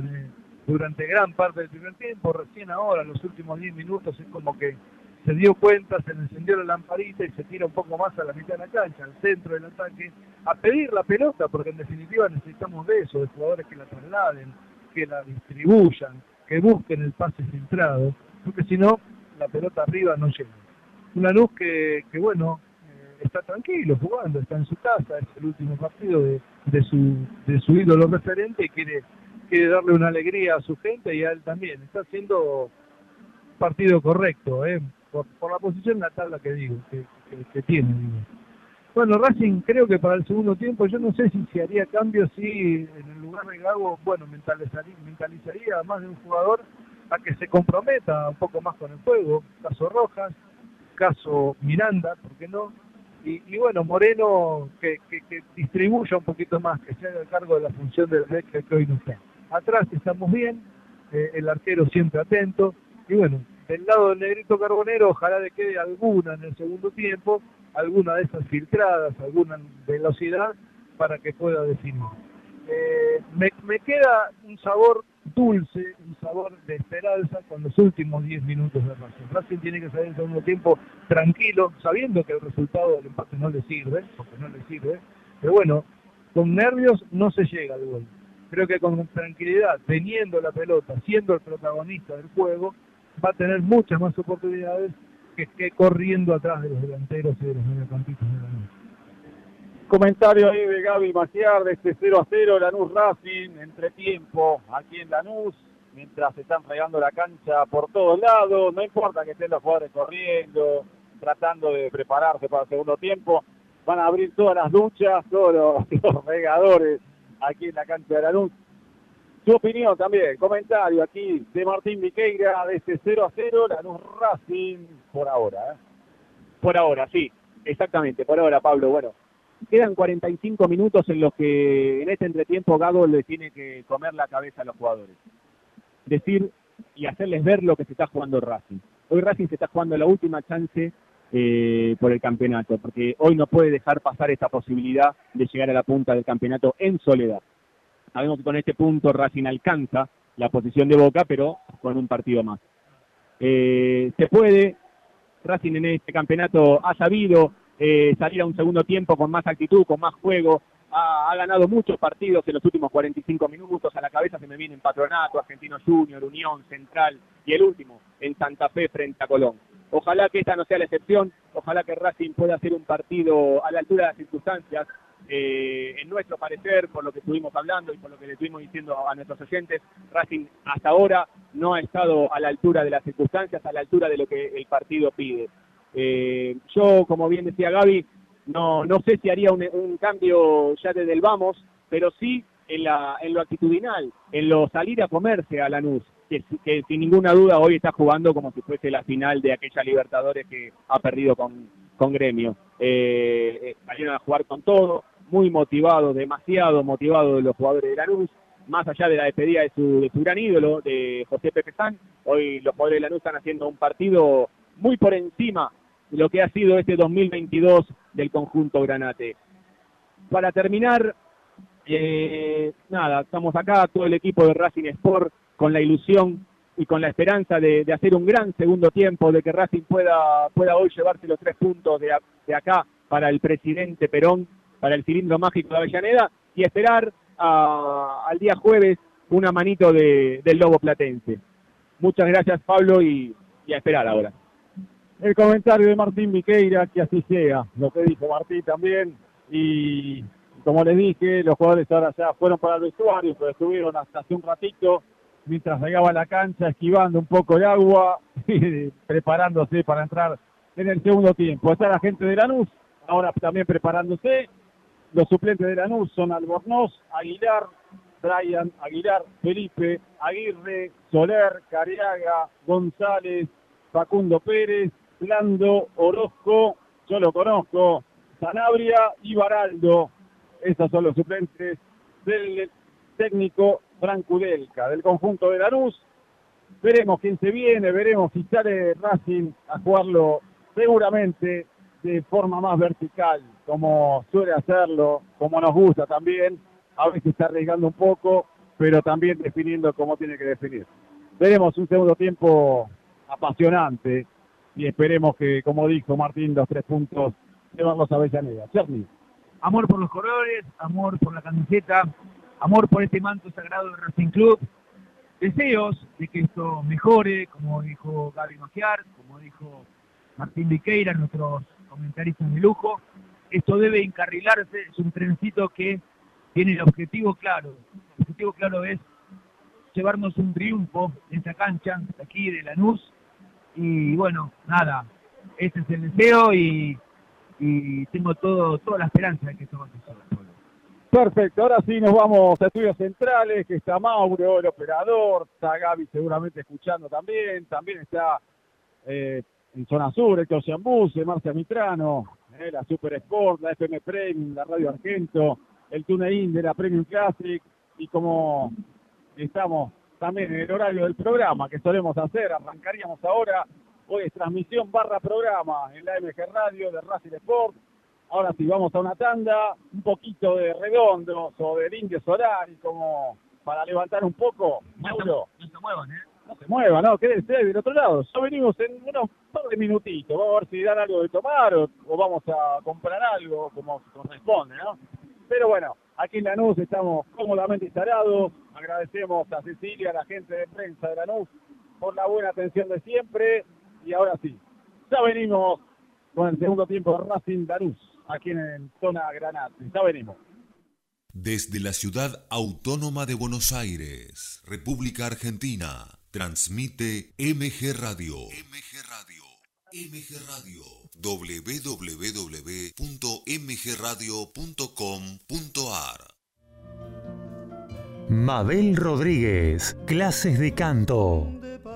durante gran parte del primer tiempo, recién ahora, los últimos 10 minutos, es como que se dio cuenta, se le encendió la lamparita y se tira un poco más a la mitad de la cancha, al centro del ataque, a pedir la pelota, porque en definitiva necesitamos de eso, de jugadores que la trasladen, que la distribuyan, que busquen el pase centrado, porque si no, la pelota arriba no llega. Una luz que, que bueno, eh, está tranquilo jugando, está en su casa, es el último partido de, de, su, de su ídolo referente y quiere, quiere darle una alegría a su gente y a él también. Está haciendo partido correcto, ¿eh? por, la posición en la tabla que digo, que, tiene. Bueno, Racing creo que para el segundo tiempo, yo no sé si se haría cambio, si en el lugar de Gago, bueno, mentalizaría, mentalizaría a más de un jugador a que se comprometa un poco más con el juego, caso Rojas, caso Miranda, ¿por qué no? Y, bueno, Moreno que, distribuya un poquito más, que se haga cargo de la función del que hoy no está. Atrás estamos bien, eh, el arquero siempre atento, y bueno, del lado del negrito carbonero ojalá le quede alguna en el segundo tiempo, alguna de esas filtradas, alguna velocidad para que pueda definir. Eh, me, me, queda un sabor dulce, un sabor de esperanza con los últimos 10 minutos de Racing. Racing tiene que salir en segundo tiempo tranquilo, sabiendo que el resultado del empate no le sirve, porque no le sirve, pero bueno, con nervios no se llega al gol. Creo que con tranquilidad, teniendo la pelota, siendo el protagonista del juego, va a tener muchas más oportunidades que, que corriendo atrás de los delanteros y de los mediocampistas de la Comentario ahí de Gaby Maciar de este 0 a 0, Lanús Racing, entretiempo aquí en Lanús, mientras se están regando la cancha por todos lados, no importa que estén los jugadores corriendo, tratando de prepararse para el segundo tiempo, van a abrir todas las duchas, todos los, regadores aquí en la cancha de Lanús. Su opinión también, comentario aquí de Martín Viqueira de este 0 a 0, Lanús Racing por ahora. ¿eh? Por ahora, sí, exactamente, por ahora, Pablo. Bueno, Quedan 45 minutos en los que en este entretiempo Gago le tiene que comer la cabeza a los jugadores. Decir y hacerles ver lo que se está jugando Racing. Hoy Racing se está jugando la última chance eh, por el campeonato, porque hoy no puede dejar pasar esta posibilidad de llegar a la punta del campeonato en soledad. Sabemos que con este punto Racing alcanza la posición de Boca, pero con un partido más. Eh, se puede, Racing en este campeonato ha sabido eh, salir a un segundo tiempo con más actitud, con más juego. Ha, ganado muchos partidos en los últimos 45 minutos. A la cabeza se me viene en Patronato, Argentino Junior, Unión, Central y el último en Santa Fe frente a Colón. Ojalá que esta no sea la excepción. Ojalá que Racing pueda hacer un partido a la altura de las circunstancias. Eh, en nuestro parecer, por lo que estuvimos hablando y por lo que le estuvimos diciendo a nuestros oyentes, Racing hasta ahora no ha estado a la altura de las circunstancias, a la altura de lo que el partido pide. Eh, yo, como bien decía Gaby, no, no sé si haría un, cambio ya desde el vamos, pero sí en, la, en lo actitudinal, en lo salir a comerse a Lanús, que, que sin ninguna duda hoy está jugando como si fuese la final de aquella Libertadores que ha perdido con, con Gremio. Eh, eh salieron a jugar con todo, muy motivados, demasiado motivados de los jugadores de Lanús, más allá de la despedida de su, de su gran ídolo, de José Pepe San, hoy los jugadores de Lanús están haciendo un partido muy por encima lo que ha sido este 2022 del conjunto Granate. Para terminar, eh, nada, estamos acá, todo el equipo de Racing Sport, con la ilusión y con la esperanza de, hacer un gran segundo tiempo, de que Racing pueda, pueda hoy llevarse los tres puntos de, de acá para el presidente Perón, para el cilindro mágico de Avellaneda, y esperar al día jueves una manito de, del Lobo Platense. Muchas gracias Pablo y a esperar ahora el comentario de Martín Viqueira, que así sea, lo que dijo Martín también, y como les dije, los jugadores ahora ya fueron para el vestuario, pero estuvieron hasta hace un ratito, mientras llegaba la cancha, esquivando un poco el agua, preparándose para entrar en el segundo tiempo. Está la gente de Lanús, ahora también preparándose, los suplentes de Lanús son Albornoz, Aguilar, Brian, Aguilar, Felipe, Aguirre, Soler, Cariaga, González, Facundo Pérez, Lando, Orozco, yo lo conozco, Sanabria y Baraldo. Esos son los suplentes del técnico Franco Delca, del conjunto de Lanús. Veremos quién se viene, veremos si sale Racing a jugarlo seguramente de forma más vertical, como suele hacerlo, como nos gusta también, a veces está arriesgando un poco, pero también definiendo cómo tiene que definir. Veremos un segundo tiempo apasionante y esperemos que, como dijo Martín, los tres puntos llevarlos a Avellaneda. Cherny. Amor por los colores, amor por la camiseta, amor por este manto sagrado del Racing Club. Deseos de que esto mejore, como dijo Gaby Magiar, como dijo Martín Viqueira, nuestros comentaristas de lujo. Esto debe encarrilarse, es un trencito que tiene el objetivo claro. El objetivo claro es llevarnos un triunfo en esta cancha, aquí de Lanús. Y bueno, nada, ese es el deseo y, tengo todo, toda la esperanza de que esto va a suceder. Perfecto, ahora sí nos vamos a estudios centrales, que está Mauro, el operador, está Gaby seguramente escuchando también, también está eh, en zona sur, Héctor Ciambuse, Marcia Mitrano, eh, la Super Sport, la FM Premium, la Radio Argento, el TuneIn de la Premium Classic, y como estamos también en el horario del programa que solemos hacer, arrancaríamos ahora, hoy es transmisión barra programa en la MG Radio de Racing Sport, Ahora sí, vamos a una tanda, un poquito de redondos o de Indio Solar y como para levantar un poco. Mauro. No se muevan, ¿eh? No se muevan, no, quédense del otro lado. Ya venimos en unos par de minutitos. Vamos a ver si dan algo de tomar o, vamos a comprar algo como corresponde, ¿no? Pero bueno, aquí en Lanús estamos cómodamente instalados. Agradecemos a Cecilia, a la gente de prensa de Lanús, por la buena atención de siempre. Y ahora sí, ya venimos con el segundo tiempo de Racing Lanús aquí en zona Granada. Ya venimos. Desde la ciudad autónoma de Buenos Aires, República Argentina, transmite MG Radio. MG Radio. MG Radio. www.mgradio.com.ar Mabel Rodríguez, clases de canto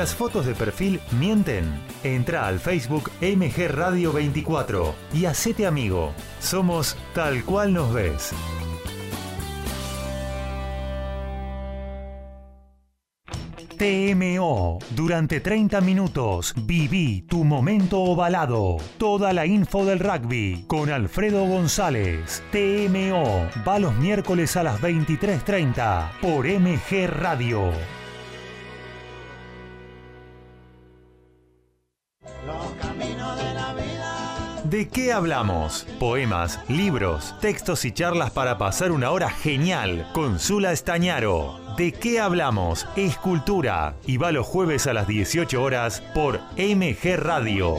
Las fotos de perfil mienten. Entra al Facebook MG Radio 24 y hacete amigo. Somos tal cual nos ves. TMO. Durante 30 minutos viví tu momento ovalado. Toda la info del rugby con Alfredo González. TMO. Va los miércoles a las 23.30 por MG Radio. ¿De qué hablamos? Poemas, libros, textos y charlas para pasar una hora genial con Zula Estañaro. ¿De qué hablamos? Escultura. Y va los jueves a las 18 horas por MG Radio.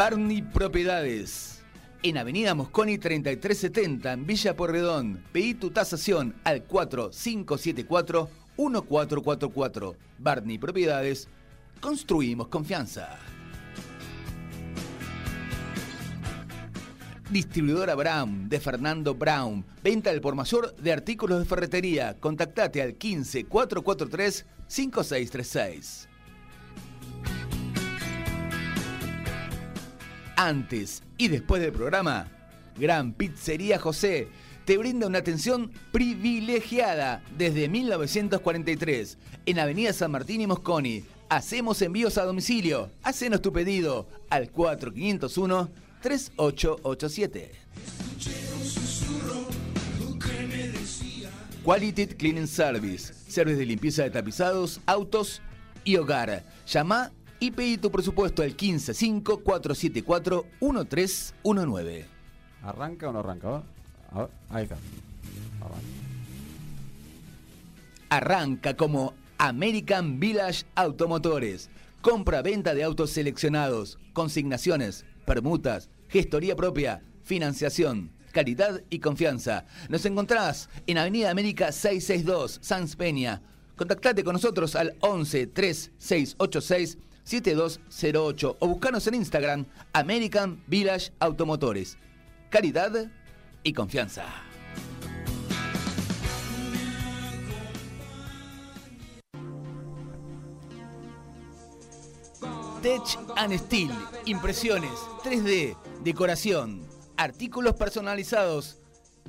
Barney Propiedades. En Avenida Mosconi 3370 en Villa Porredón. Pedí tu tasación al 4574-1444. Barney Propiedades. Construimos confianza. Distribuidora Brown de Fernando Brown. Venta del por mayor de artículos de ferretería. Contactate al 15 443 5636. Antes y después del programa, Gran Pizzería José te brinda una atención privilegiada desde 1943 en Avenida San Martín y Mosconi. Hacemos envíos a domicilio. Hacenos tu pedido al 4501 3887. Quality Cleaning Service. Service de limpieza de tapizados, autos y hogar. Llama y pedí tu presupuesto al 155-474-1319. ¿Arranca o no arranca? A ver, ahí está. Arranca. como American Village Automotores. Compra-venta de autos seleccionados, consignaciones, permutas, gestoría propia, financiación, calidad y confianza. Nos encontrás en Avenida América 662, Sans Peña. Contactate con nosotros al 11 3686 7208 o buscanos en Instagram American Village Automotores. Caridad y confianza. Tech and Steel, impresiones, 3D, decoración, artículos personalizados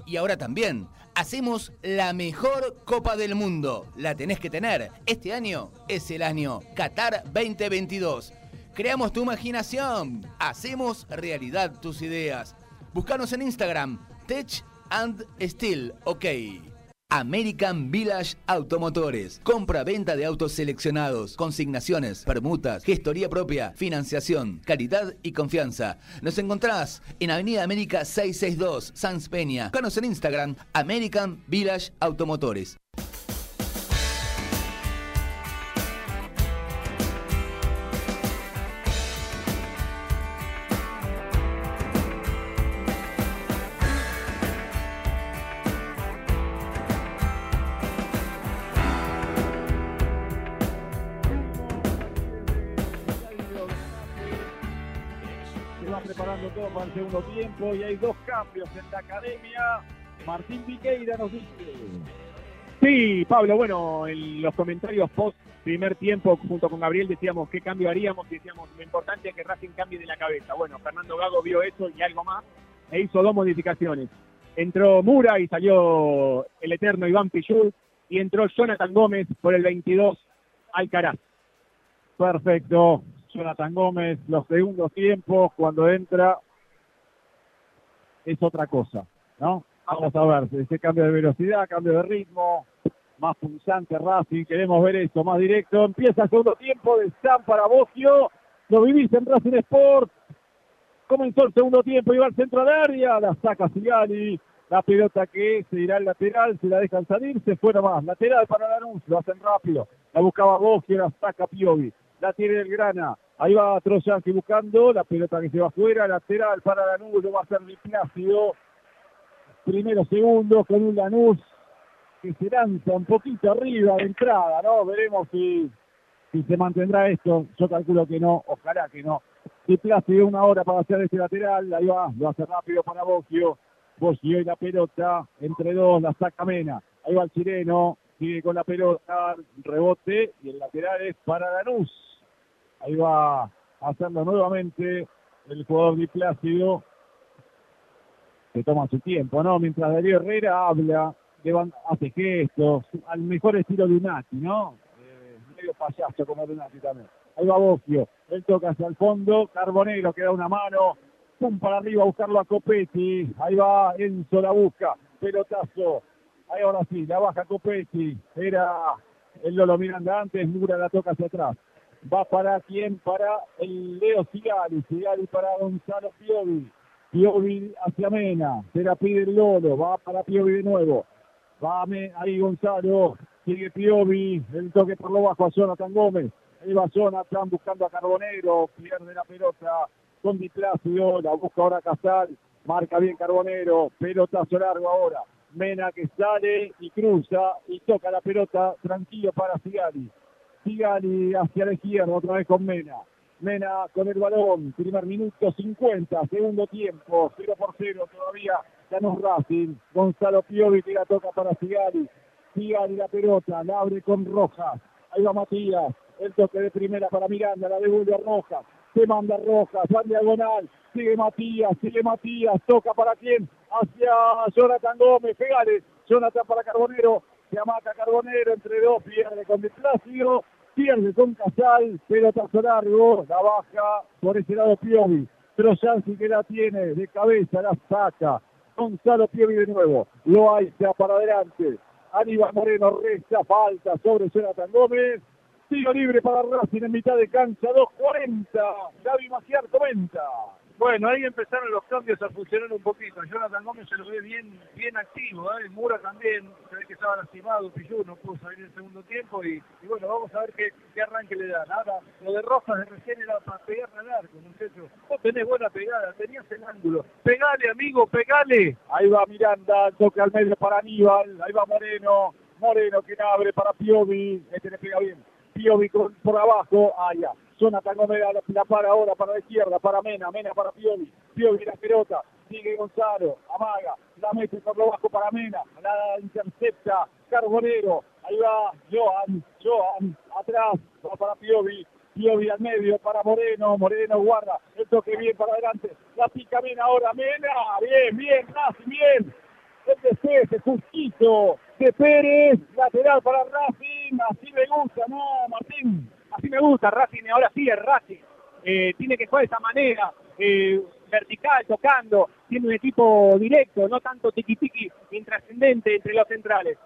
y ahora también hacemos la mejor Copa del Mundo. La tenés que tener. Este año es el año Qatar 2022. Creamos tu imaginación. Hacemos realidad tus ideas. Búscanos en Instagram, Tech and Steel, ok. American Village Automotores. Compra-venta de autos seleccionados, consignaciones, permutas, gestoría propia, financiación, calidad y confianza. Nos encontrás en Avenida América 662, Sans Peña. Búscanos en Instagram, American Village Automotores. Y hay dos cambios en la academia. Martín Viqueira nos dice. Sí, Pablo, bueno, en los comentarios post primer tiempo junto con Gabriel decíamos qué cambio haríamos y decíamos lo importante es que Racing cambie de la cabeza. Bueno, Fernando Gago vio eso y algo más e hizo dos modificaciones. Entró Mura y salió el eterno Iván Pichul y entró Jonathan Gómez por el 22 Alcaraz. Perfecto. Jonathan Gómez, los segundos tiempos, cuando entra, es otra cosa, ¿no? Vamos a ver, ese cambio de velocidad, cambio de ritmo, más pulsante Racing, queremos ver esto, más directo. Empieza el segundo tiempo de San para Bogio, lo vivís en Racing Sport. Comenzó el segundo tiempo, iba al centro del área, la saca Sigali, la pelota que se irá al lateral, se la dejan salir, se fue nomás. Lateral para Lanús, lo hacen rápido. La buscaba Bogio, la saca Piovi la tiene el Grana. Ahí va Troyanski buscando, la pelota que se va afuera, lateral para Lanús, lo va a hacer Plácido. Primero, segundo, con un Lanús que se lanza un poquito arriba de entrada, ¿no? Veremos si, si se mantendrá esto. Yo calculo que no, ojalá que no. Plácido una hora para hacer este lateral, ahí va, lo hace rápido para Bocchio. Bocchio y la pelota, entre dos, la saca Mena. Ahí va el chileno, sigue con la pelota, rebote y el lateral es para Lanús. Ahí va hacerlo nuevamente el jugador Di Plácido. Se toma su tiempo, ¿no? Mientras Darío Herrera habla, hace gestos, al mejor estilo de Unati, ¿no? Eh, medio payaso como Unati también. Ahí va Bocchio, él toca hacia el fondo, Carbonero que da una mano, pum para arriba a buscarlo a Copetti, ahí va Enzo la busca, pelotazo, ahí ahora sí, la baja Copetti, era el Lolo Miranda antes, Mura la toca hacia atrás. Va para quién? Para el Leo Sigali, Sigali para Gonzalo Piovi. Piovi hacia Mena, se la pide el Lolo, va para Piovi de nuevo. Va ahí Gonzalo, sigue Piovi, el toque por lo bajo a Jonathan Gómez. Ahí va Jonathan buscando a Carbonero, pierde la pelota con Di la busca ahora Casal, marca bien Carbonero, pelotazo largo ahora. Mena que sale y cruza y toca la pelota tranquilo para Sigali. Sigali hacia la izquierda, otra vez con Mena. Mena con el balón, primer minuto 50, segundo tiempo, 0 por 0 todavía ganó Racing. Gonzalo Piovi que la toca para Sigali. Sigali la pelota, la abre con Rojas. Ahí va Matías, el toque de primera para Miranda, la devuelve a Rojas. Se manda Rojas, va diagonal, sigue Matías, sigue Matías, toca para quién, hacia Jonathan Gómez, pegale, Jonathan para Carbonero, se amaca Carbonero entre dos, pierde con Desplácido, pierde con Casal, pelotazo largo, la baja por ese lado Piovi, Troyansi que la tiene, de cabeza la saca, Gonzalo Piovi de nuevo, lo sea para adelante, Aníbal Moreno resta, falta sobre Jonathan Gómez, tiro libre para Racing en mitad de cancha, 2.40, Gaby Maciar comenta. Bueno, ahí empezaron los cambios a funcionar un poquito. Jonathan Gómez se lo ve bien, bien activo, ¿eh? Mura también, se ve que estaba lastimado, Pillú no pudo salir en el segundo tiempo y, bueno, vamos a ver qué, qué, arranque le dan. Ahora, lo de Rojas de recién era para pegarle al arco, muchachos. Vos tenés buena pegada, tenías el ángulo. Pegale, amigo, pegale. Ahí va Miranda, toque al medio para Aníbal, ahí va Moreno, Moreno que abre para Piovi, este le pega bien. Piovi por abajo, allá. Ah, Jonathan Gómez la, para ahora para la izquierda, para Mena, Mena para Piovi, Piovi la pelota, sigue Gonzalo, amaga, la mete por lo bajo para Mena, la intercepta Carbonero, ahí va Joan, Joan, atrás, para Piovi, Piovi al medio para Moreno, Moreno guarda, el toque bien para adelante, la pica Mena ahora, Mena, bien, bien, casi bien, el despeje, justito, de Pérez, lateral para Racing, así me gusta, ¿no, Martín? Así me gusta Racing, ahora sí es Racing. Eh, tiene que jugar de esa manera, eh, vertical, tocando, tiene un equipo directo, no tanto tiki-tiki intrascendente entre los centrales.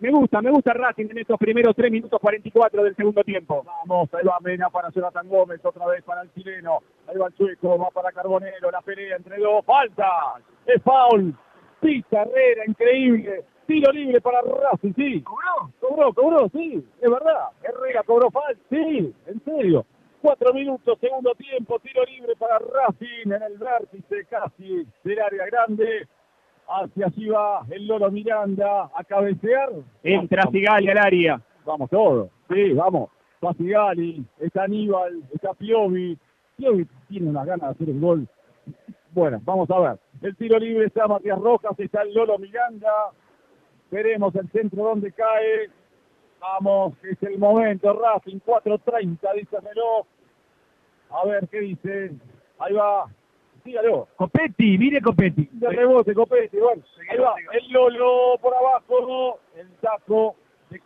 Me gusta, me gusta Racing en estos primeros 3 minutos 44 del segundo tiempo. Vamos, ahí va Mena para Jonathan Gómez, otra vez para el chileno. Ahí va el sueco, va para Carbonero, la pelea entre dos, falta, es foul, pista Herrera, increíble. Tiro libre para Racing, sí. ¿Cobró? Cobró, cobró, sí, es verdad. Herrera cobró falta, sí, en serio. Cuatro minutos, segundo tiempo, tiro libre para Racing en el vértice casi del área grande. Hacia allí va el Lolo Miranda a cabecear. Entra Sigali al área. Vamos todos, sí, vamos. Va Sigali, está Aníbal, está Piovi. Piovi tiene una gana de hacer el gol. Bueno, vamos a ver. El tiro libre está Matías Rojas, está el Lolo Miranda. Veremos el centro donde cae. Vamos, es el momento. Racing 4.30, dice el reloj. A ver qué dice. Ahí va. Dígalo. Copetti, mire Copetti. De rebote, Copetti. Bueno, ahí va. El Lolo por abajo. El taco de,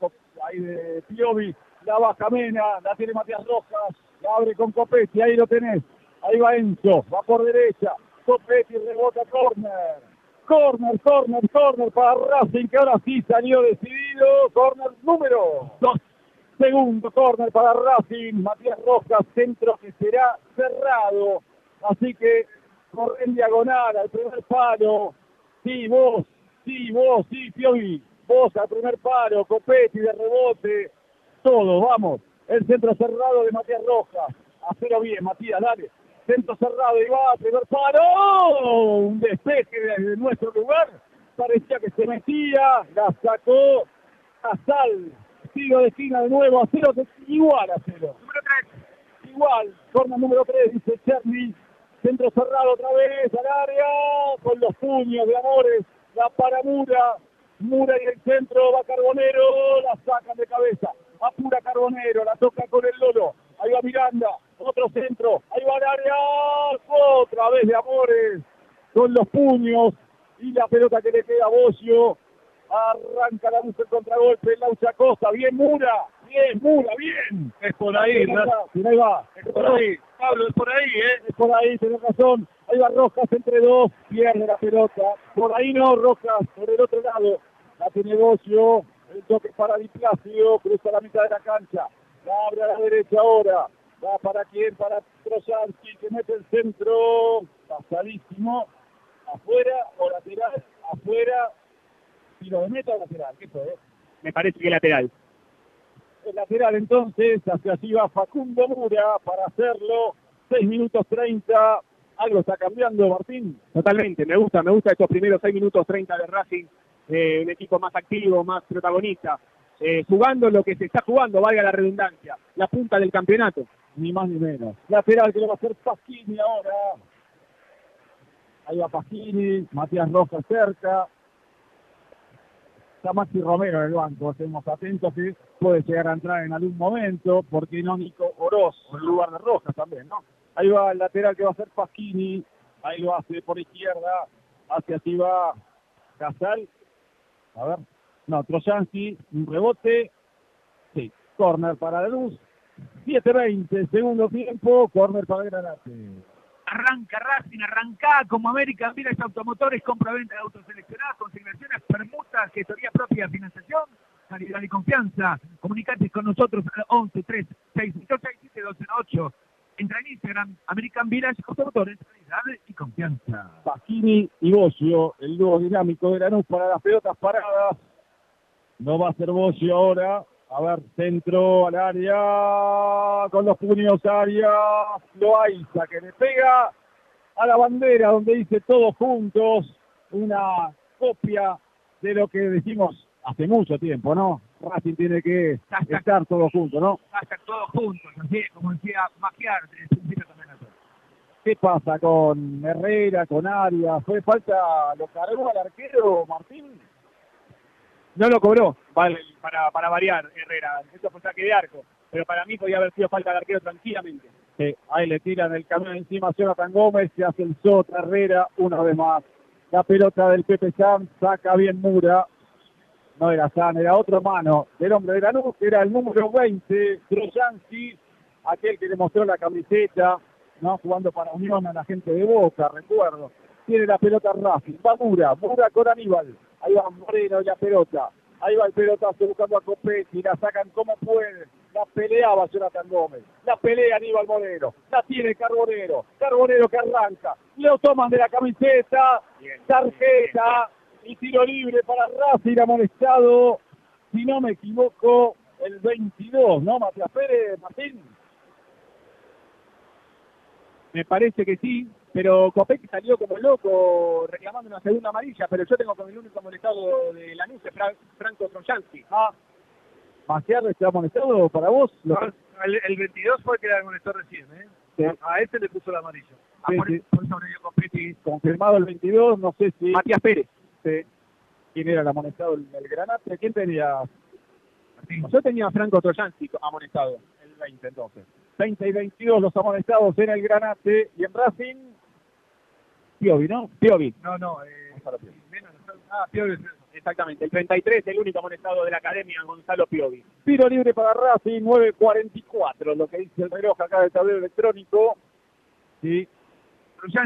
ahí de Piovi. La baja Mena. La tiene Matías Rojas. La abre con Copetti. Ahí lo tenés. Ahí va Enzo. Va por derecha. Copetti rebota corner. Corner, corner, corner para Racing, que ahora sí salió decidido. Corner número 2. Segundo corner para Racing. Matías Rojas, centro que será cerrado. Así que corre en diagonal al primer palo. Sí, vos, sí, vos, sí, Piovi. Vos al primer palo, Copetti de rebote. Todo, vamos. El centro cerrado de Matías Rojas. Hacelo bien, Matías, dale centro cerrado y va, primer paro, un despeje de, nuestro lugar, parecía que se metía, la sacó Casal, tiro de esquina de nuevo a cero, igual a cero. Número 3. Igual, forma número 3, dice Cherny. Centro cerrado otra vez al área, con los puños de Amores, la para Mura, Mura y el centro, va Carbonero, la sacan de cabeza, apura Carbonero, la toca con el Lolo, ahí va Miranda, otro centro, ahí va área, otra vez de Amores, con los puños, y la pelota que le queda a Bocio, arranca la luz el contragolpe, Laucha Costa, bien Mura, bien Mura, bien. Es por ahí, Ahí ahí va, Es por ahí. Pablo, es por ahí, ¿eh? es por ahí, tenés razón. Ahí va Rojas entre dos, pierde la pelota. Por ahí no, Rojas, por el otro lado. La tiene Bocio, el toque para Di Plácido, cruza la mitad de la cancha. La abre a la derecha ahora. Va para quién, para Trojansky, que mete el centro. Pasadísimo. Afuera o lateral, afuera. Tiro de meta o lateral, ¿qué fue? Me parece que lateral. El lateral entonces, hacia allí va Facundo Mura para hacerlo. 6 minutos 30. Algo está cambiando, Martín. Totalmente, me gusta, me gusta estos primeros 6 minutos 30 de Racing, eh, un equipo más activo, más protagonista, eh, jugando lo que se está jugando, valga la redundancia, la punta del campeonato. Ni más ni menos. Lateral que lo va a hacer Pasquini ahora. Ahí va Pasquini, Matías Rojas cerca. Está Maxi Romero en el banco, estemos atentos que puede llegar a entrar en algún momento, porque no Nico Oroz, en lugar de Rojas también, ¿no? Ahí va el lateral que va a ser Pasquini, ahí lo hace por izquierda, hacia así va Casal. A ver, no, Trojansky, un rebote, sí, corner para la luz. 7-20, segundo tiempo, corner para Granate. Arranca Racing, arranca como América, Miras Automotores, compra-venta de autos seleccionados, consignaciones, permutas, gestoría propia, financiación, calidad y confianza. Comunicate con nosotros al 11 3 6 7 8. Entra en Instagram, American Village Automotores, calidad y confianza. Pasquini y Bocio, el dúo dinámico de Lanús para las pelotas paradas. No va a ser Bocio ahora. A ver, centro al área, con los puños área, Loaiza que le pega a la bandera donde dice todos juntos, una copia de lo que decimos hace mucho tiempo, ¿no? Racing tiene que estar todos juntos, ¿no? Hasta todos juntos, así como decía Maquiar. ¿Qué pasa con Herrera, con Arias? ¿Fue falta, lo cargó al arquero Martín? No lo cobró, vale, para, para variar Herrera, eso fue saque de arco, pero para mí podía haber sido falta de arquero tranquilamente. Sí, ahí le tiran el camión encima a Jonathan Gómez, se hace el Sota Herrera una vez más. La pelota del Pepe Sam saca bien Mura. No era San, era otro mano del hombre de Lanús, que era el número 20, Trojansky, aquel que le mostró la camiseta, ¿no? Jugando para Unión a la gente de Boca, recuerdo. Tiene la pelota Racing, va Mura, Mura con Aníbal. Ahí va Moreno y la pelota. Ahí va el pelotazo buscando a Copetti, la sacan como pueden. La peleaba Jonathan Gómez. La pelea Aníbal Moreno. La tiene Carbonero. Carbonero que arranca. Lo toman de la camiseta. Tarjeta. Y tiro libre para Racing amonestado. Si no me equivoco, el 22, ¿no? Matías Pérez, Martín. Me parece que sí, pero Copetti salió como loco reclamando una segunda amarilla, pero yo tengo como el único amonestado de Lanús, es Fra- Franco Trojansky. Ah, Maciar está amonestado para vos. No, el, el 22 fue el que la molestó recién, ¿eh? Sí. A este le puso la amarilla. Ah, Sí, por, sí. por eso Copetti. confirmado el 22, no sé si Matías Pérez. este, quién era el amonestado el, el Granate, quién tenía Yo tenía a Franco Trojansky amonestado. el 20 entonces. 20 y 22 los amonestados en el Granate y en Racing, Piovi, ¿no? Piovi. No, no. Eh, Gonzalo Piovi. ah, Piovi. Exactamente, el 33, el único amonestado de la academia, Gonzalo Piovi. Tiro libre para Racing, 9.44, lo que dice el reloj acá del tablero electrónico. Sí,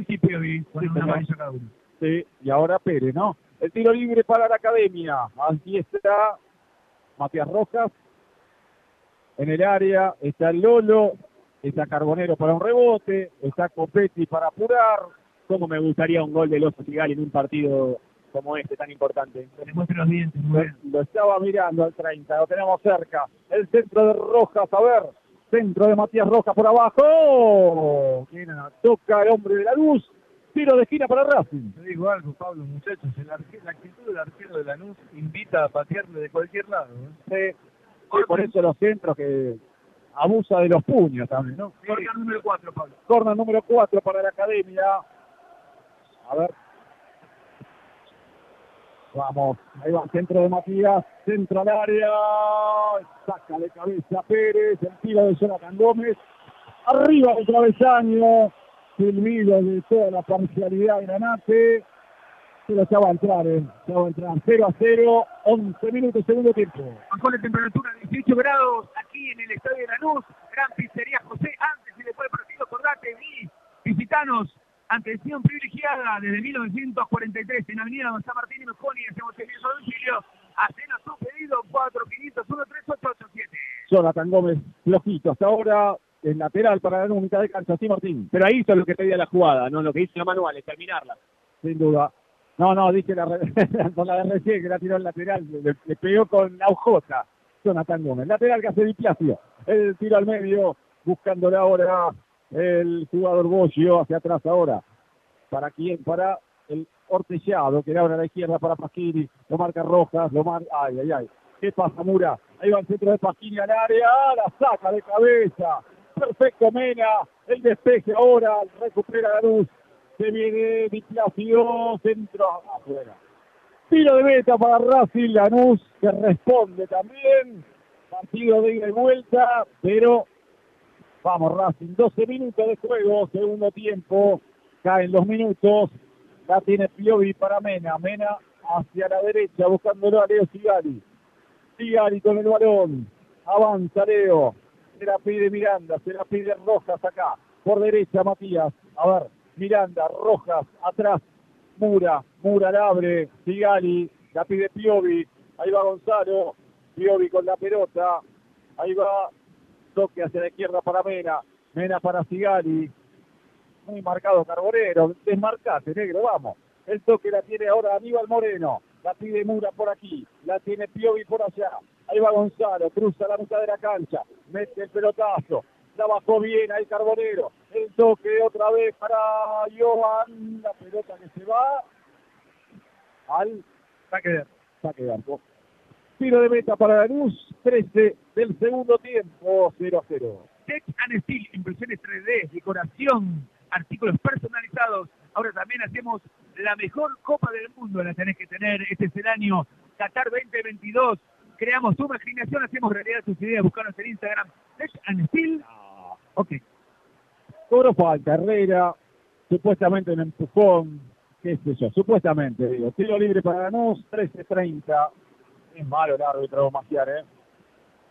y Piovi, con Sí, una amarilla cada uno. sí, y ahora Pérez, ¿no? El tiro libre para la academia. Aquí está Matías Rojas. En el área está el Lolo, está Carbonero para un rebote, está Copetti para apurar. Cómo me gustaría un gol de Oso Sigali en un partido como este tan importante. Le muestre los dientes, Lo, estaba mirando al 30, lo tenemos cerca. El centro de Rojas, a ver. Centro de Matías Rojas por abajo. Toca el hombre de la luz. Tiro de esquina para Racing. Te digo algo, Pablo, muchachos, el la actitud del arquero de Lanús invita a patearle de cualquier lado. ¿eh? Sí, sí, por eso los centros que abusa de los puños también, ¿no? Corner número 4, Pablo. Corner número 4 para la academia. A ver. Vamos, ahí va el centro de Matías, centro al área, saca de cabeza Pérez, el tiro de Jonathan Gómez, arriba del travesaño, silbido de toda la parcialidad de Granate, pero ya va a entrar, eh, ya va a entrar, 0 a 0, 11 minutos, segundo tiempo. Bajó la temperatura a 18 grados aquí en el estadio de Lanús. Gran pizzería José. Antes y después del partido, acordate, y visitanos. Atención privilegiada desde 1943 en Avenida Don San Martín y Mejoni. Hacemos servicio a domicilio. Hacenos tu pedido 45013887. Jonathan Gómez, flojito, hasta ahora es lateral para la mitad de cancha, sí Martín. Pero ahí hizo lo que pedía la jugada, no lo que hizo la manual, es terminarla. sin duda. No, no, dije la, con la de recién que la tiró al lateral, le, pegó con la ojota. Jonathan Gómez, lateral que hace Di Placio. El tiro al medio, buscándole ahora el jugador Boggio hacia atrás ahora. ¿Para quién? Para el Ortellado, que le abre a la izquierda para Pasquini. Lo marca Rojas, lo marca. Ay, ay, ay. ¿Qué pasa, Mura? Ahí va el centro de Pasquini al área, la saca de cabeza. Perfecto Mena, el despeje ahora, recupera la luz. Se viene Di Placio, centro afuera. Tiro de meta para Racing Lanús, que responde también. Partido de ida y vuelta, pero vamos Racing, 12 minutos de juego, segundo tiempo, caen los minutos. La tiene Piovi para Mena, Mena hacia la derecha, buscándolo a Leo Sigali. Sigali con el balón, avanza Leo, se la pide Miranda, se la pide Rojas acá, por derecha Matías, a ver, Miranda, Rojas, atrás, Mura, Mura la abre, Sigali, la pide Piovi, ahí va Gonzalo, Piovi con la pelota, ahí va, toque hacia la izquierda para Mena, Mena para Sigali, muy marcado Carbonero, desmarcate negro, vamos, el toque la tiene ahora Aníbal Moreno, la pide Mura por aquí, la tiene Piovi por allá, ahí va Gonzalo, cruza la mitad de la cancha, mete el pelotazo, la bajó bien ahí Carbonero, el toque otra vez para Johan, la pelota que se va al Saque de saque de arco. Tiro de meta para la luz, 13 del segundo tiempo, 0 a 0. Tech and Steel, impresiones 3D, decoración, artículos personalizados. Ahora también hacemos la mejor Copa del Mundo, la tenés que tener. Este es el año Qatar 2022. Creamos tu imaginación, hacemos realidad tus ideas. Buscanos en Instagram. Tech and Steel. Ok. Cobró falta, Herrera, supuestamente un empujón, qué sé yo, supuestamente, digo. Tiro libre para Lanús, 13-30. Es malo el árbitro Maciar, ¿eh?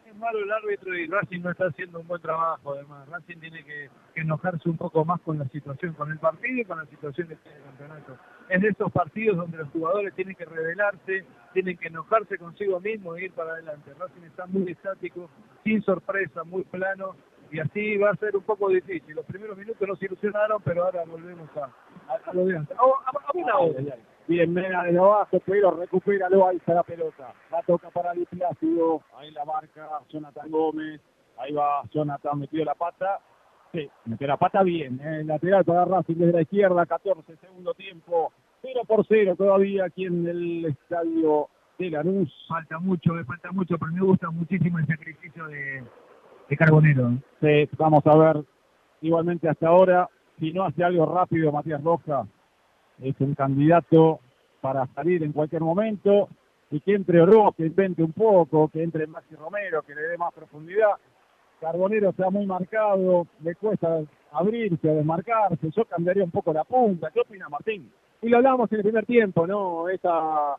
Es malo el árbitro y Racing no está haciendo un buen trabajo. Además, Racing tiene que, enojarse un poco más con la situación, con el partido y con la situación tiene el campeonato. Es de esos partidos donde los jugadores tienen que rebelarse, tienen que enojarse consigo mismos e ir para adelante. Racing está muy estático, sin sorpresa, muy plano y así va a ser un poco difícil. Los primeros minutos nos ilusionaron, pero ahora volvemos a, a, a lo de antes. A, a- a buena hora. Bien, Mena desde abajo, pero recupéralo, ahí está la pelota. La toca para Di Plácido, ahí la marca Jonathan Gómez. Ahí va Jonathan, metió la pata. Sí, metió la pata bien. ¿eh? Lateral para Racing desde la izquierda, 14 segundo tiempo. 0 por 0 todavía aquí en el estadio de Lanús. Falta mucho, me falta mucho, pero me gusta muchísimo el sacrificio de, de Carbonero. ¿eh? Sí, vamos a ver igualmente hasta ahora. Si no hace algo rápido Matías Roja, es un candidato para salir en cualquier momento y que entre Oroz, que invente un poco, que entre Maxi Romero, que le dé más profundidad. Carbonero está muy marcado, le cuesta abrirse, desmarcarse. Yo cambiaría un poco la punta. ¿Qué opina Martín? Y lo hablábamos en el primer tiempo, ¿no? Esa,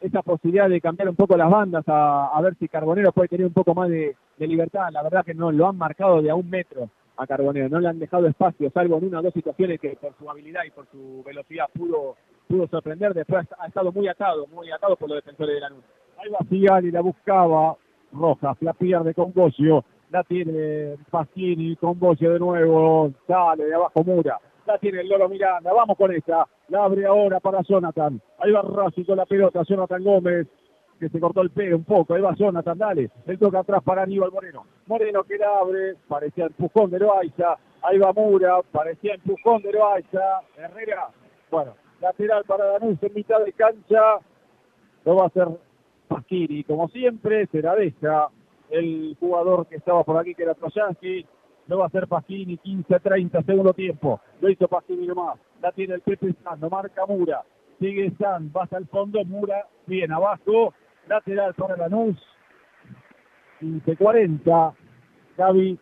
esa posibilidad de cambiar un poco las bandas a, a ver si Carbonero puede tener un poco más de, de libertad. La verdad que no, lo han marcado de a un metro a Carbonero, no le han dejado espacio, salvo en una o dos situaciones que por su habilidad y por su velocidad pudo, pudo sorprender. Después ha estado muy atado, muy atado por los defensores de la luz. Ahí va Sigali, la buscaba. Rojas, la pierde con Bocio. La tiene Pasquini con Bocio de nuevo. Sale de abajo Mura. La tiene el Lolo Miranda. Vamos con esta. La abre ahora para Jonathan. Ahí va Racing con la pelota. Jonathan Gómez. Que se cortó el pelo un poco. Ahí va Jonathan. Dale. El toca atrás para Aníbal Moreno. Moreno que la abre. Parecía empujón de Loaiza. Ahí va Mura. Parecía empujón de Loaiza. Herrera. Bueno, lateral para Danús en mitad de cancha. Lo va a hacer Pasquini. Como siempre, se la deja el jugador que estaba por aquí, que era Trojansky. Lo va a hacer Pasquini, 15-30, segundo tiempo. Lo hizo Pasquini nomás. La tiene el Pepe San, lo marca Mura. Sigue San, va hasta el fondo, Mura, bien abajo. Lateral para Lanús. 15-40. Gaby.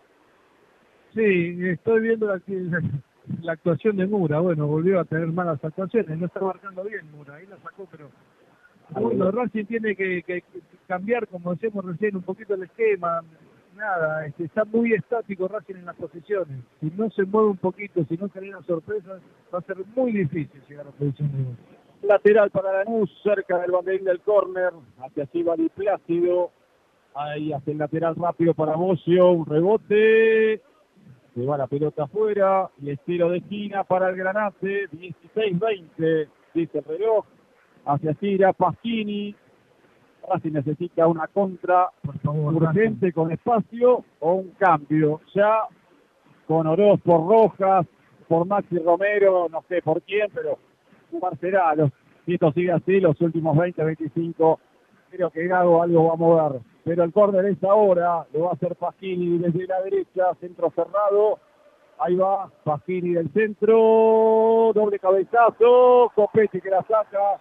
Sí, estoy viendo la, la actuación de Mura. Bueno, volvió a tener malas actuaciones. No está marcando bien Mura. Ahí la sacó, pero bueno, Racing tiene que, que, cambiar, como decíamos recién, un poquito el esquema. Nada, este, está muy estático Racing en las posiciones. Si no se mueve un poquito, si no generan sorpresas, va a ser muy difícil llegar a de Lateral para Lanús, cerca del banderín del córner, hacia Di Plácido. Ahí hace el lateral rápido para Bocio, un rebote. Se va la pelota afuera y estilo de esquina para el Granate, 16-20, dice el reloj hacia Tira, Pasquini. si necesita una contra urgente con espacio o un cambio. Ya con Oroz por Rojas, por Maxi Romero, no sé por quién, pero será. Si esto sigue así, los últimos 20, 25, creo que Gago algo va a mover. Pero el córner es ahora, lo va a hacer Pasquini desde la derecha, centro cerrado. Ahí va Pasquini del centro, doble cabezazo, Copetti que la saca,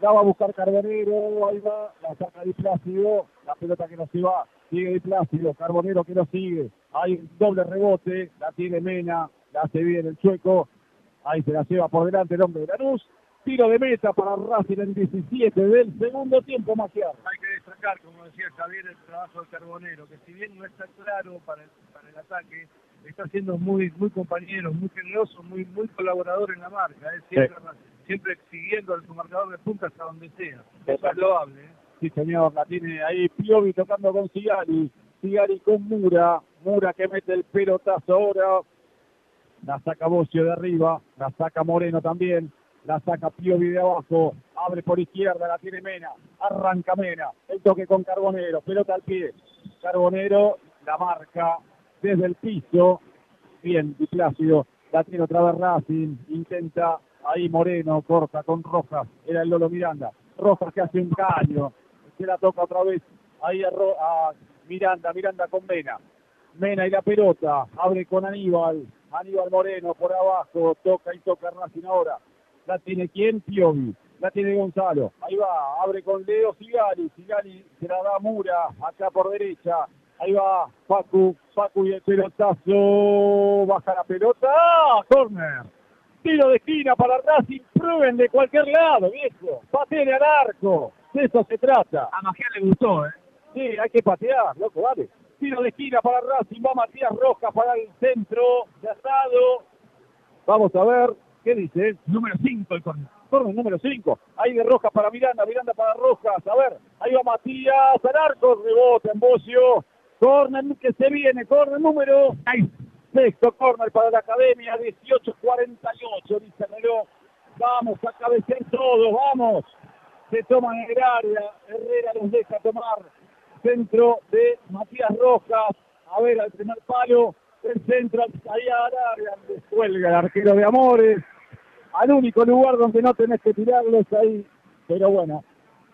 la va a buscar Carbonero, ahí va, la saca Di Plácido, la pelota que no se va, sigue Di Plácido, Carbonero que no sigue, hay doble rebote, la tiene Mena, la hace bien el chueco, ahí se la lleva por delante el hombre de la luz, tiro de meta para Racing en 17 del segundo tiempo, Maciar. Hay que destacar, como decía Javier, el trabajo de Carbonero, que si bien no está claro para el, para el ataque, está siendo muy muy compañero, muy generoso, muy muy colaborador en la marca. ¿eh? Siempre, siempre siguiendo a su marcador de punta hasta donde sea. Eso es loable. ¿eh? Sí, señor, la tiene ahí Piovi tocando con Sigali. Sigali con Mura. Mura que mete el pelotazo ahora. La saca Bocio de arriba. La saca Moreno también. La saca Piovi de abajo. Abre por izquierda. La tiene Mena. Arranca Mena. El toque con Carbonero. Pelota al pie. Carbonero la marca desde el piso. Bien, Plácido. La tiene otra vez Racing. Intenta Ahí Moreno corta con Rojas. Era el Lolo Miranda. Rojas que hace un caño. Se la toca otra vez. Ahí a, Miranda. Miranda con Mena. Mena y la pelota. Abre con Aníbal. Aníbal Moreno por abajo. Toca y toca Racing ahora. La tiene quién? Piovi. La tiene Gonzalo. Ahí va. Abre con Leo Sigali. Sigali se la da Mura. Acá por derecha. Ahí va Facu. Facu y el pelotazo. Baja la pelota. ¡Ah! Corner. Tiro de esquina para Racing, prueben de cualquier lado, viejo. Pateen al arco. De eso se trata. A Magia le gustó, ¿eh? Sí, hay que patear, loco, vale. Tiro de esquina para Racing, va Matías Rojas para el centro, de asado. Vamos a ver, ¿qué dice? Número 5 el corner. Corner número 5. Ahí de Rojas para Miranda, Miranda para Rojas. A ver, ahí va Matías, al arco, rebote en Bocio. Corner que se viene, corner número. Sexto corner para la academia, 18-48, dice reloj. Vamos a cabecear todos, vamos. Se toman el área, Herrera los deja tomar. Centro de Matías Rojas. A ver, al primer palo, el centro ahí al área, cuelga el arquero de Amores. Al único lugar donde no tenés que tirarlo es ahí. Pero bueno,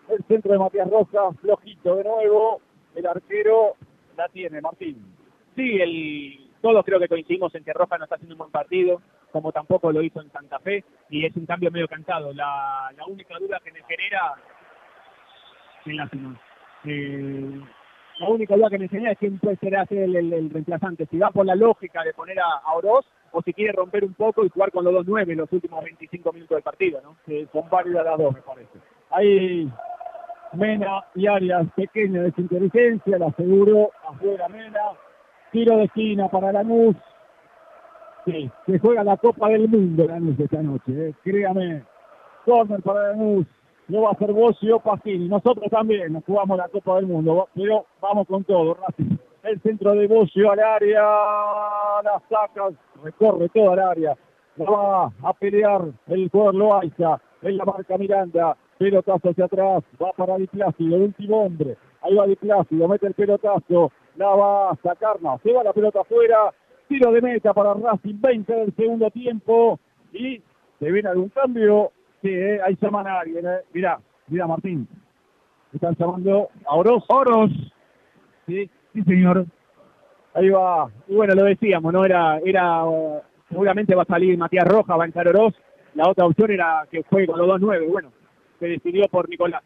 el centro de Matías Rojas, flojito de nuevo. El arquero la tiene, Martín. Sí, el todos creo que coincidimos en que Roja no está haciendo un buen partido, como tampoco lo hizo en Santa Fe, y es un cambio medio cantado. La, única duda que me genera, eh, la única duda que me genera es quién puede ser el, reemplazante, si va por la lógica de poner a, Oroz o si quiere romper un poco y jugar con los dos nueve los últimos 25 minutos del partido, ¿no? son válidas las dos, me parece. Ahí Mena y Arias, pequeña desinteligencia, la aseguró afuera Mena, Tiro de esquina para Lanús. Sí, se juega la Copa del Mundo Lanús esta noche, eh. créame. Corner para Lanús. Lo va a hacer Bocio Pacini. Nosotros también nos jugamos la Copa del Mundo, pero vamos con todo, Racing. El centro de Bocio al área, la saca, recorre toda el área. La va a pelear el jugador Loaiza. En la marca Miranda. Pelotazo hacia atrás. Va para Di Plácido, el último hombre. Ahí va Di Plácido, mete el pelotazo la va a sacar, no, se va la pelota afuera, tiro de meta para Racing, 20 del segundo tiempo y ¿Se viene algún cambio? Sí, eh, ahí llaman a alguien. Eh. Mirá, mirá Martín. Están llamando a Oroz. Oros. Sí, Sí, señor. ahí va. Y bueno, lo decíamos, ¿no? Era, era seguramente va a salir Matías Roja, va a entrar Oroz. La otra opción era que juegue con los dos nueve. Bueno, se decidió por Nicolás.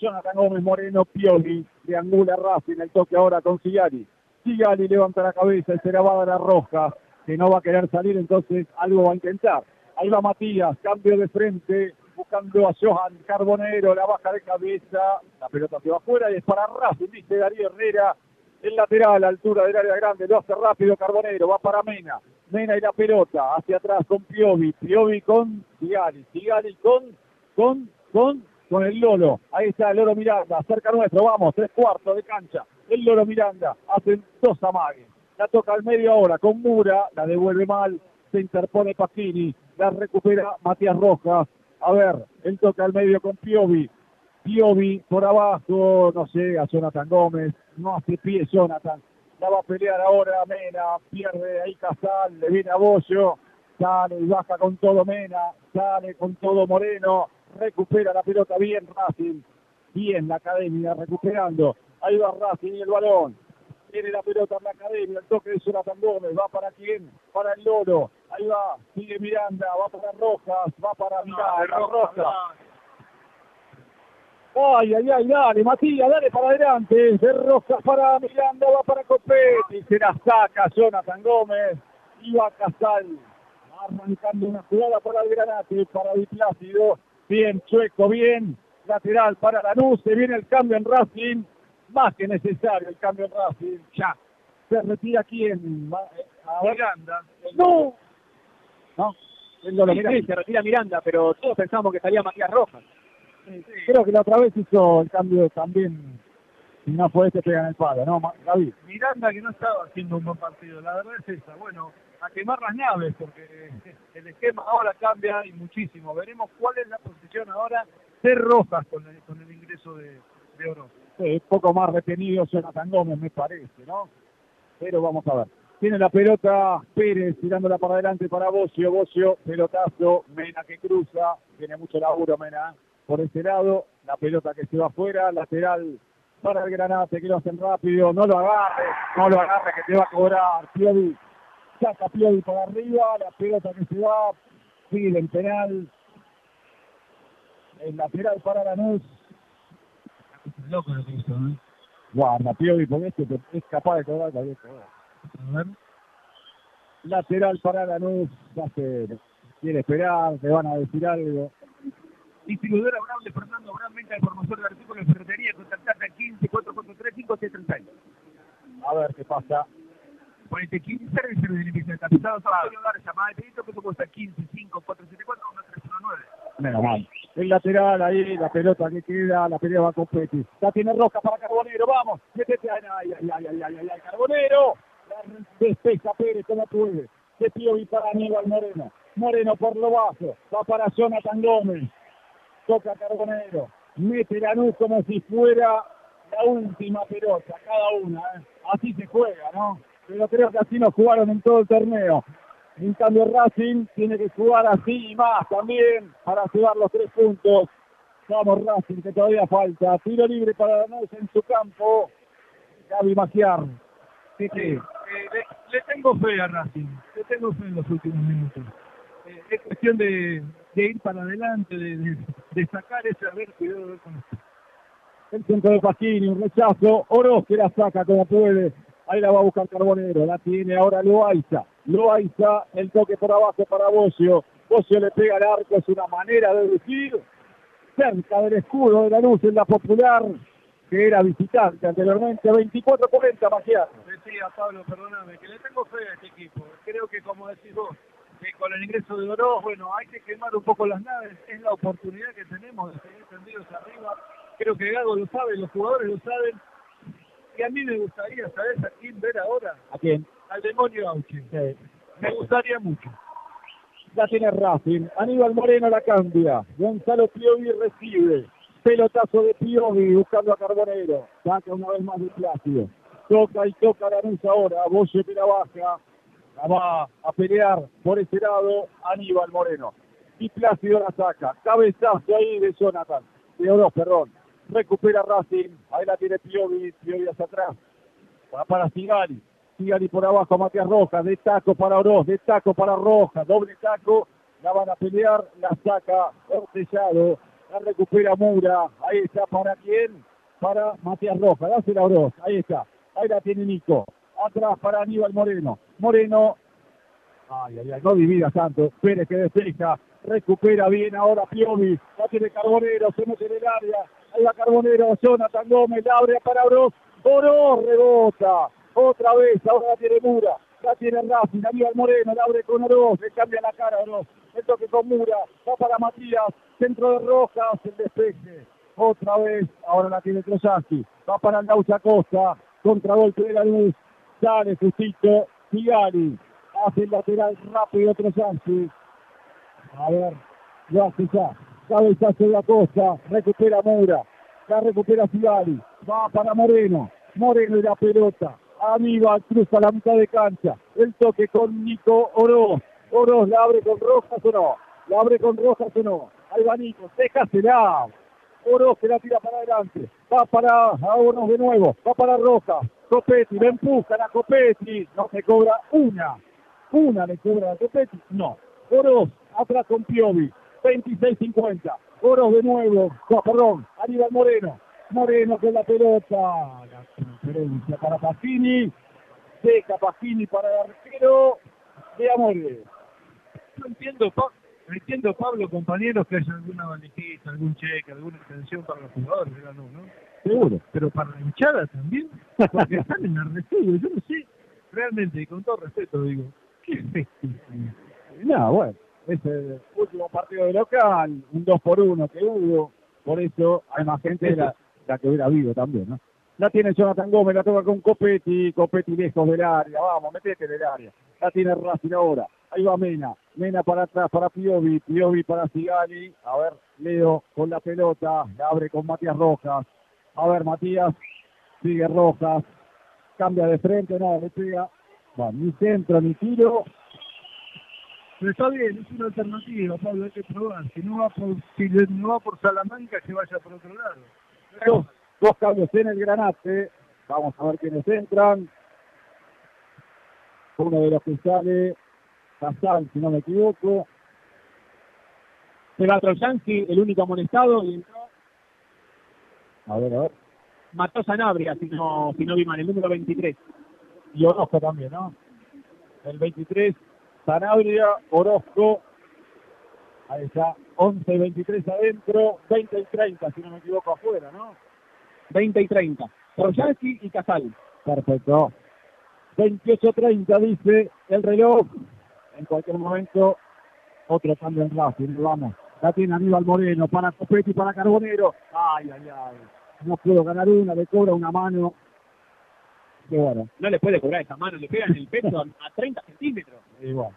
Jonathan Gómez Moreno, Pioli, triangula Racing, el toque ahora con Sigali. Sigali levanta la cabeza y se la va a dar a Rojas, que no va a querer salir, entonces algo va a intentar. Ahí va Matías, cambio de frente, buscando a Johan Carbonero, la baja de cabeza, la pelota se va afuera y es para Racing, dice Darío Herrera, el lateral altura del área grande, lo hace rápido Carbonero, va para Mena, Mena y la pelota, hacia atrás con Piovi, Piovi con Sigali, Sigali con, con, con, con el Lolo, ahí está el Lolo Miranda, cerca nuestro, vamos, tres cuartos de cancha, el Lolo Miranda, hacen dos amagues, la toca al medio ahora con Mura, la devuelve mal, se interpone Pacini, la recupera Matías Rojas, a ver, él toca al medio con Piovi, Piovi por abajo, no sé, a Jonathan Gómez, no hace pie Jonathan, la va a pelear ahora Mena, pierde ahí Casal, le viene a Bollo, sale y baja con todo Mena, sale con todo Moreno, recupera la pelota bien Racing, bien la academia recuperando, ahí va Racing y el balón, tiene la pelota en la academia, el toque de Jonathan Gómez, va para quién, para el Loro, ahí va, sigue Miranda, va para Rojas, va para Miranda, Rojas. Ay, ay, ay, dale, Matías, dale para adelante. De Rojas para Miranda, va para Copetti. Se la saca Jonathan Gómez. Iba Casal. Arrancando una jugada para el Granate, para Di Plácido. Bien, Chueco, bien. Lateral para Lanús. Se viene el cambio en Racing. Más que necesario el cambio en Racing. Ya. Se retira quién. Eh, a. Miranda. No. No. Lo Sí, sí, se retira Miranda, pero todos pensamos que salía Matías Rojas. Creo que la otra vez hizo el cambio también. Si no fue este, pega en el palo, ¿no, Gaby? Miranda que no estaba haciendo un buen partido, la verdad es esa. Bueno, a quemar las naves porque el esquema ahora cambia y muchísimo. Veremos cuál es la posición ahora de Rojas con el, con el ingreso de, de Oroz. Un poco más retenido Jonathan Gómez, me parece, ¿no? Pero vamos a ver. Tiene la pelota Pérez tirándola para adelante para Bocio. Bocio, pelotazo. Mena que cruza. Tiene mucho laburo Mena. Por ese lado, la pelota que se va afuera. Lateral para el Granate que lo hacen rápido. No lo agarre. No lo agarre que te va a cobrar. Piovi. Saca Piovi para arriba. La pelota que se va. Sigue en penal. El lateral para Lanús. Loco lo que hizo, ¿eh? Guarda, Piovi, porque este te- es capaz de cobrar cualquier cosa. A ver. Lateral para Lanús, ya se quiere esperar, te van a decir algo. Distribuidora Brown de Fernando Brown, venta de formación de artículos de ferretería, contactate al 15 443 5636. A ver qué pasa. 15 servicio de limpieza de Antonio de pedido que eso cuesta 15 5 474 1319. Menos mal el lateral ahí, la pelota que queda, la pelea va con Petty. La tiene Roca para Carbonero, vamos, métete, ay, ay, ay, ay, ay, ay, ay, Carbonero. Despeja Pérez como puede. De Piovi para Aníbal Moreno. Moreno por lo bajo, va para Jonathan Gómez. Toca Carbonero, mete la luz como si fuera la última pelota, cada una. ¿eh? Así se juega, ¿no? Pero creo que así nos jugaron en todo el torneo. En cambio Racing tiene que jugar así y más también para llevar los tres puntos. Vamos Racing, que todavía falta. Tiro libre para Lanús en su campo. Gaby Maciar. Sí, sí. Eh, le, le tengo fe a Racing, le tengo fe en los últimos minutos. Eh, es cuestión de, de ir para adelante, de, de, de sacar ese, a ver, cuidado con esto. El centro de Pasquini, un rechazo. Oroz que la saca como puede. Ahí la va a buscar Carbonero. La tiene ahora Loaiza. Loaiza, el toque por abajo para Bocio. Bocio le pega al arco. Es una manera de decir. Cerca del escudo de la luz en la popular. Que era visitante anteriormente. 24-40, Maciar. Decía Pablo, perdóname, que le tengo fe a este equipo. Creo que, como decís vos, que con el ingreso de Oroz, bueno, hay que quemar un poco las naves. Es la oportunidad que tenemos de seguir tendidos arriba. Creo que Gago lo sabe, los jugadores lo saben. Y a mí me gustaría, ¿sabes a quién ver ahora? ¿A quién? Al demonio Auche. Me gustaría mucho. La tiene Racing. Aníbal Moreno la cambia. Gonzalo Piovi recibe. Pelotazo de Piovi buscando a Carbonero. Saca una vez más de Plácido. Toca y toca Lanús ahora. Boye que la baja. La va a pelear por ese lado Aníbal Moreno. y Plácido la saca. Cabezazo ahí de Jonathan, de Oroz, perdón. Recupera Racing, ahí la tiene Piovi, Piovi hacia atrás. Va para Sigali, Sigali por abajo, Matías Rojas, de taco para Oroz, de taco para Rojas, doble taco, la van a pelear, la saca Ortellado, la recupera Mura, ahí está, ¿para quién? Para Matías Rojas, dásela a Oroz, ahí está, ahí la tiene Nico, atrás para Aníbal Moreno, Moreno, ay, ay, ay, no divida tanto, Pérez que despeja, recupera bien ahora Piovi, la tiene Carbonero, se mete en el área, ahí va Carbonero, Jonathan Gómez, la abre para Oroz, Oroz rebota, otra vez, ahora la tiene Mura, la tiene Racing, Aníbal Moreno, la abre con Oroz, le cambia la cara a Oroz, el toque con Mura, va para Matías, centro de Rojas, el despeje, otra vez, ahora la tiene Trojaski, va para Gaucha Costa, contragolpe de la luz, sale Justito, Sigali, hace el lateral rápido Trojaski, a ver, lo hace ya, cabezazo de la Costa, recupera Mura, la recupera Sigali, va para Moreno, Moreno y la pelota, Aníbal cruza la mitad de cancha, el toque con Nico Oroz, Oroz la abre con Rojas o no, la abre con Rojas o no, ahí va Nico, déjasela, Oroz que la tira para adelante, va para Oroz de nuevo, va para Rojas, Copetti, le empujan a Copetti, no se cobra una, una le cobra a Copetti, no, Oroz atrás con Piovi, 26-50, Oroz de nuevo, no, perdón, Aníbal Moreno, Moreno con la pelota, la transferencia para Pacini, seca Pacini para el arquero de Amores. No entiendo, Pa- no entiendo, Pablo, compañeros, que haya alguna valijita, algún cheque, alguna extensión para los jugadores de Lanús, ¿no? Seguro. Pero para la hinchada también, porque están en el recibo. Yo no sé, realmente, y con todo respeto digo, ¿qué es esto? No, bueno, es el último partido de local, un 2 por 1 que hubo, por eso hay más gente de la, que hubiera habido también, ¿no? La tiene Jonathan Gómez, la toca con Copetti, Copetti lejos del área, vamos, metete del área. La tiene Racing ahora, ahí va Mena, Mena para atrás para Piovi, Piovi para Sigali, a ver, Leo con la pelota, la abre con Matías Rojas, a ver Matías, sigue Rojas, cambia de frente, no, le pega, bueno, ni centro ni tiro, Pero está bien, es una alternativa, Pablo, hay que probar. Si no va por, si no va por Salamanca, que vaya por otro lado. Dos, cambios en el granate. Vamos a ver quiénes entran. Uno de los que sale, Casal, si no me equivoco. Se va Trojansky, el único amonestado, y entró A ver, a ver. mató Sanabria, si no, si no vi mal, el número 23. Y Orozco también, ¿no? El 23, Sanabria, Orozco. Ahí está, 11 y 23 adentro, 20 y 30, si no me equivoco, afuera, ¿no? 20 y 30. Trojansky y Casal. Perfecto. 28-30 dice el reloj. En cualquier momento, otro cambio en Racing. Vamos. La tiene Aníbal Moreno para Copetti, para Carbonero. Ay, ay, ay. No puedo ganar una, le cobra una mano. Qué bueno. No le puede cobrar esa mano, le pega en el pecho a 30 centímetros. Igual.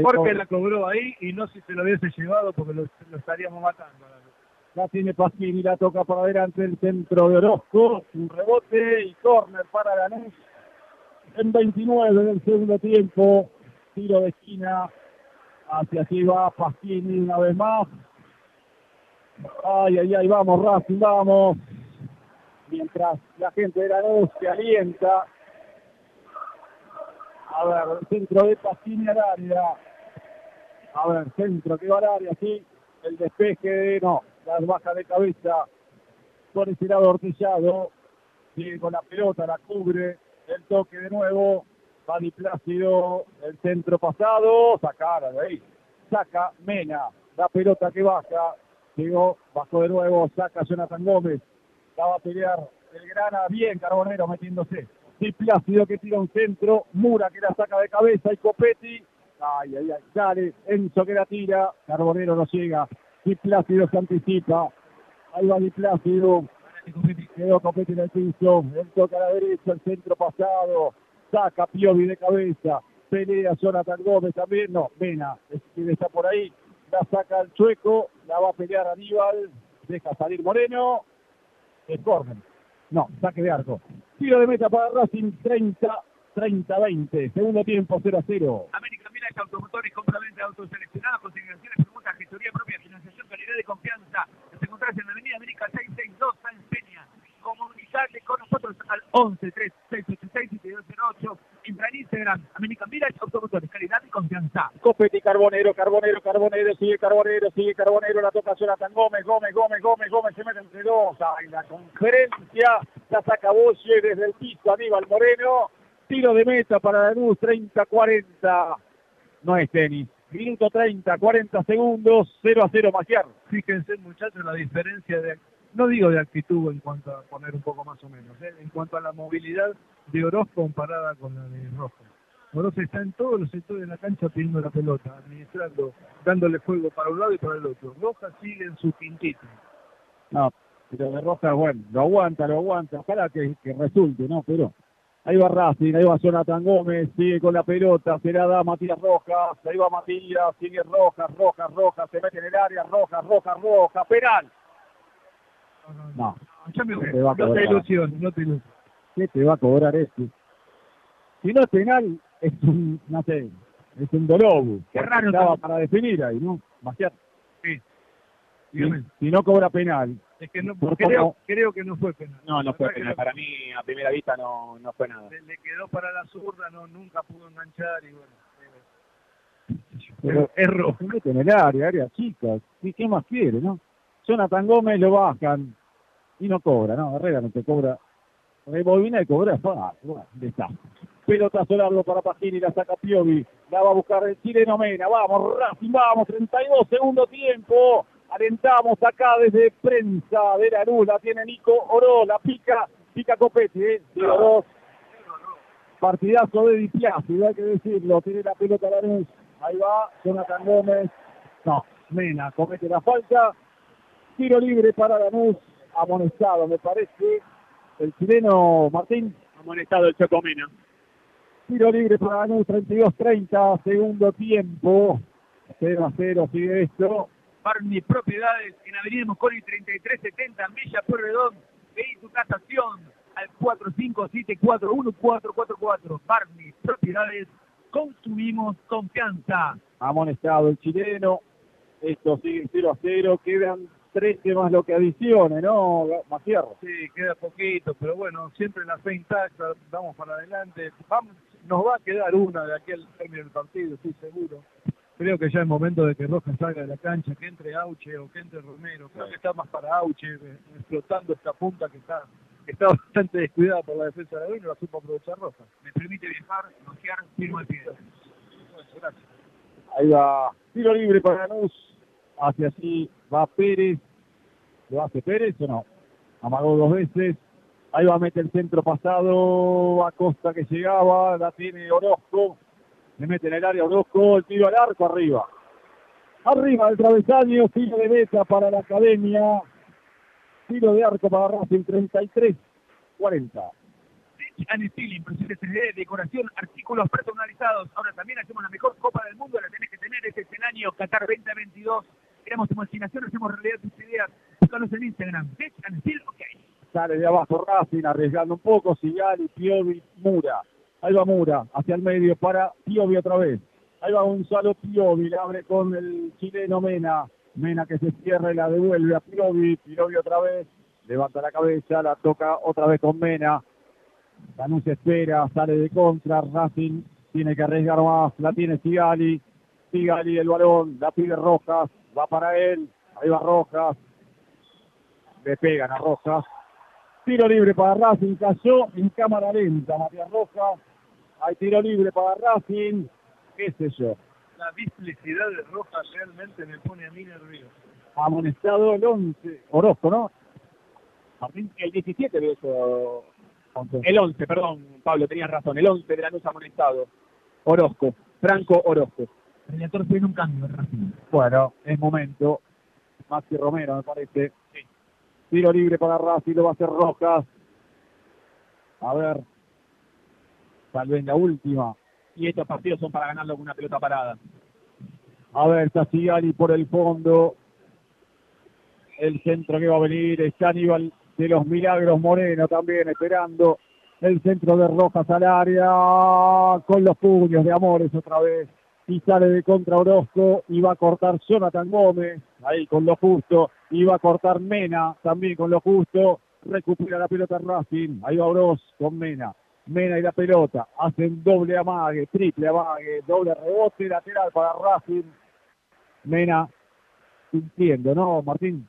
Porque la cobró ahí y no si se lo hubiese llevado porque lo, lo estaríamos matando. La tiene Pasquini, la toca para adelante el centro de Orozco. Un rebote y córner para Lanús. En 29 del segundo tiempo. Tiro de esquina. Hacia allí va Pasquini una vez más. Ay, ay, ay, vamos Racing, vamos. Mientras la gente de Lanús se alienta. A ver, centro de Pasquini al área. A ver, centro que va al área, sí. El despeje de, no, las baja de cabeza por ese lado Ortellado. Sigue con la pelota, la cubre. El toque de nuevo. Va Di Plácido, el centro pasado. Sacara de ahí. Saca Mena. La pelota que baja. Llegó, bajó de nuevo. Saca Jonathan Gómez. La va a pelear el Grana. Bien, Carbonero metiéndose. Di Plácido que tira un centro. Mura que la saca de cabeza. Y Copetti. Ay, ay, ay. Sale. Enzo que la tira. Carbonero no llega. Di Plácido se anticipa. Ahí va Di Plácido. Quedó Copetti en el piso. Él toca a la derecha. El centro pasado. Saca Piovi de cabeza. Pelea Jonathan Gómez también. No, Mena. Es quien está por ahí. La saca el chueco. La va a pelear Aníbal. Deja salir Moreno. Es córner. No, saque de arco. Tiro de meta para Racing, 30, 30-20. Segundo tiempo, 0-0. América Milash, automotores, compra-venta de autos seleccionados, consignaciones, preguntas, gestoría propia, financiación, calidad y confianza. Nos encontrás en la avenida América 662, San Peña. Comunicate con nosotros al 11 3686 7208 Instagram, American Village Automotores, calidad y confianza. Copetti, Carbonero, Carbonero, Carbonero, sigue Carbonero, sigue Carbonero, la toca Jonathan Gómez, Gómez, Gómez, Gómez, Gómez, se mete entre dos. Ay, la conferencia la saca Boche desde el piso, Aníbal Moreno. Tiro de meta para la luz, 30-40. No es tenis. Minuto 30, 40 segundos, 0 a 0 Magiar. Fíjense, muchachos, la diferencia de, no digo de actitud en cuanto a poner un poco más o menos, ¿eh? en cuanto a la movilidad de Oroz comparada con la de Rojo. Oroz está en todos los sectores de la cancha pidiendo la pelota, administrando, dándole fuego para un lado y para el otro. Roja sigue en su quintito. No, pero de Roja, bueno, lo aguanta, lo aguanta. Ojalá que, resulte, ¿no? Pero Ahí va Racing, ahí va Jonathan Gómez, sigue con la pelota, se la da Matías Rojas, ahí va Matías, sigue Rojas, Rojas, Rojas, se mete en el área, Rojas, Rojas, Rojas, penal. No, Ya me No voy. te va a No te ilusiones, no te ilusiones. ¿qué te va a cobrar este? Si no es penal, es un, no sé, es un dolobu. Qué raro Estaba también. para definir ahí, ¿no? Maciar. Sí. Si, si no cobra penal, Es que no, creo, poco- creo que no fue penal. No, no fue penal. Para mí, a primera vista, no, no fue nada. Se le quedó para la zurda, no, nunca pudo enganchar y bueno. eh, pero es rojo. se mete en el área, área chica. ¿Qué, qué más quiere, no? Jonathan Gómez lo bajan y no cobra, ¿no? Herrera no te cobra. Rebobina y cobra fácil, bueno, desastre. Pelotazo largo para Pagini, la saca Piovi, la va a buscar el chileno Mena, vamos, Racing, vamos, 32, segundo tiempo, alentamos acá desde prensa de la luz, la tiene Nico Oro, la pica, pica Copetti, ¿eh? Dos. partidazo de Di Piazzi, hay que decirlo, tiene la pelota la luz, ahí va, Jonathan Gómez, no, Mena comete la falta, tiro libre para Lanús, amonestado, me parece, el chileno Martín, Amonestado el Chocomena. tiro libre para Lanús, 32-30, segundo tiempo, 0 a 0 sigue esto, Barney Propiedades en Avenida Mosconi 3370 en Villa Pueyrredón. Pedí tu tasación al 45741444. Barney Propiedades. Construimos confianza. amonestado el chileno, esto sigue 0 a 0, quedan 13 más lo que adicione, ¿no, Macierro? Sí, queda poquito, pero bueno, siempre la fe intacta, vamos para adelante. Vamos, nos va a quedar una de aquí al término del partido, estoy seguro. Creo que ya es momento de que Rojas salga de la cancha, que entre Auche o que entre Romero. Creo que está más para Auche, eh, explotando esta punta que está que está bastante descuidada por la defensa de hoy, no la supo aprovechar Rojas. Me permite viajar, bloquear, firmo el pie. Bueno, gracias. Ahí va, tiro libre para Lanús, hacia así va Pérez, ¿lo hace Pérez o no? Amagó dos veces, ahí va a meter el centro pasado, Acosta que llegaba, la tiene Orozco, le mete en el área Orozco, el tiro al arco arriba. Arriba del travesaño, tiro de meta para la academia, tiro de arco para Racing 33, 40. Tech and Steel, impresiones 3D, decoración, artículos personalizados. Ahora también hacemos la mejor Copa del Mundo, la tenés que tener, este es el año Qatar 2022. Queremos tu imaginación, hacemos realidad tus ideas. Búscanos en Instagram. Sale de abajo Racing, arriesgando un poco, Sigali, Piovi, Mura. Ahí va Mura, hacia el medio para Piovi otra vez. Ahí va Gonzalo Piovi, le abre con el chileno Mena. Mena que se cierra y la devuelve a Piovi. Piovi otra vez, levanta la cabeza, la toca otra vez con Mena. Lanús espera, sale de contra, Racing tiene que arriesgar más, la tiene Sigali. Sigali el balón, la pide Rojas, va para él, ahí va Rojas. Le pegan a Rojas. Tiro libre para Racing, cayó en cámara lenta Matías Rojas. Hay tiro libre para Racing, qué sé yo. La displicidad de Rojas realmente me pone a mí nervioso. Amonestado el 11, Orozco, ¿no? El 17 de eso. 11. El 11, perdón, Pablo, tenías razón. El 11 de Lanús amonestado. Orozco. Franco Orozco. Fue en un cambio. Bueno, es momento. Maxi Romero, me parece. Tiro libre para Racing, lo va a hacer Rojas. A ver. Tal vez la última. Y estos partidos son para ganarlo con una pelota parada. A ver, está Sigali por el fondo. El centro que va a venir es Aníbal de los Milagros Moreno también esperando. El centro de Rojas al área con los puños de Amores otra vez. Y sale de contra Orozco va a cortar Jonathan Gómez ahí con lo justo. Va a cortar Mena también con lo justo. recupera la pelota Racing, ahí va Oroz con Mena, Mena y la pelota, hacen doble amague, triple amague, doble rebote lateral para Racing, Mena entiendo, ¿no, Martín?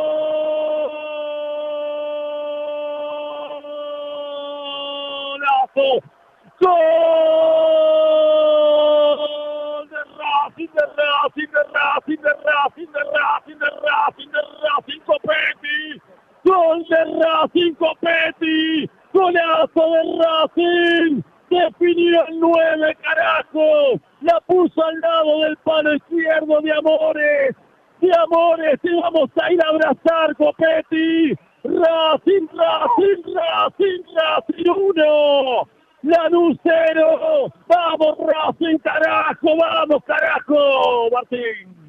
¡Golazo! ¡Gol de Racing, de Racing, de Racing, de Racing, de Racing, de Racing, de Racing, Copetti! ¡Gol de Racing, Copetti! ¡Golazo de Racing! Definió el 9, carajo. La puso al lado del palo izquierdo de Amores. De Amores, y vamos a ir a abrazar, Copetti. Racing, Racing, Racing, Racing 1. Lanús 0. Vamos, Racing, carajo, vamos, carajo, Martín.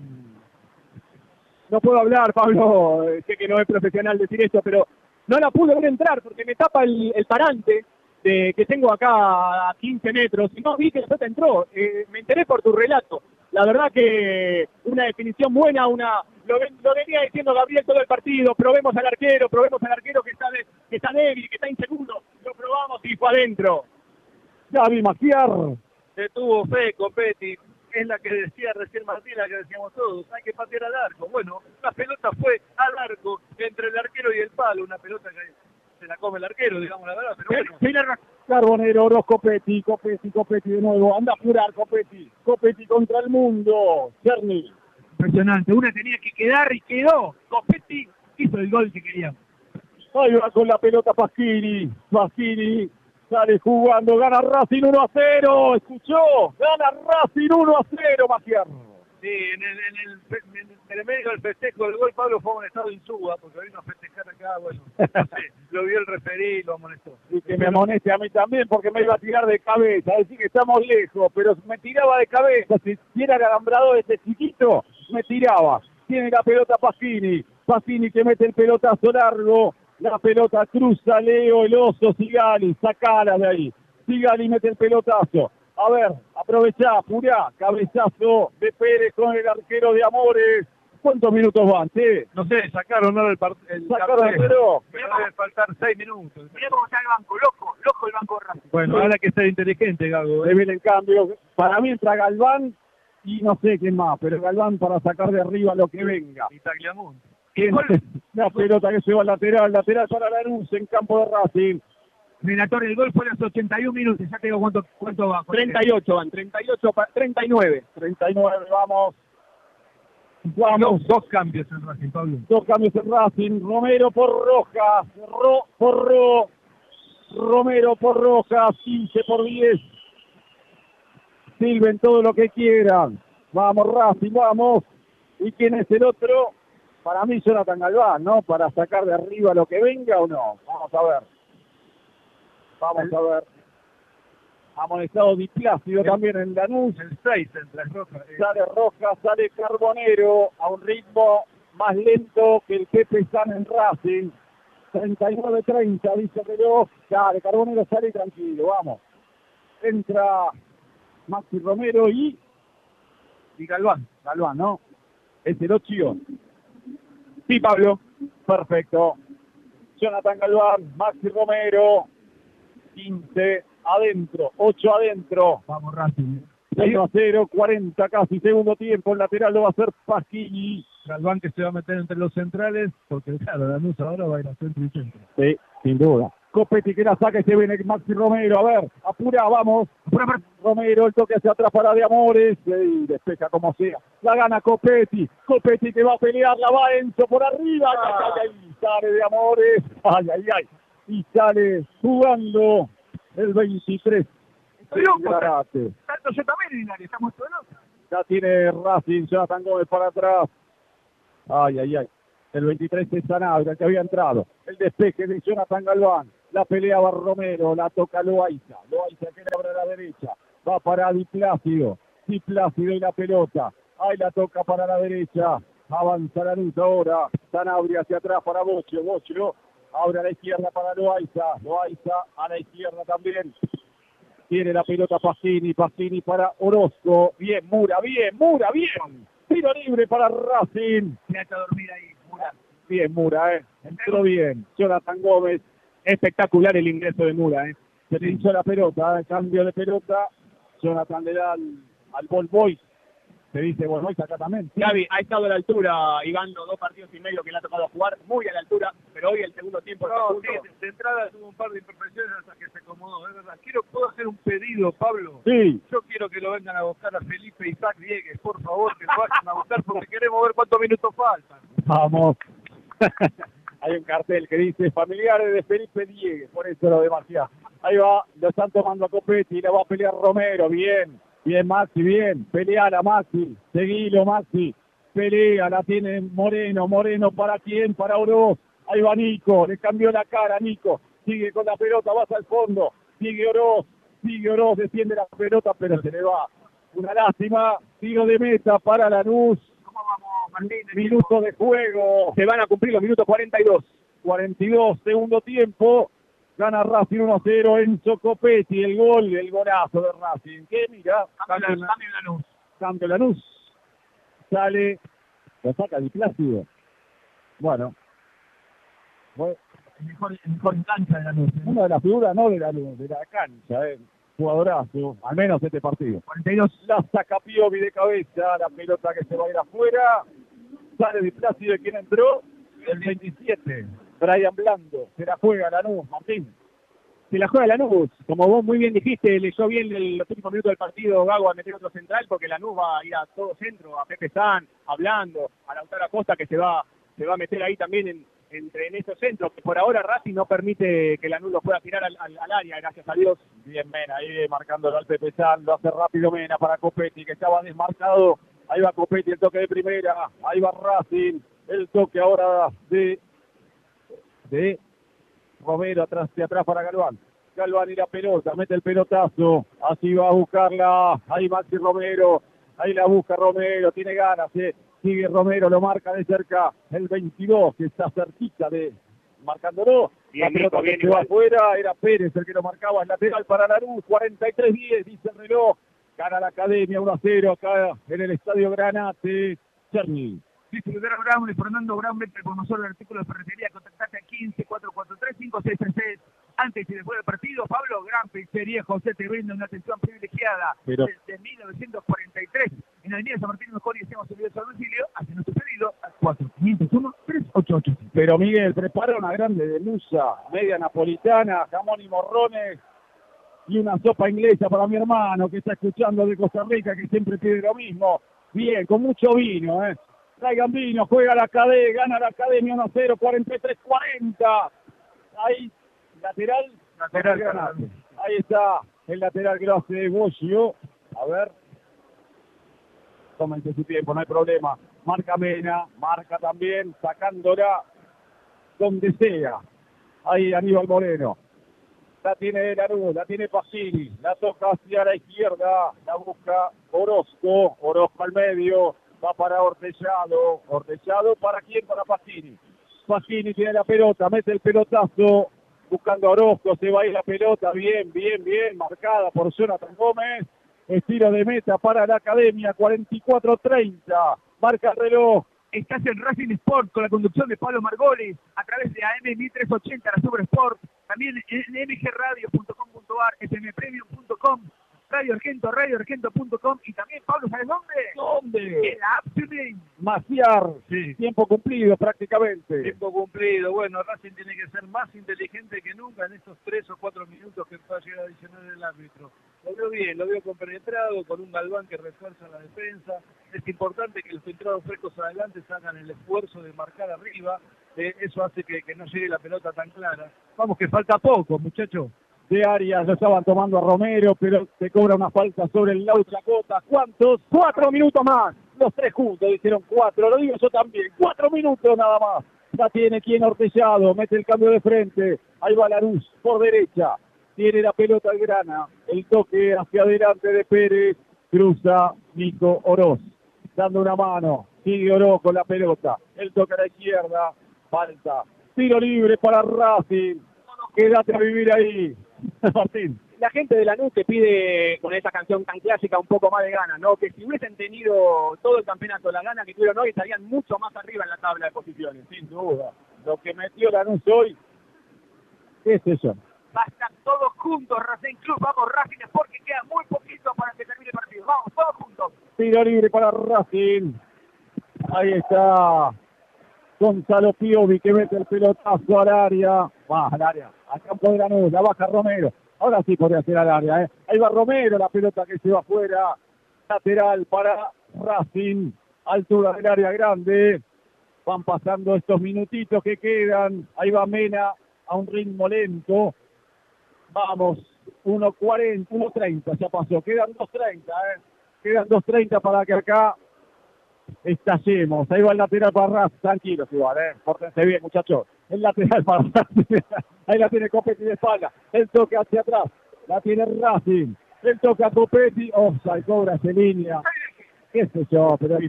No puedo hablar, Pablo, eh, sé que no es profesional decir esto, pero no la pude ver entrar porque me tapa el, parante de, que tengo acá a 15 metros y no vi que la pelota entró. Eh, me enteré por tu relato. La verdad que una definición buena, una lo, ven- lo venía diciendo Gabriel todo el partido, probemos al arquero, probemos al arquero que está, de- que está débil, que está inseguro, lo probamos y fue adentro. Gaby Maciar. Le tuvo fe, Copetti. Es la que decía recién Martín, la que decíamos todos. Hay que patear al arco. Bueno, la pelota fue al arco, entre el arquero y el palo. Una pelota que se la come el arquero, digamos la verdad. Pero bueno, Carbonero, Oroz, Copetti, Copetti, Copetti de nuevo. Anda a jurar, Copetti. Copetti contra el mundo. Cerny. Impresionante. Una tenía que quedar y quedó. Copetti hizo el gol que queríamos. Ahí va con la pelota Pasquini. Pasquini sale jugando. Gana Racing 1 a 0. ¿Escuchó? Gana Racing 1 a 0, Maciar. Sí, en el, en el, en el medio del festejo del gol, Pablo fue amonestado en Suba, porque vino a festejar acá. Bueno, no sé, lo vio el referí y lo amonestó. Y que me amoneste a mí también porque me iba a tirar de cabeza. Decir que estamos lejos, pero me tiraba de cabeza. Si era el alambrado este chiquito, me tiraba. Tiene la pelota Pasquini. Pasquini que mete el pelotazo largo. La pelota cruza Leo, el oso, Sigali. Sacala de ahí. Sigali mete el pelotazo. A ver, aprovechá, apurá. Cabezazo de Pérez con el arquero de Amores. ¿Cuántos minutos van, che? No sé, sacaron ahora el, part- el Sacaron el pero debe faltar seis minutos. Mirá cómo está el banco, loco, loco el banco de Racing. Bueno, ahora hay que ser inteligente, Gago. ¿eh? Le viene el cambio. Para mí entra Galván y no sé quién más, pero Galván para sacar de arriba lo que venga. Y Tagliamonte. La pelota que se va al lateral, lateral para Lanús en campo de Racing. Relator, el gol fue a los 81 minutos. Ya te digo cuánto, cuánto va. 38 van, 38, pa- 39. 39, vamos. Vamos. Dos, dos cambios en Racing, Pablo. Dos cambios en Racing. Romero por Rojas. Ro, por Ro. Romero por Rojas. 15 por 10. Silven todo lo que quieran. Vamos, Racing, vamos. ¿Y quién es el otro? Para mí, Jonathan Galván, ¿no? Para sacar de arriba lo que venga o no. Vamos a ver. Vamos a ver. Amonestado Di Plácido también en Lanús. El 6 entre Rojas. Eh, Sale Rojas, sale Carbonero a un ritmo más lento que el Pepe San en Racing. 39-30, dice el reloj. Dale, Carbonero sale tranquilo, vamos. Entra Maxi Romero y, y Galván. Galván, ¿no? Es el Ochio. Sí, Pablo. Perfecto. Jonathan Galván, Maxi Romero. 15 adentro, 8 adentro. Vamos, Racing. 1 a 0, 40 casi, segundo tiempo. El lateral lo va a hacer Pasquini. Galván que se va a meter entre los centrales, porque claro, Lanús ahora va a ir a centro y centro. Sí, sin duda. Copetti que la saca y se viene Maxi Romero. A ver, apura, vamos. Romero, el toque hacia atrás para de Amores. Y despeja como sea. La gana Copetti. Copetti que va a pelear, la va Enzo por arriba. Ay, ay, ay, sale de Amores. Ay, ay, ay. Y sale jugando el 23. Estoy loco, Garate. Tanto yo también en el área, estamos todos locos. Ya tiene Racing, Jonathan Gómez para atrás. Ay, ay, ay. El 23 es Sanabria, que había entrado. El despeje de Jonathan Galván. La pelea va Romero, la toca Loaiza. Loaiza que le abre a la derecha. Va para Di Plácido. Di Plácido y la pelota. Ahí la toca para la derecha. Avanza la luz ahora. Sanabria hacia atrás para Bocio. Bocio abre a la izquierda para Loaiza. Loaiza a la izquierda también. Tiene la pelota Pacini. Pacini para Orozco. Bien, Mura. Bien, Mura. Bien. Tiro libre para Racing. Quédate a dormir ahí, Mura. Bien, Mura, ¿eh? Entró bien. Jonathan Gómez. Espectacular el ingreso de Mura, ¿eh? Se le hinchó la pelota, ¿eh? cambio de pelota. Jonathan le da al, al Ball Boys. Se dice Ball Boys acá también. Sí. Gaby, ha estado a la altura, Iván, los dos partidos y medio que le ha tocado jugar, muy a la altura, pero hoy el segundo tiempo No, sí, de entrada tuvo un par de imperfecciones hasta que se acomodó, es verdad. Quiero, ¿Puedo hacer un pedido, Pablo? Sí. Yo quiero que lo vengan a buscar a Felipe Isaac Diegues, por favor, que lo vayan a buscar porque queremos ver cuántos minutos faltan. Vamos. Hay un cartel que dice familiares de Felipe Diegues, por eso lo demasiado. Ahí va, lo están tomando a Copetti, la va a pelear Romero, bien, bien Maxi, bien, peleala Maxi, seguilo Maxi, pelea, la tiene Moreno, Moreno para quién, para Oroz, ahí va Nico, le cambió la cara Nico, sigue con la pelota, vas al fondo, sigue Oroz, sigue Oroz, defiende la pelota, pero se le va. Una lástima, tiro de meta para Lanús, ¿Cómo vamos, Martín? minuto de juego. se van a cumplir los minutos 42. 42, segundo tiempo. Gana Racing 1-0 Enzo Copetti, el gol, el golazo de Racing. Que mira, Cambio la- cambio la luz. cambio Lanús. Sale, lo saca Di Plácido. Bueno, fue El mejor, el mejor en cancha de la luz. ¿eh? una de las figuras, no de la, de la cancha, eh. jugadorazo, al menos este partido. 42. La saca Piovi de cabeza, la pelota que se va a ir afuera. Sale Di Plácido, quien entró, el 27. Brian Blando, se la juega Lanús, Martín. Se la juega Lanús, como vos muy bien dijiste, leyó bien los últimos minutos del partido Gago a meter otro central porque Lanús va a ir a todo centro, a Pepe San, hablando, a Lautaro Acosta que se va, se va a meter ahí también en, entre en esos centros, que por ahora Racing no permite que Lanús lo pueda tirar al área, gracias a Dios. Bien Mena, ahí marcándolo al Pepe San, lo hace rápido Mena para Copetti, que estaba desmarcado. Ahí va Copetti, el toque de primera. Ahí va Racing, el toque ahora de, de Romero atrás de atrás para Galván. Galván y la pelota, mete el pelotazo. Así va a buscarla. Ahí Maxi Romero. Ahí la busca Romero, tiene ganas. eh. Sigue Romero, lo marca de cerca el 22, que está cerquita de marcándolo. Bien, la pelota Nico, bien que se va afuera, era Pérez el que lo marcaba, es lateral para Lanús, 43-10, dice el reloj. Gana la academia 1-0 acá en el estadio Granate. Cherny. Distribuidora Brown y Fernando Brown, venta el promotor del artículo de ferretería, contactate a 15 443 5636 antes y después del partido. Pablo, gran pizzería, José te brinda una atención privilegiada Pero- desde 1943 en la avenida San Martín Mejor y hacemos servicio a domicilio. Hace nuestro pedido al 4501 388 Pero Miguel, prepara una grande de Lusa, media napolitana, jamón y morrones y una sopa inglesa para mi hermano que está escuchando de Costa Rica, que siempre pide lo mismo. Bien, con mucho vino, ¿eh? Traigan vino, juega la academia, gana la academia 1-0, 43-40. Ahí, lateral, Lateral. Ahí está el lateral que lo hace Boschio. A ver. Tómense su tiempo, no hay problema. Marca Mena, marca también, sacándola donde sea. Ahí Aníbal Moreno. La tiene Lanús, la tiene Pacini, la toca hacia la izquierda, la busca Orozco, Orozco al medio, va para Ortellado, Ortellado para quién, para Pacini. Pacini tiene la pelota, mete el pelotazo, buscando a Orozco, se va a ir la pelota, bien, bien, bien, marcada por Jonathan Gómez, estilo de meta para la academia, 44-30, marca el reloj, Estás en Racing Sport con la conducción de Pablo Margolis a través de AM 1380, la Super Sport, también en mgradio.com.ar, fmpremium.com, Radio Argento, radioargento.com y también, Pablo, ¿sabes dónde? ¿Dónde? En la App Tuning. Maciar, Sí. tiempo cumplido prácticamente. Tiempo cumplido. Bueno, Racing tiene que ser más inteligente que nunca en estos tres o cuatro minutos que va a llegar a adicionar el árbitro. Lo veo bien, lo veo compenetrado, con un Galván que refuerza la defensa. Es importante que los centrados frescos adelante hagan el esfuerzo de marcar arriba. Eh, eso hace que, que no llegue la pelota tan clara. Vamos, que falta poco, muchachos. De Arias, lo estaban tomando a Romero, pero se cobra una falta sobre el Lau Chacota. ¿Cuántos? Cuatro minutos más. Los tres juntos dijeron cuatro, lo digo yo también. Cuatro minutos nada más. La tiene quien Ortellado, mete el cambio de frente. Ahí va Lanús por derecha. Tiene la pelota el grana. El toque hacia adelante de Pérez. Cruza Nico Oroz. Dando una mano. Sigue Oroz con la pelota. El toque a la izquierda. Falta. Tiro libre para Racing. Quédate a vivir ahí. Martín la gente de Lanús te pide con esta canción tan clásica un poco más de ganas, ¿no? Que si hubiesen tenido todo el campeonato, la gana que tuvieron hoy, estarían mucho más arriba en la tabla de posiciones. Sin duda. Lo que metió Lanús hoy, ¿qué es eso? Basta todos juntos, Racing Club, vamos Racing Sport, que queda muy poquito para que termine el partido. Vamos, todos juntos. Tiro libre para Racing. Ahí está Gonzalo Piovi que mete el pelotazo al área. Al área, al campo de Lanús, la baja Romero. Ahora sí podría ser al área. ¿eh? Ahí va Romero, la pelota que se va afuera. Lateral para Racing. Altura del área grande. Van pasando estos minutitos que quedan. Ahí va Mena a un ritmo lento. Vamos, 1.40, 1.30 ya pasó. Quedan 2.30, ¿eh? Quedan 2.30 para que acá estallemos. Ahí va el lateral para Racing. Tranquilos igual, ¿eh? Pórtense bien, muchachos. El lateral para Racing. Ahí la tiene Copetti de espalda. El toque hacia atrás. La tiene Racing. El toque a Copetti. Offside, cobra esa línea. ¿Qué sé yo? Pero hay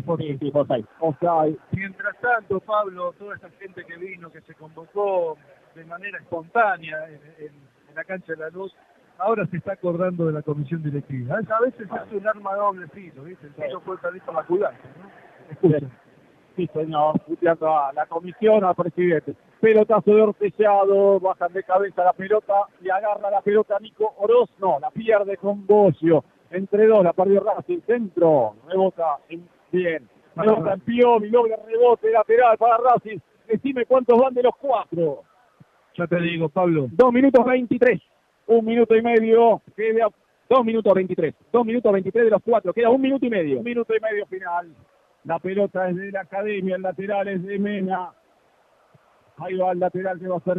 offside. Offside. Mientras tanto, Pablo, toda esa gente que vino, que se convocó de manera espontánea en, en- en la cancha de la luz, ahora se está acordando de la comisión directiva. A veces es un arma doble filo, ¿viste? El salir con la culata, ¿no? Escuchen. Sí, señor. Puteando a la comisión, al presidente. Pelotazo de Ortellado. Bajan de cabeza la pelota. Y agarra la pelota Nico Oroz. No, la pierde con Bocio. Entre dos, la perdió Racing. Centro. Rebota en- bien. Rebota en Piovi. Logra rebote lateral para Racing. Decime cuántos van de los cuatro. Ya te digo, Pablo. Dos minutos 23. Un minuto y medio. Queda Dos minutos 23. Dos minutos 23 de los cuatro. Queda un minuto y medio. Un minuto y medio final. La pelota es de la academia, el lateral es de Mena. Ahí va el lateral que va a ser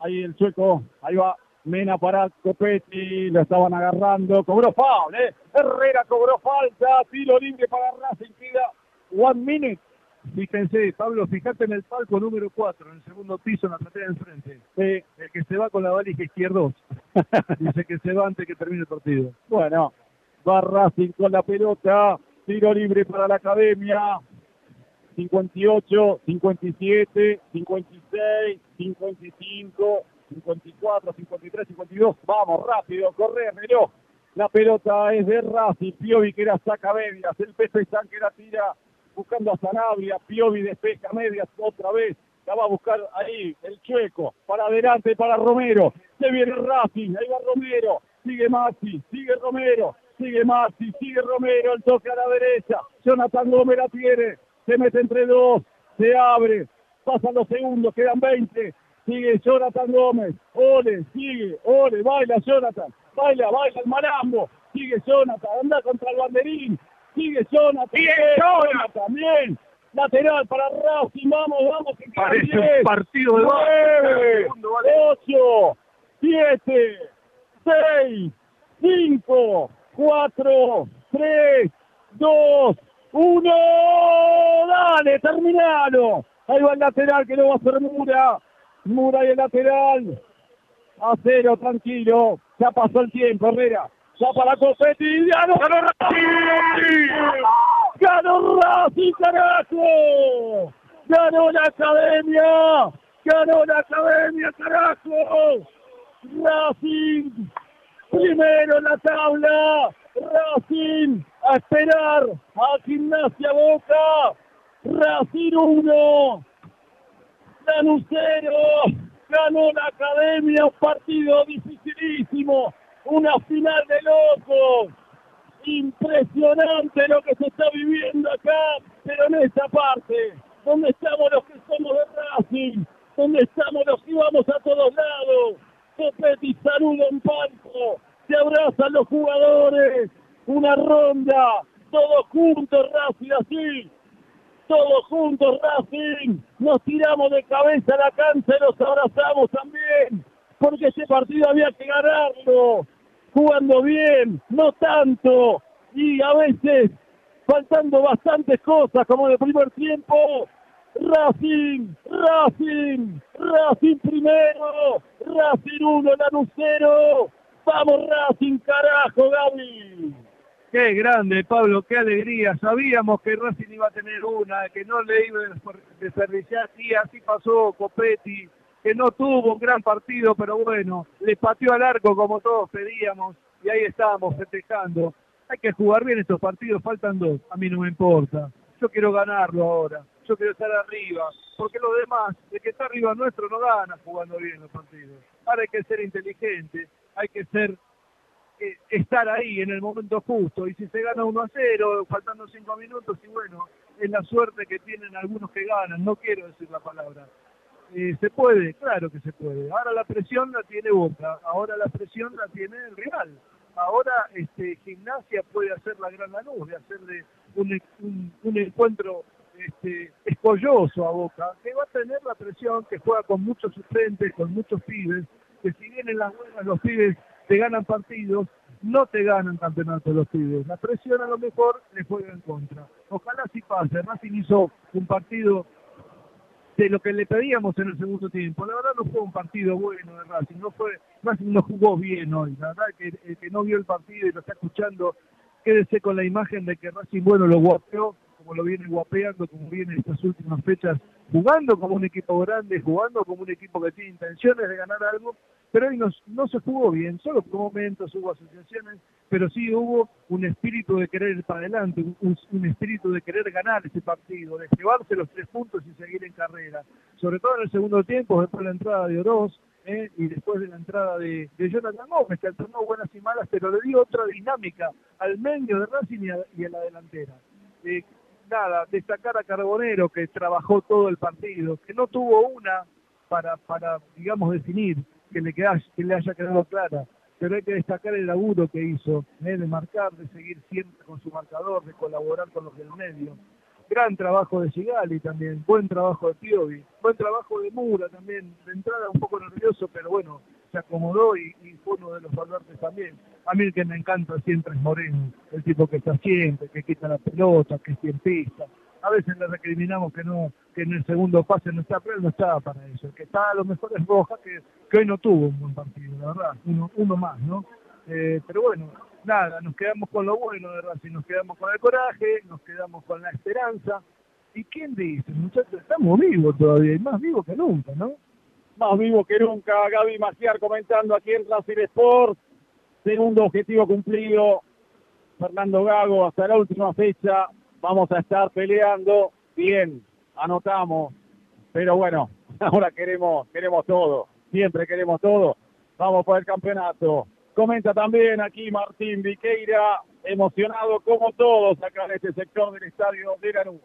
Ahí el sueco. Ahí va Mena para Copetti. Lo estaban agarrando. Cobró foul, ¿eh? Herrera cobró falta. Tiro libre para Racing. Queda one minute. Fíjense, Pablo, fíjate en el palco número 4, en el segundo piso, en la platea de enfrente. Sí. El que se va con la valija izquierdos. Dice que se va antes que termine el partido. Bueno, va Racing con la pelota. Tiro libre para la academia. 58, 57, 56, 55, 54, 53, 52. Vamos, rápido, corre, reloj. La pelota es de Racing. Piovi que la saca medias. El Pepe San que la tira buscando a Sanabria. Piovi despeja medias otra vez. La va a buscar ahí el chueco. Para adelante para Romero. Se viene Racing. Ahí va Romero. Sigue Maxi. Sigue Romero. Sigue Maxi. Sigue Romero. El toque a la derecha. Jonathan Gómez la tiene. Se mete entre dos. Se abre. Pasan los segundos. Quedan 20. Sigue Jonathan Gómez. Ole. Sigue. Ole. Baila Jonathan. Baila. Baila el marambo. Sigue Jonathan. Anda contra el banderín. Sigue Jonathan. Bien, Jonathan. Bien. Lateral para Racing. Vamos, vamos. Que Parece un 10. partido de nueve, segundo, vale. ocho, siete, seis, cinco, cuatro, tres, dos, uno. Dale, terminalo. Ahí va el lateral que lo va a hacer Mura. Mura y el lateral. A cero, tranquilo. Ya pasó el tiempo, Herrera. Ya para Copetti. ¡Ganó, ganó Racing! ¡Ganó Racing, carajo! ¡Ganó la academia! ¡Ganó la academia, carajo! Racing, primero en la tabla. Racing, a esperar a Gimnasia Boca. Racing 1. Lanucero ganó la academia, un partido dificilísimo, una final de locos. Impresionante lo que se está viviendo acá, pero en esta parte, donde estamos los que somos de Racing, donde estamos los que vamos a todos lados. Copetti saluda en palco, se abrazan los jugadores, una ronda, todos juntos Racing así, todos juntos Racing, nos tiramos de cabeza la cancha y nos abrazamos también, porque ese partido había que ganarlo, jugando bien, no tanto, y a veces faltando bastantes cosas como en el primer tiempo, Racing, Racing, Racing primero, Racing 1, Lanús 0. Vamos Racing, carajo, Gaby. Qué grande, Pablo, qué alegría. Sabíamos que Racing iba a tener una, que no le iba a desperdiciar. Y así pasó Copetti, que no tuvo un gran partido, pero bueno, le pateó al arco como todos pedíamos. Y ahí estábamos festejando. Hay que jugar bien estos partidos, faltan dos. A mí no me importa. Yo quiero ganarlo ahora yo quiero estar arriba, porque los demás, el que está arriba nuestro no gana jugando bien los partidos. Ahora hay que ser inteligente, hay que ser eh, estar ahí en el momento justo, y si se gana 1 a 0, faltando 5 minutos, y bueno, es la suerte que tienen algunos que ganan, no quiero decir la palabra. Eh, ¿Se puede? Claro que se puede. Ahora la presión la tiene Boca, ahora la presión la tiene el Real. Ahora este, Gimnasia puede hacer la gran luz, de hacerle un, un encuentro este, escolloso a Boca, que va a tener la presión, que juega con muchos suplentes, con muchos pibes, que si vienen las buenas los pibes te ganan partidos, no te ganan campeonatos los pibes. La presión a lo mejor le juega en contra. Ojalá si pase. Racing hizo un partido de lo que le pedíamos en el segundo tiempo. La verdad no fue un partido bueno de Racing, no fue, Racing no jugó bien hoy. La verdad que el que no vio el partido y lo está escuchando, quédese con la imagen de que Racing bueno lo guapeó como lo viene guapeando, como viene estas últimas fechas, jugando como un equipo grande, jugando como un equipo que tiene intenciones de ganar algo, pero hoy no, se jugó bien, solo por momentos hubo asociaciones, pero sí hubo un espíritu de querer ir para adelante, un, espíritu de querer ganar ese partido, de llevarse los tres puntos y seguir en carrera. Sobre todo en el segundo tiempo, después de la entrada de Oroz, ¿eh? y después de la entrada de, Jonathan Gómez, que alternó buenas y malas, pero le dio otra dinámica al medio de Racing y a, y a la delantera. Eh, nada, destacar a Carbonero que trabajó todo el partido, que no tuvo una para, para digamos, definir, que le, que le haya quedado clara, pero hay que destacar el laburo que hizo, ¿eh? de marcar, de seguir siempre con su marcador, de colaborar con los del medio. Gran trabajo de Sigali también, buen trabajo de Piovi, buen trabajo de Mura también, de entrada un poco nervioso, pero bueno, se acomodó y, fue uno de los baluartes también. A mí el que me encanta siempre es Moreno, el tipo que está siempre, que quita la pelota, que es pista. A veces le recriminamos que no que en el segundo pase no está, pero él no estaba para eso. El que está a lo mejor es Roja, que, que hoy no tuvo un buen partido, la verdad, uno, uno más, ¿no? Eh, pero bueno, nada, nos quedamos con lo bueno de Racing, nos quedamos con el coraje, nos quedamos con la esperanza. ¿Y quién dice, muchachos? Estamos vivos todavía, y más vivos que nunca, ¿no? Más vivos que nunca, Gaby Maciar comentando aquí en Racing Sport. Segundo objetivo cumplido. Fernando Gago, hasta la última fecha vamos a estar peleando. Bien, anotamos. Pero bueno, ahora queremos, queremos todo. Siempre queremos todo. Vamos por el campeonato. Comenta también aquí Martín Viqueira, emocionado como todos acá en este sector del estadio de Lanús.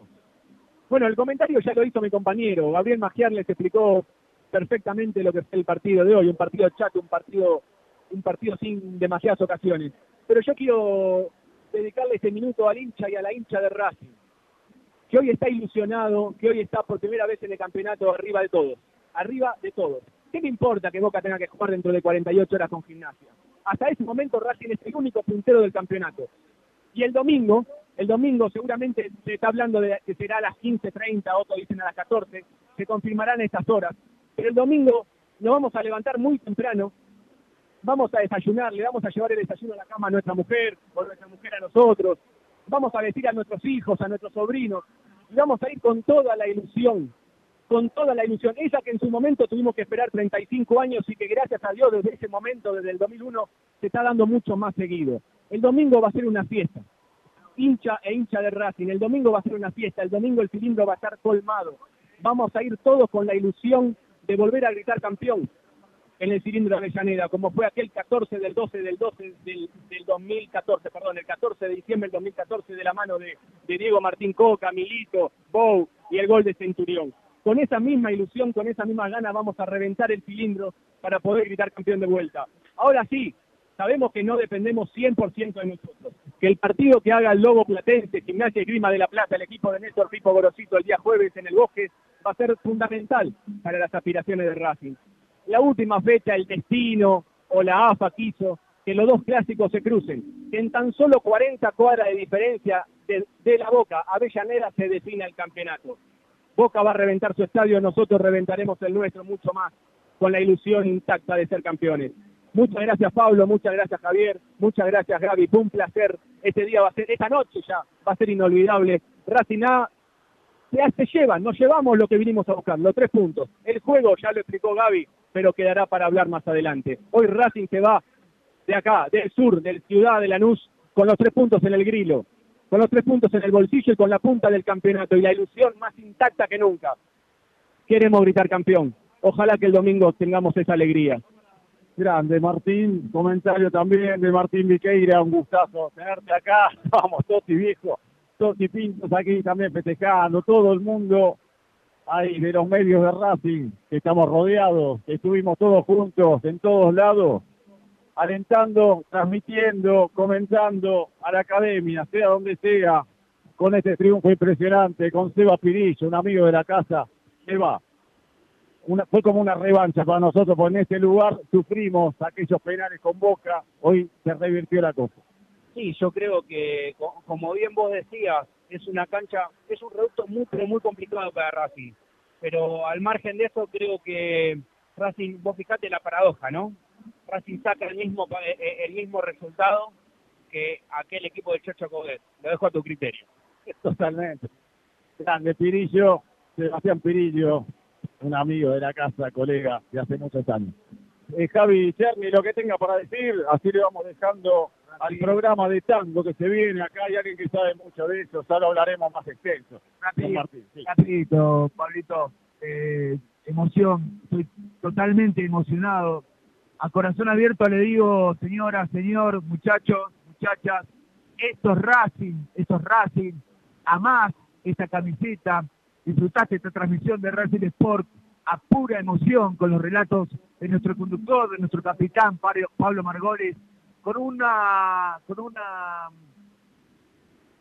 Bueno, el comentario ya lo hizo mi compañero. Gabriel Magiar les explicó perfectamente lo que fue el partido de hoy, un partido chato, un partido, un partido sin demasiadas ocasiones. Pero yo quiero dedicarle este minuto al hincha y a la hincha de Racing, que hoy está ilusionado, que hoy está por primera vez en el campeonato arriba de todos, arriba de todos. ¿Qué me importa que Boca tenga que jugar dentro de 48 horas con gimnasia? hasta ese momento Racing es el único puntero del campeonato. Y el domingo, el domingo seguramente se está hablando de que será a las 15.30, otros dicen a las 14, se confirmarán estas horas. Pero el domingo nos vamos a levantar muy temprano, vamos a desayunar, le vamos a llevar el desayuno a la cama a nuestra mujer, o nuestra mujer a nosotros, vamos a vestir a nuestros hijos, a nuestros sobrinos, y vamos a ir con toda la ilusión con toda la ilusión. Esa que en su momento tuvimos que esperar 35 años y que gracias a Dios desde ese momento, desde el 2001, se está dando mucho más seguido. El domingo va a ser una fiesta. Hincha e hincha de Racing. El domingo va a ser una fiesta. El domingo el cilindro va a estar colmado. Vamos a ir todos con la ilusión de volver a gritar campeón en el cilindro de Avellaneda, como fue aquel 14 del 12 del 12 del, 2014, perdón, el 14 de diciembre del 2014 de la mano de, de Diego Martín Coca, Milito, Bou y el gol de Centurión con esa misma ilusión, con esa misma gana vamos a reventar el cilindro para poder gritar campeón de vuelta. Ahora sí, sabemos que no dependemos 100% de nosotros, que el partido que haga el Lobo Platense, Gimnasia y Grima de la Plata, el equipo de Néstor Pipo Gorosito el día jueves en el Bosque, va a ser fundamental para las aspiraciones de Racing. La última fecha, el destino o la AFA quiso que los dos clásicos se crucen, en tan solo 40 cuadras de diferencia de, la Boca Avellaneda se defina el campeonato Boca va a reventar su estadio, nosotros reventaremos el nuestro mucho más, con la ilusión intacta de ser campeones. Muchas gracias Pablo, muchas gracias Javier, muchas gracias Gaby, un placer. Este día va a ser, esta noche ya va a ser inolvidable. Racing A se, se llevan, nos llevamos lo que vinimos a buscar, los tres puntos. El juego ya lo explicó Gaby, pero quedará para hablar más adelante. Hoy Racing se va de acá, del sur, del ciudad de Lanús, con los tres puntos en el grilo, con los tres puntos en el bolsillo y con la punta del campeonato y la ilusión más intacta que nunca. Queremos gritar campeón. Ojalá que el domingo tengamos esa alegría. Grande, Martín. Comentario también de Martín Viqueira. Un gustazo tenerte acá. Vamos, Toti viejo. Toti Pintos aquí también festejando. Todo el mundo ahí de los medios de Racing, que estamos rodeados, que estuvimos todos juntos en todos lados, alentando, transmitiendo, comentando a la academia, sea donde sea, con este triunfo impresionante, con Seba Pirillo, un amigo de la casa. Seba, una, fue como una revancha para nosotros, porque en este lugar sufrimos aquellos penales con Boca, hoy se revirtió la cosa. Sí, yo creo que, co- como bien vos decías, es una cancha, es un reducto muy, pero muy complicado para Racing. Pero al margen de eso, creo que Racing, vos fijate la paradoja, ¿no? Racing saca el mismo, eh, eh, el mismo resultado que aquel equipo de Chacho Codet. Lo dejo a tu criterio. Totalmente. Grande Pirillo, Sebastián Pirillo, un amigo de la casa, colega de hace muchos años. Eh, Javi Cherny, lo que tenga para decir, así le vamos dejando al programa de tango que se viene acá. Hay alguien que sabe mucho de eso, ya lo hablaremos más extenso. Con Martín, sí. Rapidito, Pablito. Eh, emoción, estoy totalmente emocionado. A corazón abierto le digo, señora, señor, muchachos, muchachas, esto es Racing, esto es Racing, amás esta camiseta, disfrutaste esta transmisión de Racing Sport a pura emoción con los relatos de nuestro conductor, de nuestro capitán Pablo- Pablo Margolis, con una, con una,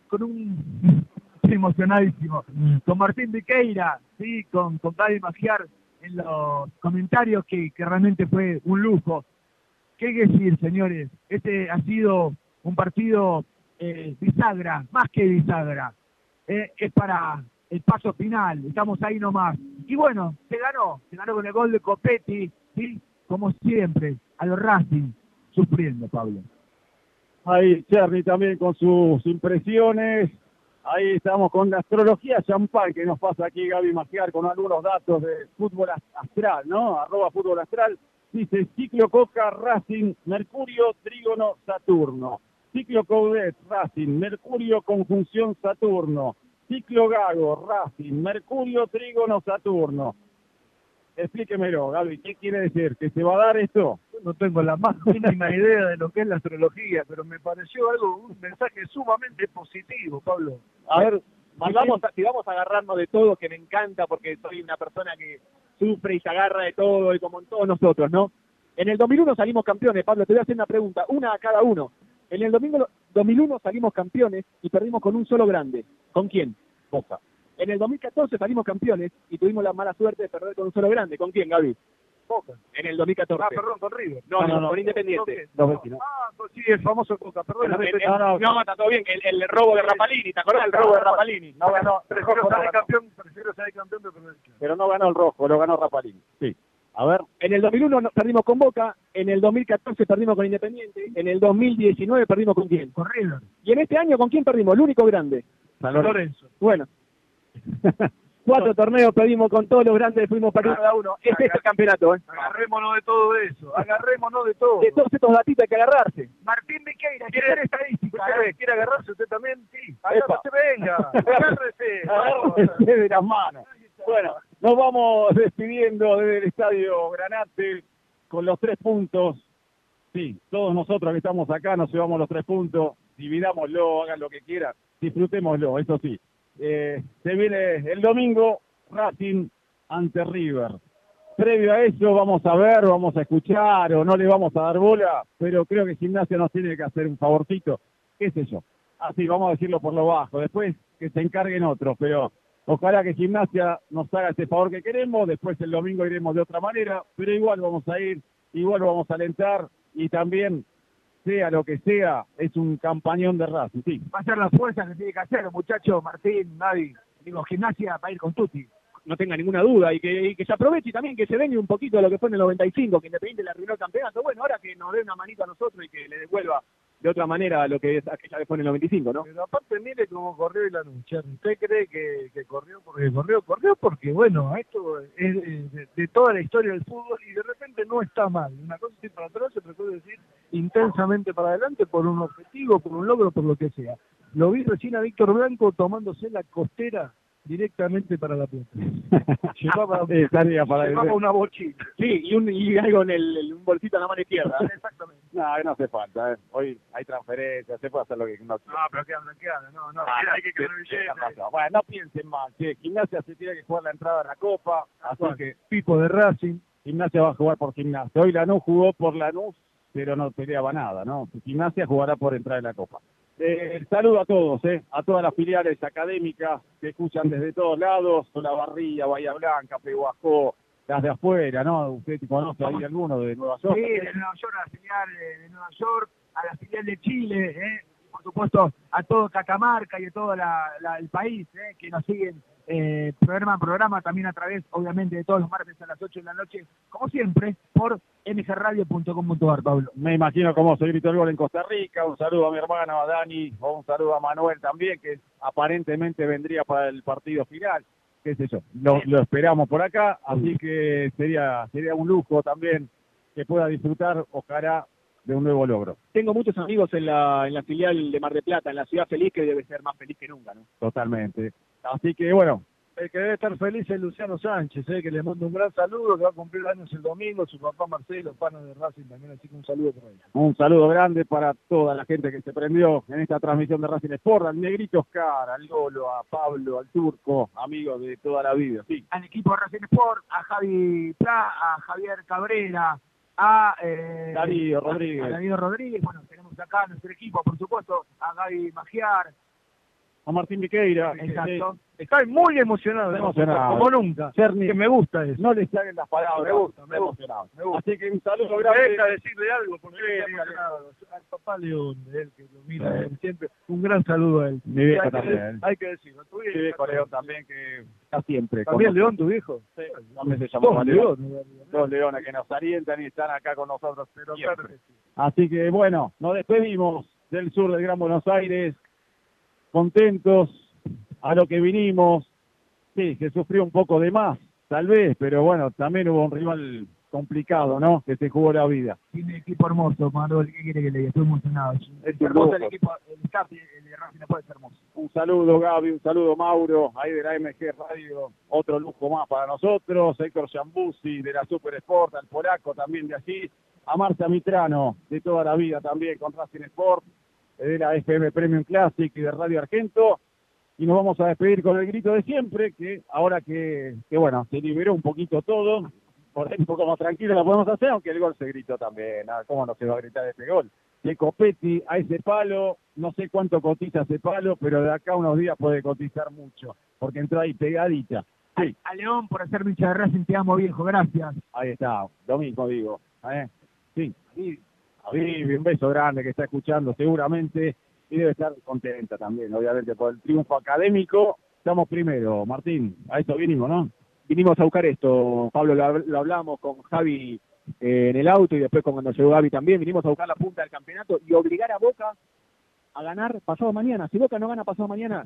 con un, estoy emocionadísimo, con Martín Viqueira, sí, con, con Gaby Magiar en los comentarios que, que realmente fue un lujo. ¿Qué decir, señores? Este ha sido un partido eh, bisagra, más que bisagra. Eh, es para el paso final, estamos ahí nomás. Y bueno, se ganó, se ganó con el gol de Copetti, ¿sí? Como siempre, a los Racing, sufriendo, Pablo. Ahí Cherny también con sus impresiones. Ahí estamos con la astrología champán que nos pasa aquí Gaby Magiar con algunos datos de fútbol as- astral, ¿no? Arroba fútbol astral. Dice ciclo Coca Racing, Mercurio, Trígono, Saturno. Ciclo Coudet, Racing, Mercurio, conjunción Saturno. Ciclo Gago, Racing, Mercurio, Trígono, Saturno. Explíquemelo, Gaby, ¿qué quiere decir? ¿Que se va a dar esto? No tengo la más mínima idea de lo que es la astrología, pero me pareció algo, un mensaje sumamente positivo, Pablo. A ver, Si vamos, a, si vamos a agarrarnos de todo, que me encanta porque soy una persona que sufre y se agarra de todo y como en todos nosotros, ¿no? En el 2001 salimos campeones, Pablo, te voy a hacer una pregunta, una a cada uno. En el 2000 2001 salimos campeones y perdimos con un solo grande. ¿Con quién? Boca. En el 2014 salimos campeones y tuvimos la mala suerte de perder con un solo grande. ¿Con quién, Gaby? Boca. En el 2014. Ah, perdón, con River. No, no, con Independiente. Los vecinos. Ah, pues sí, el famoso Boca, perdón. No, me- no, no, está todo bien. El, el robo de Rapalini, ¿te acordás del robo de Rapalini? No ganó, Prefiero no ganó. campeón, prefiero salir campeón de pero no ganó el rojo, lo ganó Rapalini. Sí. A ver, En el 2001 no- perdimos con Boca, en el 2014 perdimos con Independiente, en el 2019 perdimos con quién. Con River. Y en este año con quién perdimos, el único grande. San. Lorenzo. Bueno, cuatro torneos perdimos con todos los grandes, fuimos cada uno. Este es el campeonato, ¿eh? Agarrémonos de todo eso, agarrémonos de todo. De todos estos datitos hay que agarrarse. Martín Viqueira, quiere ser estadística. ¿Quiere, quiere agarrarse usted también? Sí. Agárrese, venga. Agárrese. Agárrese de las manos. Bueno, nos vamos despidiendo desde el Estadio Granate con los tres puntos. Sí, todos nosotros que estamos acá nos llevamos los tres puntos. Dividámoslo, hagan lo que quieran, disfrutémoslo, eso sí. Eh, se viene el domingo Racing ante River. Previo a eso vamos a ver, vamos a escuchar o no le vamos a dar bola, pero creo que Gimnasia nos tiene que hacer un favorcito, qué sé yo. Así, vamos a decirlo por lo bajo. Después que se encarguen otros, pero ojalá que Gimnasia nos haga ese favor que queremos. Después el domingo iremos de otra manera, pero igual vamos a ir, igual vamos a alentar y también, sea lo que sea, es un campañón de Racing, sí. Va a ser la fuerza que tiene que hacer, muchacho Martín, Navi. Digo, gimnasia va a ir con Tuti. no tenga ninguna duda y que, y que se aproveche y también que se venga un poquito de lo que fue en el 95, que Independiente le arruinó el campeonato. Bueno, ahora que nos dé una manito a nosotros y que le devuelva de otra manera lo que es aquella que fue en el 95, ¿no? Pero aparte mire cómo corrió el anuncio. ¿Usted cree que, que corrió porque corrió? Corrió porque, bueno, esto es de toda la historia del fútbol y de repente no está mal. Una cosa es ir para atrás, otra cosa es decir intensamente para adelante por un objetivo, por un logro, por lo que sea. Lo vi recién a Víctor Blanco tomándose la costera directamente para la plata. Llevaba, Sí, para llevaba una bochita. Sí, y un, y algo en el, un bolsito en la mano izquierda. Exactamente. No, no hace falta. ¿eh? Hoy hay transferencias, se puede hacer lo que no No, pero qué habla, no, no, Ah, hay que sí, sí, no, no. Bueno, no piensen mal. che. Gimnasia se tiene que jugar la entrada a la Copa, así que Pipo de Racing, Gimnasia va a jugar por Gimnasia. Hoy Lanús jugó por Lanús, pero no peleaba nada, ¿no? Gimnasia jugará por entrar en la Copa. Eh, saludo a todos, ¿eh? a todas las filiales académicas que escuchan desde todos lados, Barría, Bahía Blanca, Pehuajó, las de afuera, ¿no? Usted conoce ahí alguno de Nueva York. Sí, de Nueva York, a la filial de, de Nueva York, a la filial de Chile, ¿eh? Por supuesto a todo Catamarca y a todo la- la- el país ¿eh? que nos siguen eh, programa a programa, también a través, obviamente, de todos los martes a las 8 de la noche, como siempre, por mgradio.com.ar, Pablo. Me imagino cómo se gritó el gol en Costa Rica. Un saludo a mi hermano, a Dani, o un saludo a Manuel también, que aparentemente vendría para el partido final. Qué sé yo, lo, lo esperamos por acá, así que sería, sería un lujo también que pueda disfrutar, ojalá, de un nuevo logro. Tengo muchos amigos en la, en la filial de Mar de Plata, en la ciudad feliz, que debe ser más feliz que nunca, ¿no? Totalmente. Así que bueno, el que debe estar feliz es Luciano Sánchez, ¿eh? que le mando un gran saludo, que va a cumplir años el domingo, su papá Marcelo, pana de Racing también, así que un saludo por ahí. un saludo grande para toda la gente que se prendió en esta transmisión de Racing Sport, al Negrito Oscar, al Lolo, a Pablo, al Turco, amigos de toda la vida. Sí, Al equipo de Racing Sport, a Javi Pla, a Javier Cabrera, a eh, Darío Rodríguez. a Darío Rodríguez, bueno, tenemos acá nuestro equipo, por supuesto, a Gaby Magiar, a Martín Viqueira. exacto. Estoy muy emocionado, emocionado. como nunca, Cerny, que me gusta eso. no le salen las palabras. Me gusta, me emocionado. me gusta. Así que un saludo grande. deja decirle algo, porque Sí, al papá León, él que lo mira siempre, un gran saludo a él. Mi viejo hay, que, también. hay que decirlo, tu Mi viejo, León también, que está siempre. ¿También. León, tu viejo? Sí, también se llama Dos León. León. Dos leones que nos alientan y están acá con nosotros. Pero que. Así que bueno, nos despedimos del sur del Gran Buenos Aires, contentos a lo que vinimos. Sí, se sufrió un poco de más, tal vez, pero bueno, también hubo un rival complicado, ¿no? Que se jugó la vida. Tiene equipo hermoso, Manuel, ¿qué quiere que le diga? Estoy emocionado. Es hermoso el equipo, el staff el de Racing Sport es hermoso. Un saludo Gaby, un saludo Mauro, ahí de la MG Radio, otro lujo más para nosotros, Héctor Giambuzzi de la Super Sport, al polaco también de allí, a Marta Mitrano de toda la vida también con Racing Sport, de la FM Premium Classic y de Radio Argento, y nos vamos a despedir con el grito de siempre, que ahora que, que bueno, se liberó un poquito todo, por ahí un poco más tranquilo lo podemos hacer, aunque el gol se gritó también, ¿no? ¿cómo no se va a gritar este gol? de Copetti a ese palo, no sé cuánto cotiza ese palo, pero de acá a unos días puede cotizar mucho, porque entró ahí pegadita. Sí, A León, por hacer hincha de Racing, te amo, viejo, gracias. ahí está, lo mismo digo. ¿eh? Sí, un beso grande que está escuchando seguramente y debe estar contenta también, obviamente, por el triunfo académico. Estamos primero, Martín, a eso vinimos, ¿no? Vinimos a buscar esto, Pablo, lo, lo hablamos con Javi eh, en el auto y después con cuando llegó Gaby también, vinimos a buscar la punta del campeonato y obligar a Boca a ganar pasado mañana. Si Boca no gana pasado mañana,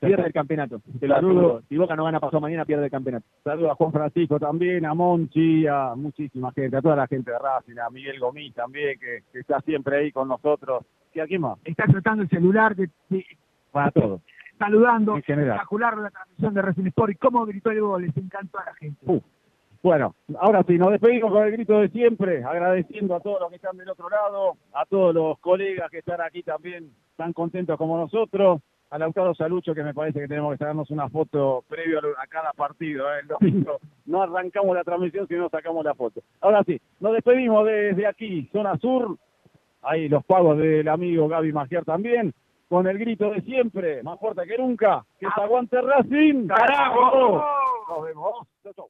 pierde el campeonato. Te lo Saludo. Si Boca no gana pasado mañana, pierde el campeonato. Saludos a Juan Francisco también, a Monchi, a muchísima gente, a toda la gente de Racing, a Miguel Gomí también, que, que está siempre ahí con nosotros. ¿Y a quién más? Está tratando el celular, de, de- Para todos, saludando. Espectacular la transmisión de Racing Sport y cómo gritó el gol, les encantó a la gente. Bueno, ahora sí, nos despedimos con el grito de siempre, agradeciendo a todos los que están del otro lado, a todos los colegas que están aquí también tan contentos como nosotros, a Lautaro Salucho, que me parece que tenemos que sacarnos una foto previo a, cada partido, ¿eh? el domingo. No arrancamos la transmisión, sino sacamos la foto. Ahora sí, nos despedimos desde aquí, zona sur, ahí los pagos del amigo Gaby Magiar también, con el grito de siempre, más fuerte que nunca, que se aguante Racing. ¡Carajo! Nos vemos. Chau, chau.